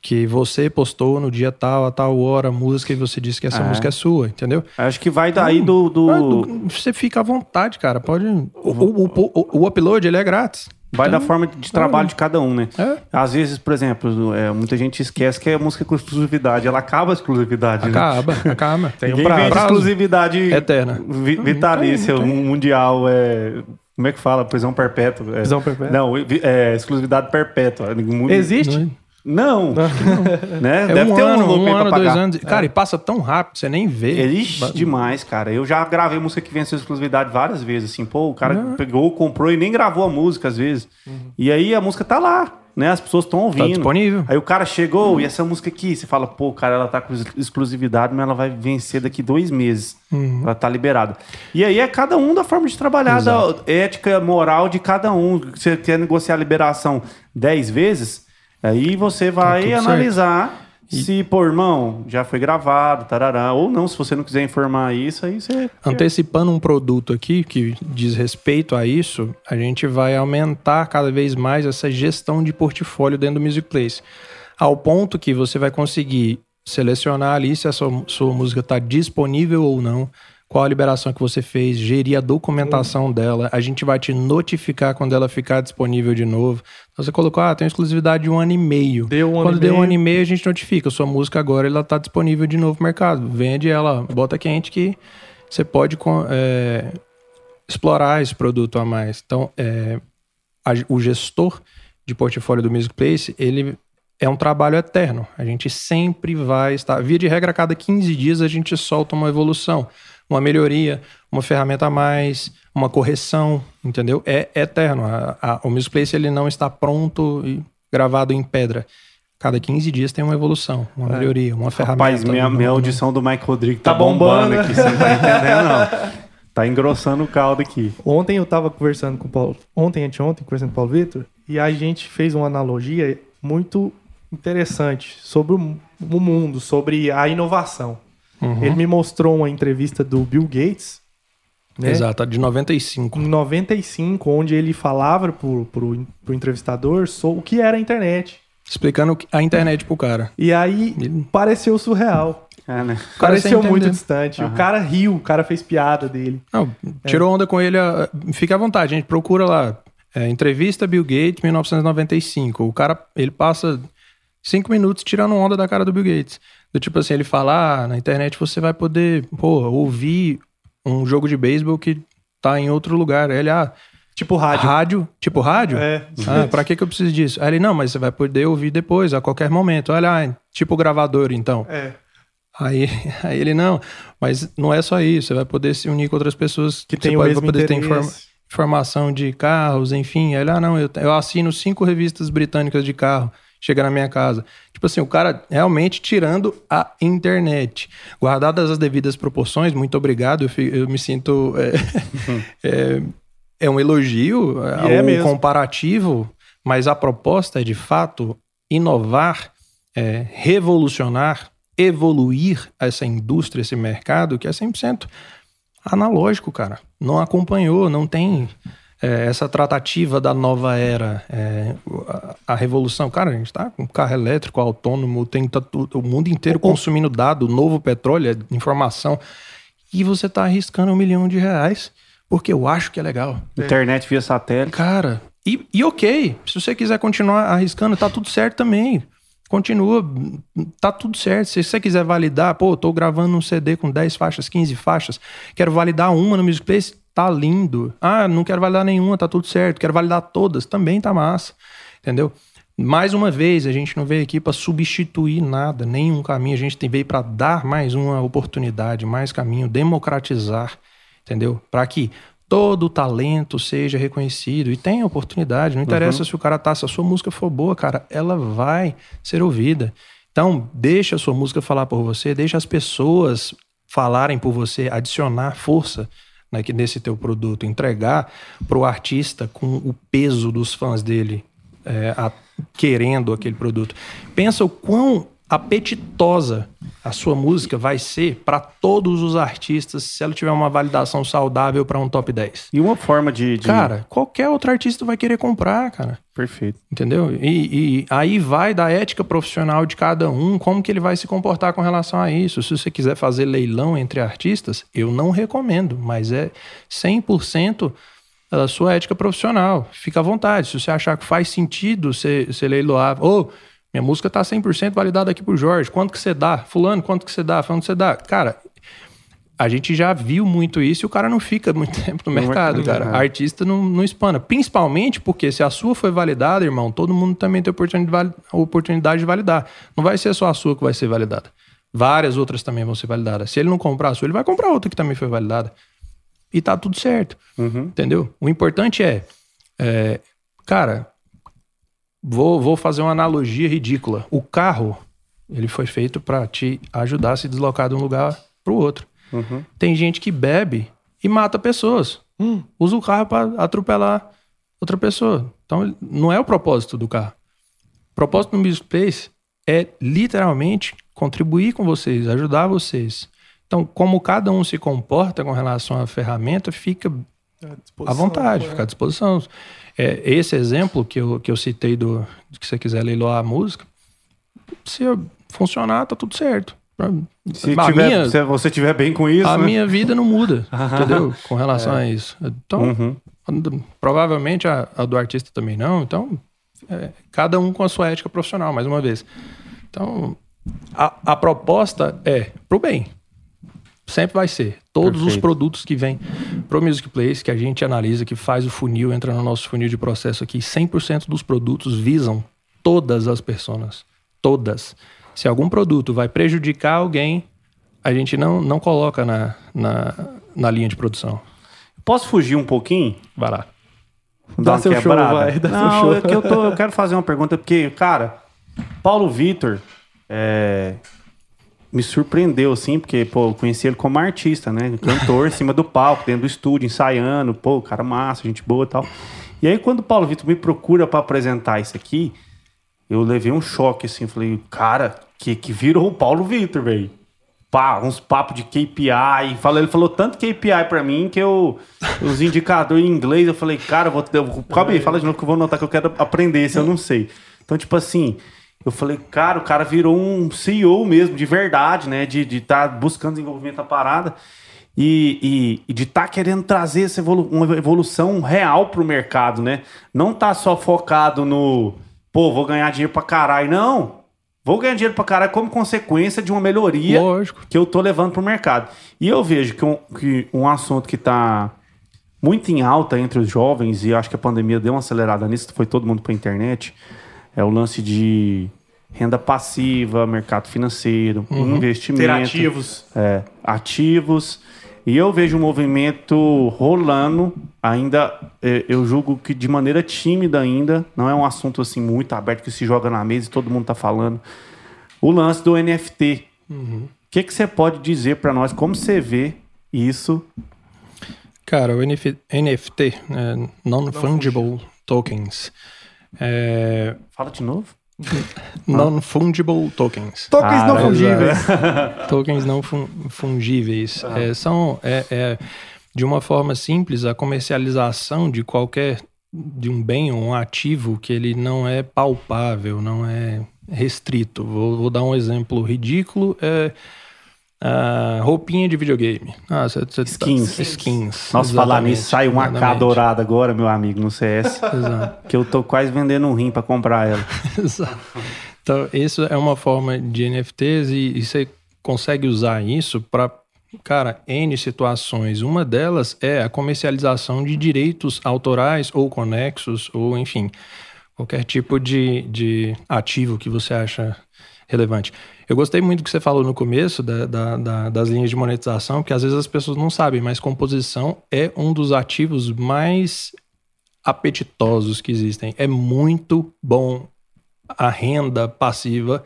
que você postou no dia tal, a tal hora, a música, e você disse que essa É. música é sua, entendeu? Acho que vai daí do. do- Você fica à vontade, cara. Pode. O, o, o- o upload ele é grátis. Vai da forma de trabalho de cada um, né? É. Às vezes, por exemplo, é, muita gente esquece que é música com exclusividade. Ela acaba a exclusividade, né? Acaba, acaba. Tem um prazo. exclusividade Eterna. vi- vitalícia, Não tem, um mundial. É, como é que fala? Prisão perpétua. É, Prisão perpétua? Não, é, exclusividade perpétua. Existe? Não. né? É Deve um ter ano, um um ano, dois anos. Cara, e passa tão rápido, você nem vê. É, Ixi, demais, cara. Eu já gravei música que venceu exclusividade várias vezes, assim. Pô, o cara pegou, comprou e nem gravou a música, às vezes. E aí a música tá lá, né? As pessoas estão ouvindo. Tá disponível. Aí o cara chegou e essa música aqui, você fala, pô, cara, ela tá com ex- exclusividade, mas ela vai vencer daqui dois meses. Ela tá liberada. E aí é cada um da forma de trabalhar, da ética moral de cada um. Você quer negociar a liberação dez vezes, aí você vai tudo certo. analisar se, pô, irmão, já foi gravado, tarará. Ou não, se você não quiser informar isso, aí você. Antecipando um produto aqui que diz respeito a isso, a gente vai aumentar cada vez mais essa gestão de portfólio dentro do Music Place. Ao ponto que você vai conseguir selecionar ali se a sua, sua música está disponível ou não, qual a liberação que você fez, gerir a documentação dela. A gente vai te notificar quando ela ficar disponível de novo. Então você colocou, ah, tem exclusividade de um ano e meio. Deu um ano Quando e deu um meio. ano e meio, a gente notifica. Sua música agora ela está disponível de novo no mercado. Vende ela, bota quente que você pode é, explorar esse produto a mais. Então, é, a- o gestor de portfólio do Music Place, ele é um trabalho eterno. A gente sempre vai estar. Via de regra, a cada 15 dias a gente solta uma evolução. Uma melhoria, uma ferramenta a mais, uma correção, entendeu? É eterno. A, a, o Music Place ele não está pronto e gravado em pedra. Cada 15 dias tem uma evolução, uma é. melhoria, uma ferramenta. Rapaz, minha, minha audição do Mike Rodrigues tá, tá bombando, bombando aqui, você não tá entendendo, não. Tá engrossando o caldo aqui. Ontem eu tava conversando com o Paulo, ontem, anteontem, conversando com o Paulo Vitor, e a gente fez uma analogia muito interessante sobre o mundo, sobre a inovação. Uhum. Ele me mostrou uma entrevista do Bill Gates. Né? Exato, de 95. Em 95, onde ele falava pro, pro, pro entrevistador sobre o que era a internet. Explicando a internet pro cara. E aí ele... pareceu surreal. É, né? Pareceu muito distante. Uhum. O cara riu, o cara fez piada dele. Não, tirou é. onda com ele. Fica à vontade, a gente procura lá. É, entrevista Bill Gates, 1995. O cara, ele passa cinco minutos tirando onda da cara do Bill Gates. Do tipo assim, ele fala, ah, na internet você vai poder, pô, ouvir um jogo de beisebol que tá em outro lugar. Aí ele, ah, Tipo rádio. Rádio? Tipo rádio? É. Ah, pra que, que eu preciso disso? Aí ele, não, mas você vai poder ouvir depois, a qualquer momento. Olha, ah, tipo gravador, então. É. Aí, aí ele, não, mas não é só isso. Você vai poder se unir com outras pessoas que tem o mesmo poder interesse. ter informa informação de carros, enfim. Aí ele, ah, não, eu, eu assino cinco revistas britânicas de carro chega na minha casa. Tipo assim, o cara realmente tirando a internet. Guardadas as devidas proporções, muito obrigado. Eu, eu me sinto. É, é, é um elogio, é, é um comparativo, mas a proposta é de fato inovar, é, revolucionar, evoluir essa indústria, esse mercado que é 100% analógico, cara. Não acompanhou, não tem é, essa tratativa da nova era, é, a, a, revolução. Cara, a gente está com carro elétrico, autônomo, tem tá, o mundo inteiro consumindo dado, novo petróleo, é informação. E você está arriscando um milhão de reais porque eu acho que é legal. Internet via satélite. Cara, e, e ok, se você quiser continuar arriscando, tá tudo certo também continua, tá tudo certo. Se você quiser validar, pô, tô gravando um CD com 10 faixas, 15 faixas, quero validar uma no Music Place, tá lindo. Ah, não quero validar nenhuma, tá tudo certo. Quero validar todas, também tá massa. Entendeu? Mais uma vez, a gente não veio aqui para substituir nada, nenhum caminho. A gente veio para dar mais uma oportunidade, mais caminho, democratizar, entendeu? Para que todo o talento seja reconhecido e tenha oportunidade. Não interessa uhum. se o cara tá, se a sua música for boa, cara, ela vai ser ouvida. Então, deixa a sua música falar por você, deixa as pessoas falarem por você, adicionar força né, nesse teu produto, entregar para o artista com o peso dos fãs dele é, a, querendo aquele produto. Pensa o quão apetitosa a sua música vai ser para todos os artistas se ela tiver uma validação saudável para um top 10. E uma forma de, de, Cara, qualquer outro artista vai querer comprar, cara. Perfeito. Entendeu? E, e, aí vai da ética profissional de cada um, como que ele vai se comportar com relação a isso. Se você quiser fazer leilão entre artistas, eu não recomendo, mas é 100% da sua ética profissional. Fica à vontade. Se você achar que faz sentido você, você leiloar... Ou... Oh, minha música tá 100% validada aqui pro Jorge. Quanto que você dá? Fulano, quanto que você dá? Quanto você dá? Cara, a gente já viu muito isso e o cara não fica muito tempo no mercado, cara. A artista não, não espana. Principalmente porque se a sua foi validada, irmão, todo mundo também tem a oportunidade de validar. Não vai ser só a sua que vai ser validada. Várias outras também vão ser validadas. Se ele não comprar a sua, ele vai comprar outra que também foi validada. E tá tudo certo. Uhum. Entendeu? O importante é, é cara, Vou, vou fazer uma analogia ridícula. O carro, ele foi feito para te ajudar a se deslocar de um lugar para o outro. Uhum. Tem gente que bebe e mata pessoas. Hum, usa o carro para atropelar outra pessoa. Então, não é o propósito do carro. O propósito do Music Place é literalmente contribuir com vocês, ajudar vocês. Então, como cada um se comporta com relação à ferramenta, fica à vontade, fica à disposição. É, esse exemplo que eu, que eu citei do que você quiser leiloar a música, se funcionar, tá tudo certo. Se, tiver, minha, se você tiver bem com isso. A né? minha vida não muda, entendeu? Com relação é. a isso. Então, uhum. provavelmente a, a, do artista também não. Então, é, cada um com a sua ética profissional, mais uma vez. Então, a, a proposta é pro bem. Sempre vai ser. Todos Perfeito. os produtos que vêm pro Music Place, que a gente analisa, que faz o funil, entra no nosso funil de processo aqui, 100% dos produtos visam todas as pessoas. Todas. Se algum produto vai prejudicar alguém, a gente não, não coloca na, na, na linha de produção. Posso fugir um pouquinho? Vai lá. Dá seu show, vai, dá seu Não, show. é que eu, tô, eu quero fazer uma pergunta, porque, cara, Paulo Vitor é, me surpreendeu, assim, porque, pô, eu conheci ele como artista, né? Cantor em cima do palco, dentro do estúdio, ensaiando, pô, cara massa, gente boa e tal. E aí, quando o Paulo Vitor me procura pra apresentar isso aqui, eu levei um choque, assim, falei, cara, que, que virou o Paulo Vitor, velho. Pá, uns papos de KPI. Ele falou tanto KPI pra mim que eu. Os indicadores em inglês, eu falei, cara, eu vou. Calma aí, fala de novo que eu vou anotar que eu quero aprender esse, eu não sei. Então, tipo assim, eu falei, cara, o cara virou um CEO mesmo, de verdade, né? De estar de tá buscando desenvolvimento da parada. E, e, e de estar tá querendo trazer essa evolu uma evolução real pro mercado, né? Não tá só focado no, pô, vou ganhar dinheiro pra caralho. Não. Vou ganhar dinheiro pra caralho como consequência de uma melhoria Lógico. que eu tô levando pro mercado. E eu vejo que um, que um assunto que tá muito em alta entre os jovens, e acho que a pandemia deu uma acelerada nisso, foi todo mundo pra internet, é o lance de renda passiva, mercado financeiro, investimento. Ter ativos. É, ativos. E eu vejo um movimento rolando, ainda, eh, eu julgo que de maneira tímida ainda, não é um assunto assim muito aberto que se joga na mesa e todo mundo tá falando. O lance do NFT. O que que você pode dizer para nós? Como você vê isso? Cara, o NF NFT, é, Non-Fungible Tokens. É, Fala de novo. Non-Fungible Tokens. Tokens não Ah, fungíveis. tokens não fun- fungíveis. É, são, é, é, de uma forma simples, a comercialização de qualquer de um bem ou um ativo que ele não é palpável, não é restrito. Vou, vou dar um exemplo ridículo. É, a roupinha de videogame. Ah, cê, cê tá- Skins. skins. Nossa, falar nisso, sai um AK dourado agora, meu amigo, no CS. Exato. que eu tô quase vendendo um rim para comprar ela. Exato. Então, isso é uma forma de NFTs e, e você consegue usar isso para, cara, N situações. Uma delas é a comercialização de direitos autorais ou conexos, ou enfim, qualquer tipo de, de ativo que você acha relevante. Eu gostei muito do que você falou no começo da- da- da- das linhas de monetização, porque às vezes as pessoas não sabem, mas composição é um dos ativos mais apetitosos que existem. É muito bom a renda passiva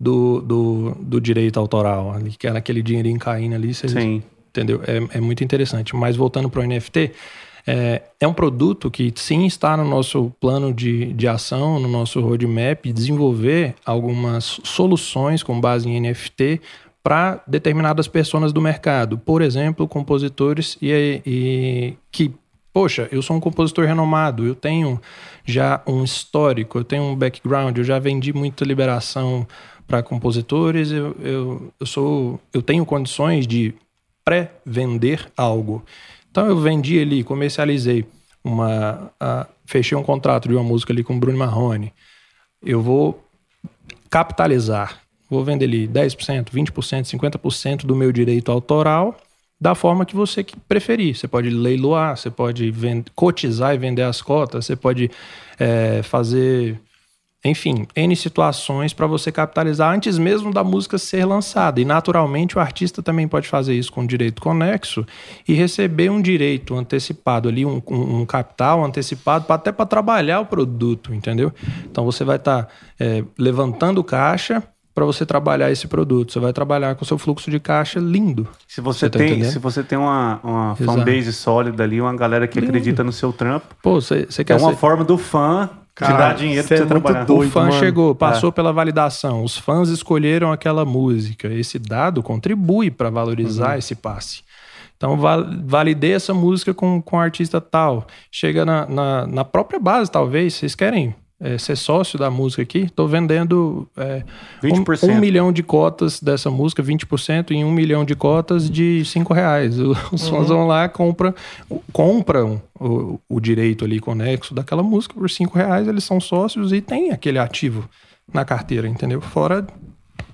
do, do, do direito autoral, ali, que era aquele dinheirinho caindo ali. Você, Sim. Entendeu? É, é muito interessante. Mas voltando para o NFT, é, é um produto que sim está no nosso plano de, de ação, no nosso roadmap, desenvolver algumas soluções com base em NFT para determinadas pessoas do mercado. Por exemplo, compositores e, e que, poxa, eu sou um compositor renomado, eu tenho já um histórico, eu tenho um background, eu já vendi muita liberação para compositores, eu, eu, eu sou, eu tenho condições de pré-vender algo. Então eu vendi ali, comercializei uma, a- fechei um contrato de uma música ali com o Bruno Marrone. Eu vou capitalizar, vou vender ali 10%, 20%, 50% do meu direito autoral da forma que você preferir. Você pode leiloar, você pode ven- cotizar e vender as cotas, você pode eh, fazer enfim, N situações para você capitalizar antes mesmo da música ser lançada. E naturalmente o artista também pode fazer isso com direito conexo e receber um direito antecipado ali, um, um- capital antecipado, pra- até para trabalhar o produto, entendeu? Então você vai estar levantando caixa para você trabalhar esse produto. Você vai trabalhar com o seu fluxo de caixa lindo. Se você, Você tá tem, entendendo? se você tem uma, uma fanbase sólida ali, uma galera que Lindo. acredita no seu trampo, Pô, você é quer uma ser... forma do fã te dinheiro pra é você muito trabalhar. doido. o fã mano. chegou, passou pela validação, os fãs escolheram aquela música. Esse dado contribui para valorizar esse passe. Então, val- validei essa música com, com o artista tal. Chega na, na, na própria base, talvez. Vocês querem é, ser sócio da música aqui? Estou vendendo é, 20%. Um, um milhão de cotas dessa música, 20%, em um milhão de cotas de cinco reais. O- Os fãs vão lá, compram, compram o, o direito ali conexo daquela música por cinco reais, eles são sócios e tem aquele ativo na carteira, entendeu? Fora,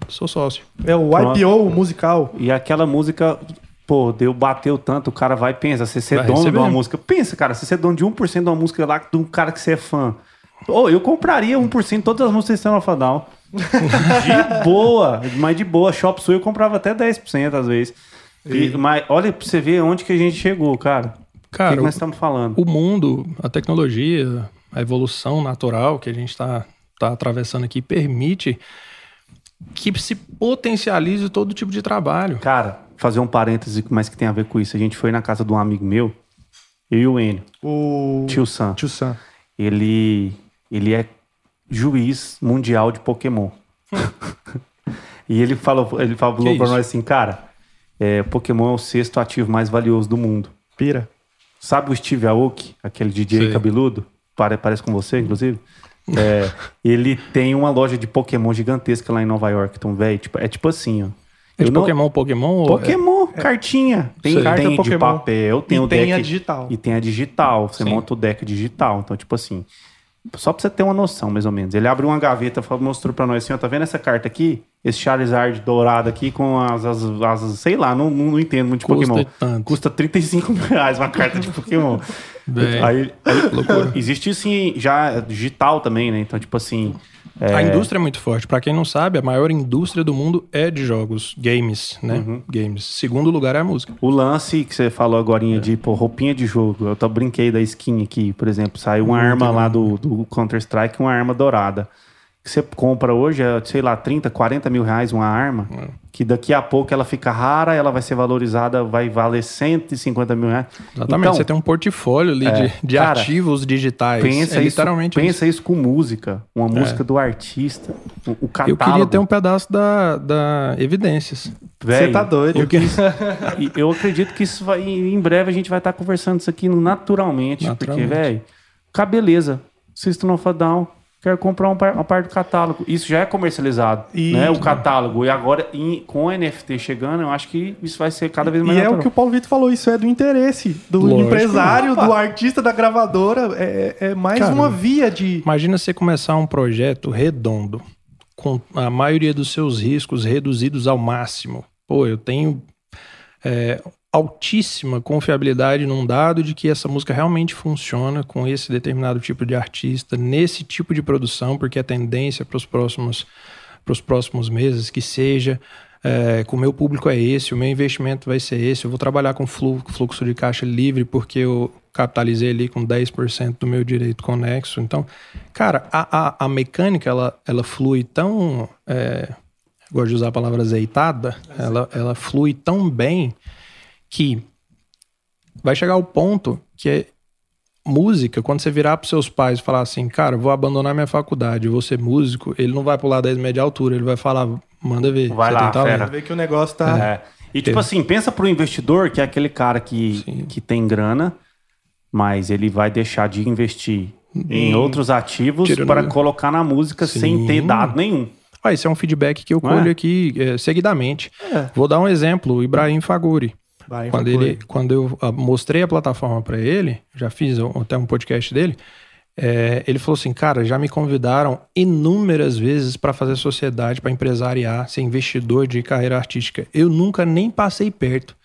sou sócio. É o IPO musical. E aquela música, pô, deu, bateu tanto, o cara vai e pensa, você ser Vai dono de uma música. Pensa, cara, você ser dono de 1% de uma música lá, de um cara que você é fã. Ô, eu compraria 1% de todas as músicas do Sistema of a Down. de boa, mas de boa. Shop Sul eu comprava até 10% às vezes. E, mas olha pra você ver onde que a gente chegou, cara. Cara, o que, que nós estamos falando? o mundo, a tecnologia, a evolução natural que a gente está tá atravessando aqui permite que se potencialize todo tipo de trabalho. Cara, fazer um parêntese, mas que tem a ver com isso. A gente foi na casa de um amigo meu, eu e o Enio, O tio Sam. Tio Sam. Ele, ele é juiz mundial de Pokémon. e ele falou, ele falou Que pra isso? nós assim, cara, é, Pokémon é o sexto ativo mais valioso do mundo. Pira. Sabe o Steve Aoki, aquele DJ Sei. cabeludo? Pare- Parece com você, inclusive. É, ele tem uma loja de Pokémon gigantesca lá em Nova York. Então, velho, tipo, é tipo assim, ó. É de não- Pokémon, Pokémon? ou- Pokémon, cartinha. Tem. Carta tem de Pokémon. papel, tem E o tem deck. a digital. E tem a digital. Você Sim. monta o deck digital. Então, tipo assim, só pra você ter uma noção, mais ou menos. Ele abriu uma gaveta e mostrou pra nós assim, ó, tá vendo essa carta aqui? Esse Charizard dourado aqui com as, as, as- sei lá, não, não, não entendo muito de Custa Pokémon. tanto. Custa 35 mil reais uma carta de Pokémon. Bem, aí, aí- loucura. existe assim, já digital também, né? Então, tipo assim, A indústria é muito forte. Pra quem não sabe, a maior indústria do mundo é de jogos, games, né? Uhum. Games. Segundo lugar é a música. O lance que você falou agora de pô, roupinha de jogo. Eu tô brinquei da skin aqui, por exemplo. Saiu uma arma lá do, do Counter-Strike, uma arma dourada. Que você compra hoje, é, sei lá, 30, 40 mil reais uma arma. Que daqui a pouco ela fica rara, ela vai ser valorizada, vai valer 150 mil reais. Exatamente. Então, Você tem um portfólio ali de, de cara, ativos digitais. pensa, é isso, literalmente isso. pensa isso com música. Uma música do artista. O, o Eu catálogo. queria ter um pedaço da, da Evidências. Véi, Você tá doido. Eu, e eu acredito que isso vai. Em breve a gente vai estar conversando isso aqui naturalmente. Naturalmente. Porque, velho, cá beleza. System of a Down. Quero comprar um par- uma parte do catálogo. Isso já é comercializado, E- né? O catálogo. E agora, em- com o NFT chegando, eu acho que isso vai ser cada vez mais E é natural. o que o Paulo Vitor falou, isso é do interesse do Lógico. empresário, do artista, da gravadora. É, é mais Cara, uma via de. Imagina você começar um projeto redondo, com a maioria dos seus riscos reduzidos ao máximo. Pô, eu tenho é, altíssima confiabilidade num dado de que essa música realmente funciona com esse determinado tipo de artista, nesse tipo de produção, porque a tendência para os próximos, próximos meses que seja. É, com o meu público é esse, o meu investimento vai ser esse, eu vou trabalhar com flu- fluxo de caixa livre porque eu capitalizei ali com 10% do meu direito conexo. Então, cara, a, a, a mecânica ela, ela flui tão. É, gosto de usar a palavra azeitada, ela, ela flui tão bem que vai chegar ao ponto que é música, quando você virar para seus pais e falar assim, cara, vou abandonar minha faculdade, vou ser músico, ele não vai pular 10 metros de altura, ele vai falar, manda ver. Vai lá, fera. Ver que o negócio tá. É. E tipo assim, pensa pro investidor, que é aquele cara que, que tem grana, mas ele vai deixar de investir em outros ativos Tirando- para colocar na música sem Sim. ter dado nenhum. Ah, esse é um feedback que eu Não é? colho aqui é, seguidamente. É. Vou dar um exemplo, o Ibrahim Faguri. Vai, quando, ele, quando eu ah, mostrei a plataforma para ele, já fiz até um podcast dele, é, ele falou assim, cara, já me convidaram inúmeras vezes para fazer sociedade, para empresariar, ser investidor de carreira artística. Eu nunca nem passei perto.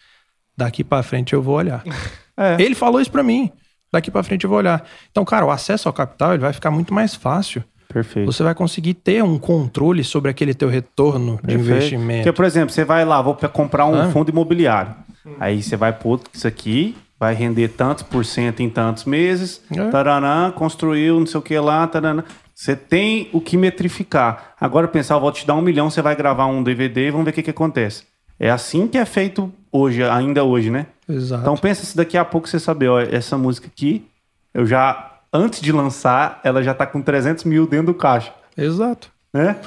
Daqui para frente eu vou olhar. É. Ele falou isso para mim. Daqui para frente eu vou olhar. Então, cara, o acesso ao capital ele vai ficar muito mais fácil. Perfeito. Você vai conseguir ter um controle sobre aquele teu retorno de Perfeito. investimento. Porque, por exemplo, você vai lá, vou comprar um Ah. fundo imobiliário. Aí você vai pôr isso aqui, vai render tantos por cento em tantos meses, É. construiu não sei o que lá, taranã. Você tem o que metrificar. Agora pensar, eu vou te dar um milhão, você vai gravar um DVD e vamos ver o que, que acontece. É assim que é feito hoje, ainda hoje, né? Exato. Então pensa se daqui a pouco você saber, ó, essa música aqui, eu já, antes de lançar, ela já tá com 300 mil dentro do caixa, Exato. né?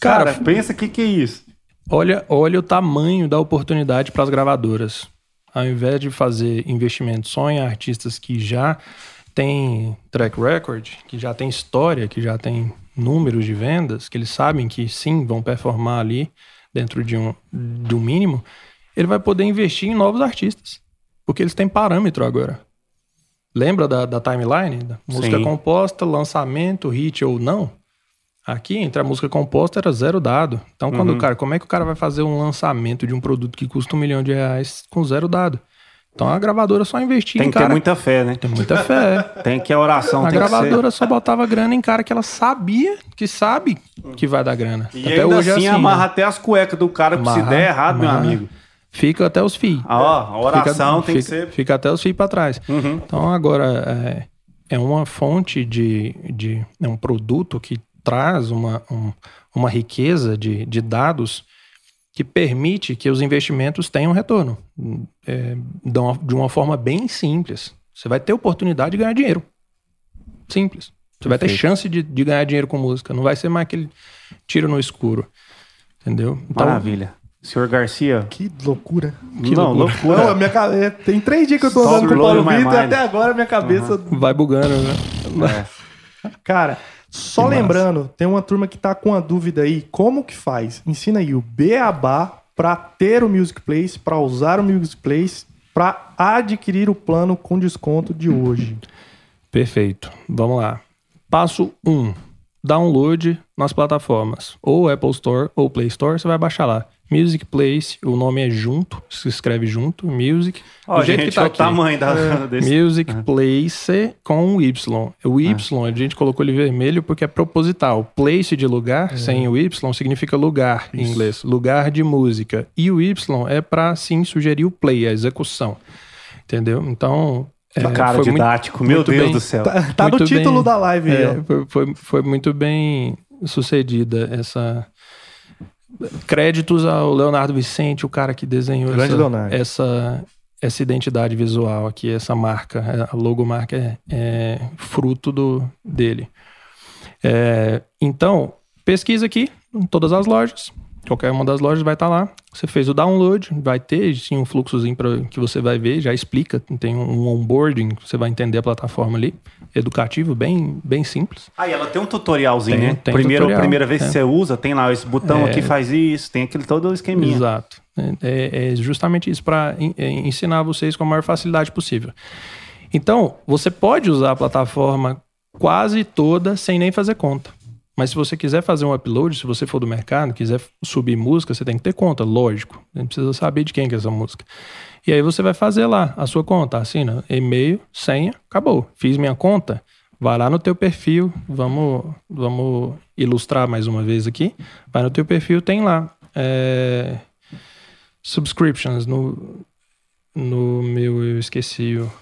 Cara, Cara, pensa o que, que é isso. Olha, olha o tamanho da oportunidade para as gravadoras. Ao invés de fazer investimento só em artistas que já têm track record, que já têm história, que já têm números de vendas, que eles sabem que sim, vão performar ali dentro de um, de um mínimo, ele vai poder investir em novos artistas. Porque eles têm parâmetro agora. Lembra da, da timeline? Da música Sim. composta, lançamento, hit ou não? Aqui, entre a música composta, era zero dado. Então, quando Uhum. o cara, como é que o cara vai fazer um lançamento de um produto que custa um milhão de reais com zero dado? Então a gravadora só investia Tem em que ter cara. muita fé, né? Tem muita fé. Tem que a oração A tem que gravadora só botava grana em cara que ela sabia, que sabe que vai dar grana. E ainda assim, é amarra né? até as cuecas do cara, que se Amarra, der errado, meu amarra. amigo. Fica até os fios. Ah, ó, a oração fica, tem fica- que ser. Fica até os fios para trás. Uhum. Então agora é, é uma fonte de, de. É um produto que traz uma, um- uma riqueza de, de dados que permite que os investimentos tenham retorno. É, de uma- forma bem simples. Você vai ter oportunidade de ganhar dinheiro. Simples. Você vai ter Perfeito. chance de, de ganhar dinheiro com música. Não vai ser mais aquele tiro no escuro. Entendeu? Então, Maravilha. Senhor Garcia. Que loucura. Que não, loucura. Não, minha cabeça. Tem três dias que eu tô Stop andando com o Paulo Vitor e até agora minha cabeça. vai bugando, né? É. Cara, só Que massa. lembrando, tem uma turma que tá com a dúvida aí. Como que faz? Ensina aí o Beabá pra ter o Music Place, pra usar o Music Place, pra adquirir o plano com desconto de hoje. Perfeito. Vamos lá. Passo 1. Um, download nas plataformas. Ou Apple Store ou Play Store, você vai baixar lá. Music Place, o nome é junto, se escreve junto, Music. Ó, do jeito gente, que tá é o aqui. tamanho da, desse... Music Place com o Y. O Y, a gente colocou ele vermelho porque é proposital. Place de lugar, sem o Y, significa lugar em Isso. inglês. Lugar de música. E o Y é para, sim, sugerir o play, a execução. Entendeu? Então... é, Cara, foi muito- didático. Meu muito Deus bem- do céu. Tá, tá no título bem. da live aí, é, foi, foi, foi muito bem sucedida essa. Créditos ao Leonardo Vicente, o cara que desenhou essa, essa, essa identidade visual aqui, essa marca. A logomarca é, é fruto do, dele. É, então, pesquisa aqui em todas as lojas. Qualquer uma das lojas vai estar lá. Você fez o download, vai ter sim um fluxozinho pra, que você vai ver, já explica. Tem um onboarding, você vai entender a plataforma ali. Educativo, bem, bem simples. Aí ela tem um tutorialzinho, Tem- né? tem Primeiro, tutorial, primeira vez é. que você usa, tem lá esse botão É. aqui faz isso, tem aquele todo o esqueminha. Exato. É, é justamente isso, para ensinar vocês com a maior facilidade possível. Então, você pode usar a plataforma quase toda sem nem fazer conta. Mas se você quiser fazer um upload, se você for do mercado, quiser subir música, você tem que ter conta, lógico. Gente precisa saber de quem que é essa música. E aí você vai fazer lá a sua conta, assina e-mail, senha, acabou. Fiz minha conta, vai lá no teu perfil, vamos, vamos ilustrar mais uma vez aqui. Vai no teu perfil, tem lá é, subscriptions no, no meu, eu esqueci o...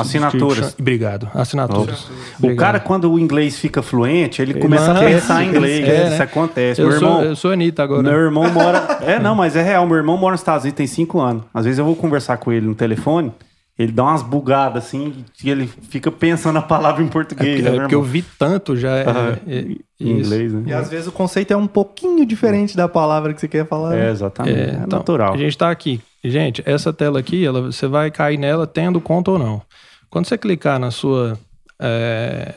Assinaturas. Obrigado, assinaturas. O Obrigado. cara, quando o inglês fica fluente, ele começa a pensar em ele inglês. esquece, Isso né? acontece. Eu meu sou, irmão, eu sou Anitta agora. meu irmão mora. É, não, mas é real. Meu irmão mora nos Estados Unidos tem cinco anos. Às vezes eu vou conversar com ele no telefone, ele dá umas bugadas assim, e ele fica pensando a palavra em É português. porque, né, é porque eu vi tanto já. é- é- Em inglês, né? E às vezes o conceito é um pouquinho diferente da palavra que você quer falar. É, exatamente. É, então, natural. A gente tá aqui. Gente, essa tela aqui, ela, você vai cair nela tendo conta ou não. Quando você clicar na sua, é,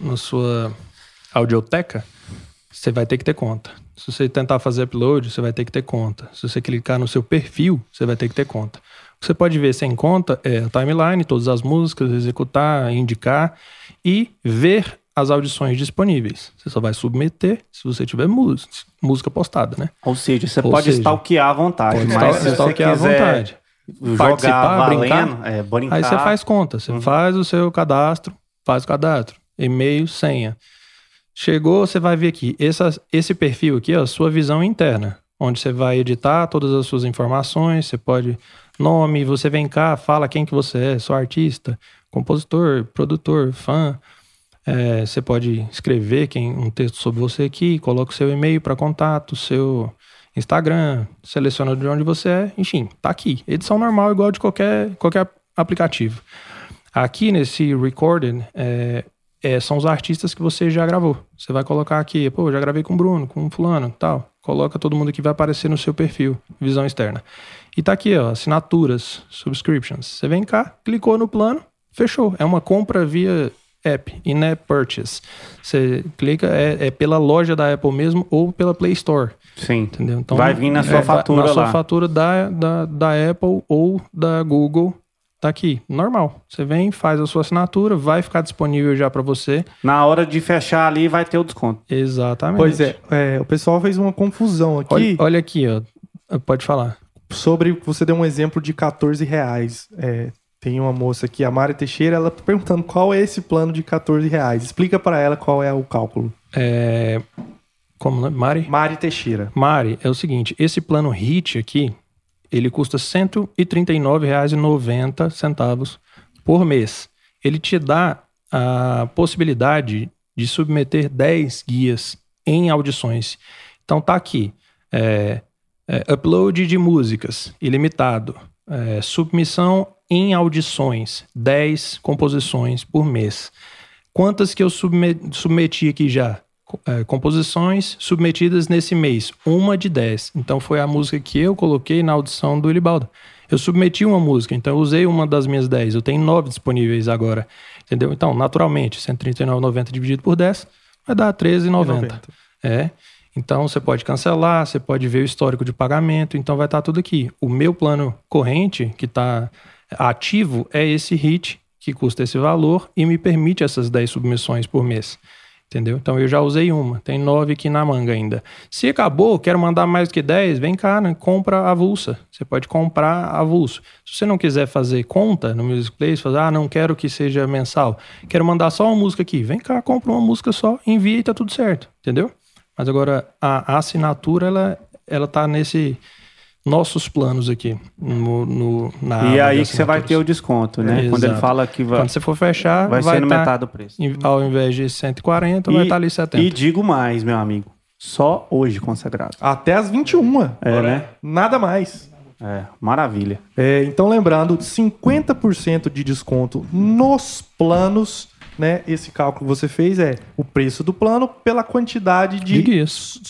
na sua audioteca, você vai ter que ter conta. Se você tentar fazer upload, você vai ter que ter conta. Se você clicar no seu perfil, você vai ter que ter conta. Você pode ver sem conta é a timeline, todas as músicas, executar, indicar e ver as audições disponíveis. Você só vai submeter se você tiver música, postada, né? Ou seja, você Ou pode seja, stalkear à vontade. Pode mas se você stalkear à quiser vontade. Participar, valendo, brincar, é, brincar. Aí você faz conta, você faz o seu cadastro, faz o cadastro, e-mail, senha. Chegou, você vai ver aqui, essa, esse perfil aqui, ó, sua visão interna, onde você vai editar todas as suas informações, você pode nome, você vem cá, fala quem que você é, sou artista, compositor, produtor, fã. É, você pode escrever quem, um texto sobre você aqui, coloca o seu e-mail para contato, seu Instagram, seleciona de onde você é, enfim, tá aqui. Edição normal, igual de qualquer, qualquer aplicativo. Aqui nesse recorded, é, é, são os artistas que você já gravou. Você vai colocar aqui, pô, já gravei com o Bruno, com o fulano, tal. Coloca todo mundo que vai aparecer no seu perfil, visão externa. E tá aqui, ó, assinaturas, subscriptions. Você vem cá, clicou no plano, fechou. É uma compra via app, in-app purchase. Você clica, é, é pela loja da Apple mesmo ou pela Play Store. Sim. Entendeu? Então, Vai vir na sua é, fatura Na sua lá. fatura da, da, da Apple ou da Google. Tá aqui, normal. Você vem, faz a sua assinatura, vai ficar disponível já para você. Na hora de fechar ali, vai ter o desconto. Exatamente. Pois é, é, o pessoal fez uma confusão aqui. Olha, olha aqui, ó. Pode falar. Sobre você deu um exemplo de 14 reais. É, tem uma moça aqui, a Mari Teixeira, ela tá perguntando qual é esse plano de 14 reais. Explica para ela qual é o cálculo. É... Como, né? Mari? Mari Teixeira. Mari, é o seguinte, esse plano HIT aqui, ele custa R$ 139,90 por mês. Ele te dá a possibilidade de submeter 10 guias em audições. Então tá aqui, é, é, upload de músicas, ilimitado, é, submissão em audições, 10 composições por mês. Quantas que eu submeti aqui já? É, composições submetidas nesse mês, uma de 10. Então foi a música que eu coloquei na audição do Ilibaldo. Eu submeti uma música, então eu usei uma das minhas 10. Eu tenho 9 disponíveis agora. Entendeu? Então, naturalmente, 139,90 dividido por 10 vai dar 13,90. É. Então você pode cancelar, você pode ver o histórico de pagamento, então vai estar tudo aqui. O meu plano corrente, que está ativo, é esse HIT, que custa esse valor e me permite essas 10 submissões por mês. Entendeu? Então eu já usei uma, tem nove aqui na manga ainda. Se acabou, quero mandar mais que 10, vem cá, né? compra avulsa. Você pode comprar avulso. Se você não quiser fazer conta no Music Place, fazer, ah, não quero que seja mensal, quero mandar só uma música aqui, vem cá, compra uma música só, envia e tá tudo certo, entendeu? Mas agora a, a assinatura, ela, ela tá nesse nossos planos aqui no, no na E aí que você vai ter o desconto, né? É, Quando ele exato. fala que vai, Quando você for fechar, vai, vai ser no tá- metade do preço. Ao invés de 140, vai estar ali 70. E digo mais, meu amigo. Só hoje consagrado. Até as 21. É, né? Nada mais. É, maravilha. É, então, lembrando, 50% de desconto nos planos, né? Esse cálculo que você fez é o preço do plano pela quantidade de, De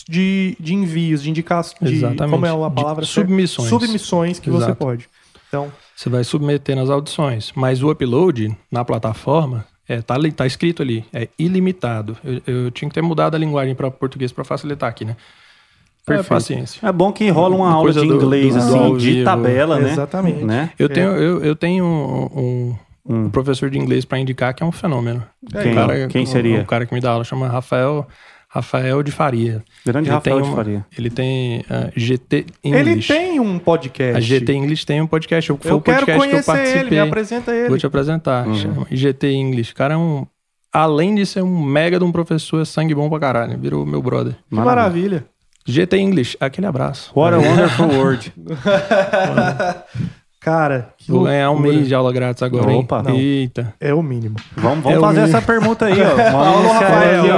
de, de envios, de indicações. De, Exatamente. Como é a De palavra? certa? submissões. Submissões que você Exato. pode. Então, Você vai submeter nas audições. Mas o upload na plataforma, é, tá, ali- tá escrito ali, é ilimitado. Eu, eu tinha que ter mudado a linguagem para português para facilitar aqui, né? É, Perfeito. paciência. É bom que rola uma Uma aula de do- inglês, do- assim, do ao de tabela, né? Exatamente. Né? Eu tenho, eu, eu tenho um. Um professor de inglês para indicar que é um fenômeno. Quem? O cara- Quem o- seria? O, cara que me dá aula chama Rafael, Rafael de Faria. Grande Ele Rafael tem de uma- Faria. Ele tem ah, GT ele English. tem um podcast. A GT English tem um podcast. Foi Eu o quero podcast que eu conhecer participei. ele, me apresenta ele. Vou te apresentar. Uhum. Chama IGT English. O cara é um. Além de ser um mega de um professor, é sangue bom pra caralho. Virou meu brother. Que maravilha. GT English, aquele abraço. What a wonderful world. Cara, que Vou ganhar um mês de aula grátis agora, hein? Opa. Não. Eita. É o mínimo. Vamos, vamos É fazer essa pergunta aí, ó. Vamos Alô, iniciar Rafael. aí,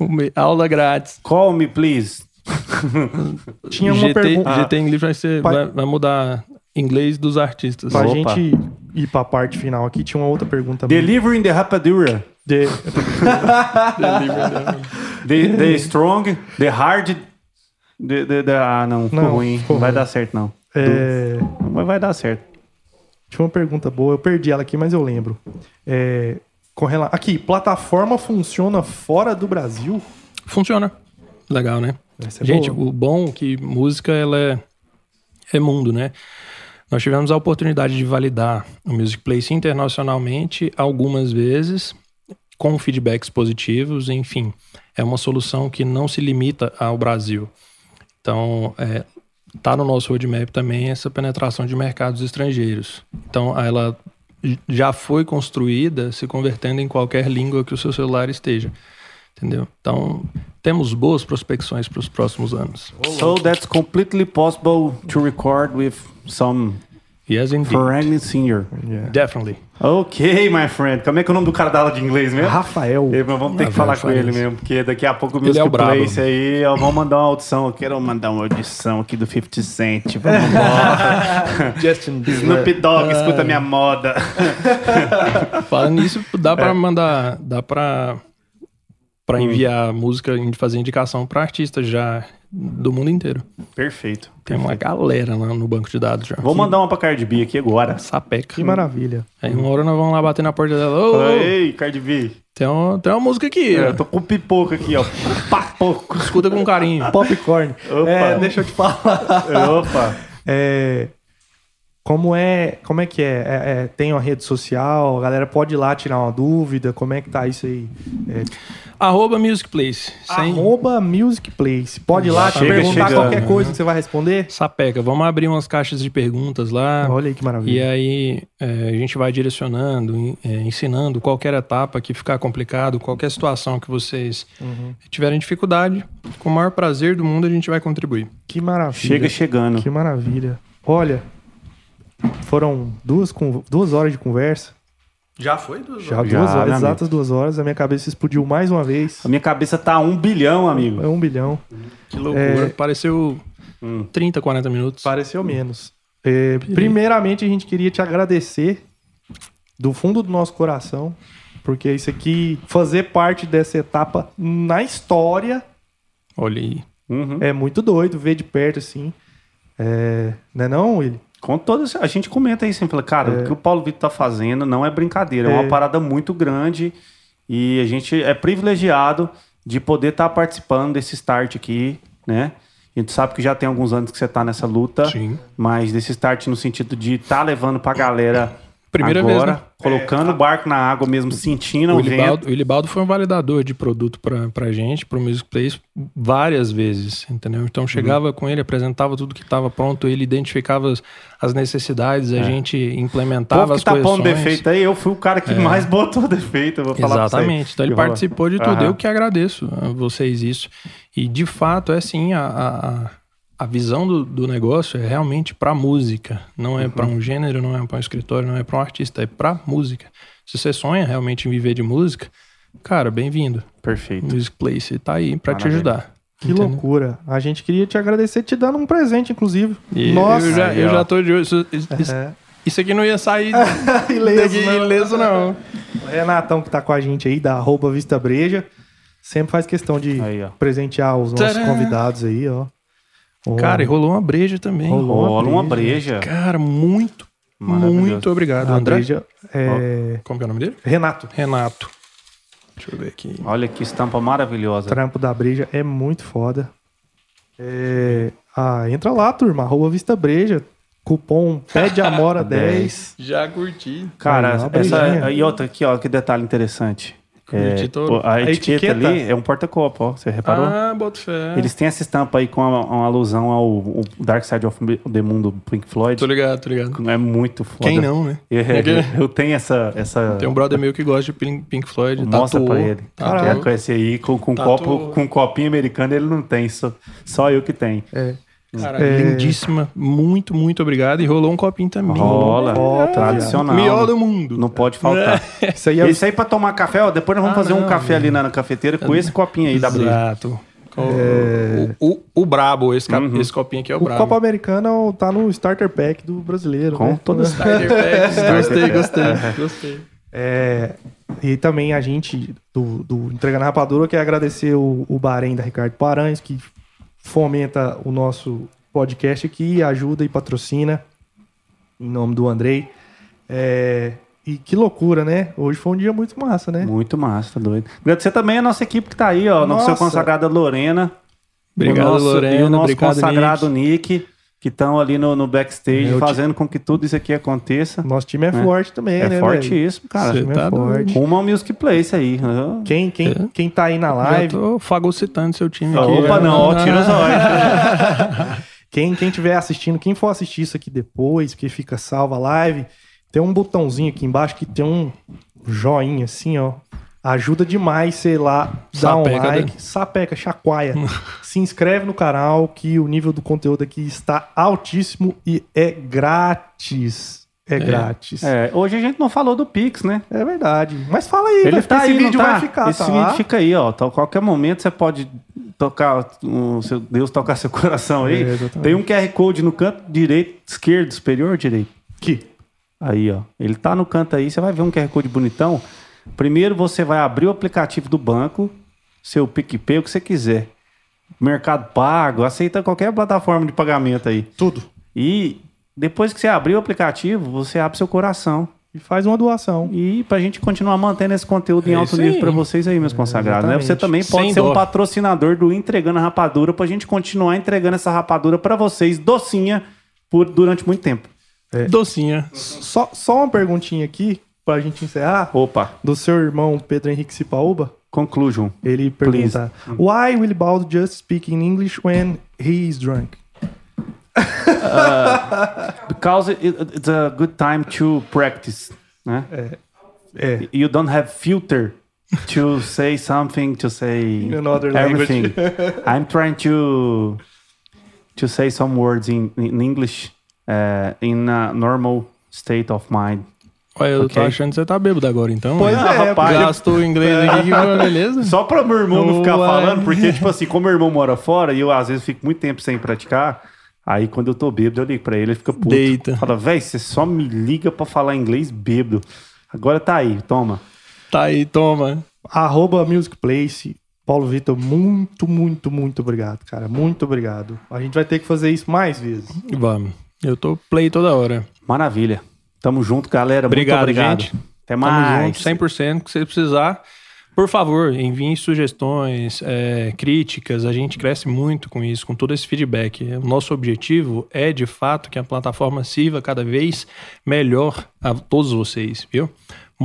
ó. Me- Aula grátis. Call me, please. Tinha uma GT, pergunta. GT English vai, ser, vai, vai mudar inglês dos artistas. Pra Opa. gente ir pra parte final aqui, tinha uma outra pergunta. Delivering the rapadura. De- The, the strong, the hard. The, the, the- ah, não, ficou Não, ruim. ficou Não vai ruim. dar certo, não. é, Mas vai dar certo. Tinha uma pergunta boa, eu perdi ela aqui, mas eu lembro. É, com rela- Aqui, plataforma funciona fora do Brasil? Funciona. Legal, né? É Gente, boa. o bom é que música ela é, é mundo, né? Nós tivemos a oportunidade de validar o Music Place internacionalmente algumas vezes, com feedbacks positivos, enfim. É uma solução que não se limita ao Brasil. Então, é, tá no nosso roadmap também essa penetração de mercados estrangeiros. Então, ela já foi construída se convertendo em qualquer língua que o seu celular esteja. Entendeu? Então, temos boas prospecções para os próximos anos. So that's completely possible to record with some Yes, indeed. foreign singer. Yeah. Definitely. Ok, my friend. Como é que é o nome do cara da aula de inglês mesmo? Rafael. Mas vamos ter que Rafael falar com ele mesmo, porque daqui a pouco o Music é o. Place aí, ó, vamos mandar uma audição. Eu quero mandar uma audição aqui do 50 Cent. Vamos embora. Justin Snoop Dogg, escuta minha moda. Falando nisso, dá É. para mandar, dá para para enviar música e fazer indicação para artistas já do mundo inteiro. Perfeito. Tem uma galera lá no banco de dados já. Vou mandar uma pra Cardi B aqui agora. Sapeca. Que maravilha. Aí uma hora nós vamos lá bater na porta dela. Ô, Ei, Cardi B. tem, uma, tem uma música aqui. É, eu tô com pipoca aqui, ó. Papoco. Escuta com carinho. Popcorn. Opa. É, deixa eu te falar. Opa. É, Como é, como é que é? É- é- Tem uma rede social? A galera pode ir lá tirar uma dúvida? Como é que tá isso aí? É, Arroba Music Place. Sem Arroba Music Place. Pode ir lá te Chega perguntar chegando, qualquer né? coisa que você vai responder? sapeca. Vamos abrir umas caixas de perguntas lá. Olha aí que E maravilha. aí é, a gente vai direcionando, é, ensinando qualquer etapa que ficar complicado, qualquer situação que vocês Uhum. tiverem dificuldade, com o maior prazer do mundo a gente vai contribuir. Que maravilha. Chega chegando. Que maravilha. Olha, foram duas, duas horas de conversa. Já foi? Duas Já, Já, duas horas, exatas duas horas. A minha cabeça explodiu mais uma vez. A minha cabeça tá um bilhão, amigo. É um bilhão. Que loucura. É. Pareceu Hum. 30, 40 minutos. Pareceu menos. É, primeiramente, a gente queria te agradecer do fundo do nosso coração, porque isso aqui, fazer parte dessa etapa na história, Olha aí. Uhum. é muito doido ver de perto assim. É, não é não, Willi? Com todas, a gente comenta aí sempre, fala, cara, o que o Paulo Vitor tá fazendo não é brincadeira, é, É. uma parada muito grande e a gente é privilegiado de poder estar participando desse start aqui, né? A gente sabe que já tem alguns anos que você tá nessa luta, Sim. mas desse start no sentido de estar tá levando pra galera Primeira vez, agora, né? colocando o barco na água mesmo, sentindo O o. Ilibaldo, o Ilibaldo foi um validador de produto pra, pra gente, pro Music Place, várias vezes, entendeu? Então chegava com ele, apresentava tudo que estava pronto, ele identificava as, as necessidades, a gente implementava povo as que tá pondo defeito aí, eu fui o cara que mais botou defeito, eu vou falar pra você. Exatamente. Então ele participou de tudo. Aham. Eu que agradeço a vocês isso. E de fato é assim a, a, a- visão do, do negócio é realmente para música. Não é Uhum. para um gênero, não é para um escritório, não é para um artista, é para música. Se você sonha realmente em viver de música, cara, bem-vindo. Perfeito. Music Place tá aí para te ajudar. Que Entendeu? loucura. A gente queria te agradecer te dando um presente, inclusive. E Nossa. eu já, Aí, eu já tô de olho. Isso, isso- É. isso aqui não ia sair Ileso, não. ileso, não. O Renatão que tá com a gente aí, da arroba Vista Breja, sempre faz questão de Aí, presentear os nossos Tcharam! convidados aí, ó. Cara, e rolou uma breja também. Rolou. Rola uma breja. Cara, muito, muito obrigado, a André. Breja, é, Como que é o nome dele? Renato. Renato. Deixa eu ver aqui. Olha que estampa maravilhosa. O trampo da Breja é muito foda. É, ah, entra lá, turma. Arroba Vista Breja. Cupom Pede Amora 10. Já curti. Cara, essa, e outra aqui, ó, que detalhe interessante. É, pô, a, A etiqueta, etiqueta. ali é um porta-copo, ó. Você reparou? Ah, boto fé. Eles têm essa estampa aí com uma, uma alusão ao, ao Dark Side of the Moon do Pink Floyd. Tô ligado, tô ligado. É muito foda. Quem não, né? Eu, É que- eu tenho essa. essa Tem um brother meu que gosta de Pink, Pink Floyd. Mostra tatuou, pra ele. É, com esse aí, com, com, Tatuou. copo, com copinho americano, ele não tem. Só, só eu que tenho. É. Cara, É. lindíssima. Muito, muito obrigado. E rolou um copinho também. Rola. Ó, tradicional. Melhor do mundo. Não pode faltar. Isso aí é Esse aí pra tomar café, ó. Depois nós vamos Ah, fazer um não, café ali na, na cafeteira com esse copinho aí da Breja. Exato. O, o, o brabo, esse, cap- Uhum. esse copinho aqui é o, O brabo. Copa Americana tá no starter pack do brasileiro. Com né? toda Starter Packs. Gostei, gostei. Gostei. É, e também a gente do, do Entregando a Rapadura quer agradecer o, o Bahrein da Ricardo Paranhos, que fomenta o nosso podcast aqui, ajuda e patrocina, em nome do Andrei. É, e que loucura, né? Hoje foi um dia muito massa, né? Muito massa, tá doido. Agradecer também a nossa equipe que tá aí, ó. Nossa Nossa. consagrada Lorena. Obrigado, o nosso, Lorena. E o nosso obrigado, consagrado Nick. Que estão ali no, no backstage, É, ti- fazendo com que tudo isso aqui aconteça. Nosso time é, É. forte também, É né? velho? fortíssimo, cara. Cê time é tá forte. doido. Rumo ao Music Place aí. né? Quem, quem, É. quem tá aí na live, tô fagocitando seu time aqui. Opa, não, ó, tira os olhos. Quem, quem tiver assistindo, quem for assistir isso aqui depois, porque fica salva a live, tem um botãozinho aqui embaixo que tem um joinha assim, ó. Ajuda demais, sei lá, dá um Sapeca, like, né? sapeca, chacoalha. Se inscreve no canal que o nível do conteúdo aqui está altíssimo e é grátis. É, grátis. É. É, hoje a gente não falou do Pix, né? verdade. Mas fala aí, Ele vai tá ficar- aí, esse vídeo tá? vai ficar, Esse tá vídeo lá. fica aí, ó. Então, a qualquer momento você pode tocar, o seu Deus tocar seu coração aí. É. Tem um QR Code no canto direito, esquerdo, superior, direito. Aqui. Aí, ó. Ele tá no canto aí, você vai ver um QR Code bonitão. Primeiro você vai abrir o aplicativo do banco, seu PicPay, o que você quiser. Mercado Pago, aceita qualquer plataforma de pagamento aí. Tudo. E depois que você abrir o aplicativo, você abre seu coração. E faz uma doação. E pra gente continuar mantendo esse conteúdo em É alto nível aí. pra vocês aí, meus consagrados. Né? Você também pode Sem ser um dó. patrocinador do Entregando a Rapadura pra gente continuar entregando essa rapadura pra vocês, docinha, por, durante muito tempo. Docinha. Só, só uma perguntinha aqui, pra gente encerrar. Opa, Do seu irmão Pedro Henrique Cipaúba. conclusion. Ele pergunta: Why will Baldo just speak in English when he is drunk? Because it, it- it's a good time to practice, né? É. You don't have filter to say something, to say Another language. everything. I'm trying to to say some words in, in English uh, in a normal state of mind. Olha, eu tô Ok. achando que você tá bêbado agora, então. Pois né? é, rapaz. Gastou o inglês aqui, que beleza. Só para meu irmão não ficar Uai. falando, porque, tipo assim, como meu irmão mora fora e eu às vezes fico muito tempo sem praticar, aí quando eu tô bêbado, eu ligo pra ele, ele fica puto. Deita. Fala, véi, você só me liga pra falar inglês bêbado. Agora tá aí, toma. Tá aí, toma. Arroba Music Place. Paulo Vitor, muito, muito, muito obrigado, cara. Muito obrigado. A gente vai ter que fazer isso mais vezes. Vamos. Eu tô play toda hora. Maravilha. Tamo junto, galera. Obrigado, muito obrigado. gente. Até Tamo mais. junto, 100% que você precisar. Por favor, enviem sugestões, é, críticas. A gente cresce muito com isso, com todo esse feedback. O nosso objetivo é, de fato, que a plataforma sirva cada vez melhor a todos vocês, viu?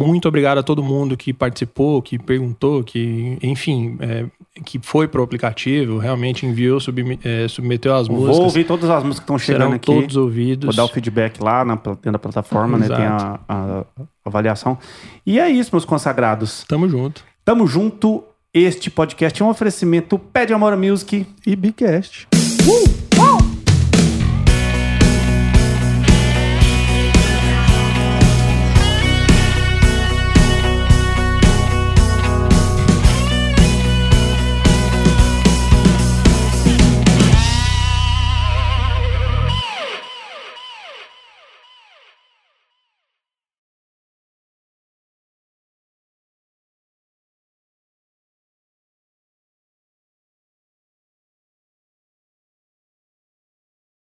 Muito obrigado a todo mundo que participou, que perguntou, que, enfim, é, que foi pro aplicativo, realmente enviou, é, submeteu as Vou músicas. ouvir todas as músicas que estão chegando Serão aqui. todos ouvidos. Vou dar o feedback lá na, dentro da plataforma, né? Tem a, a avaliação. E é isso, meus consagrados. Tamo junto. Tamo junto. Este podcast é um oferecimento Pé de Amor Music. E Bcast. Uh!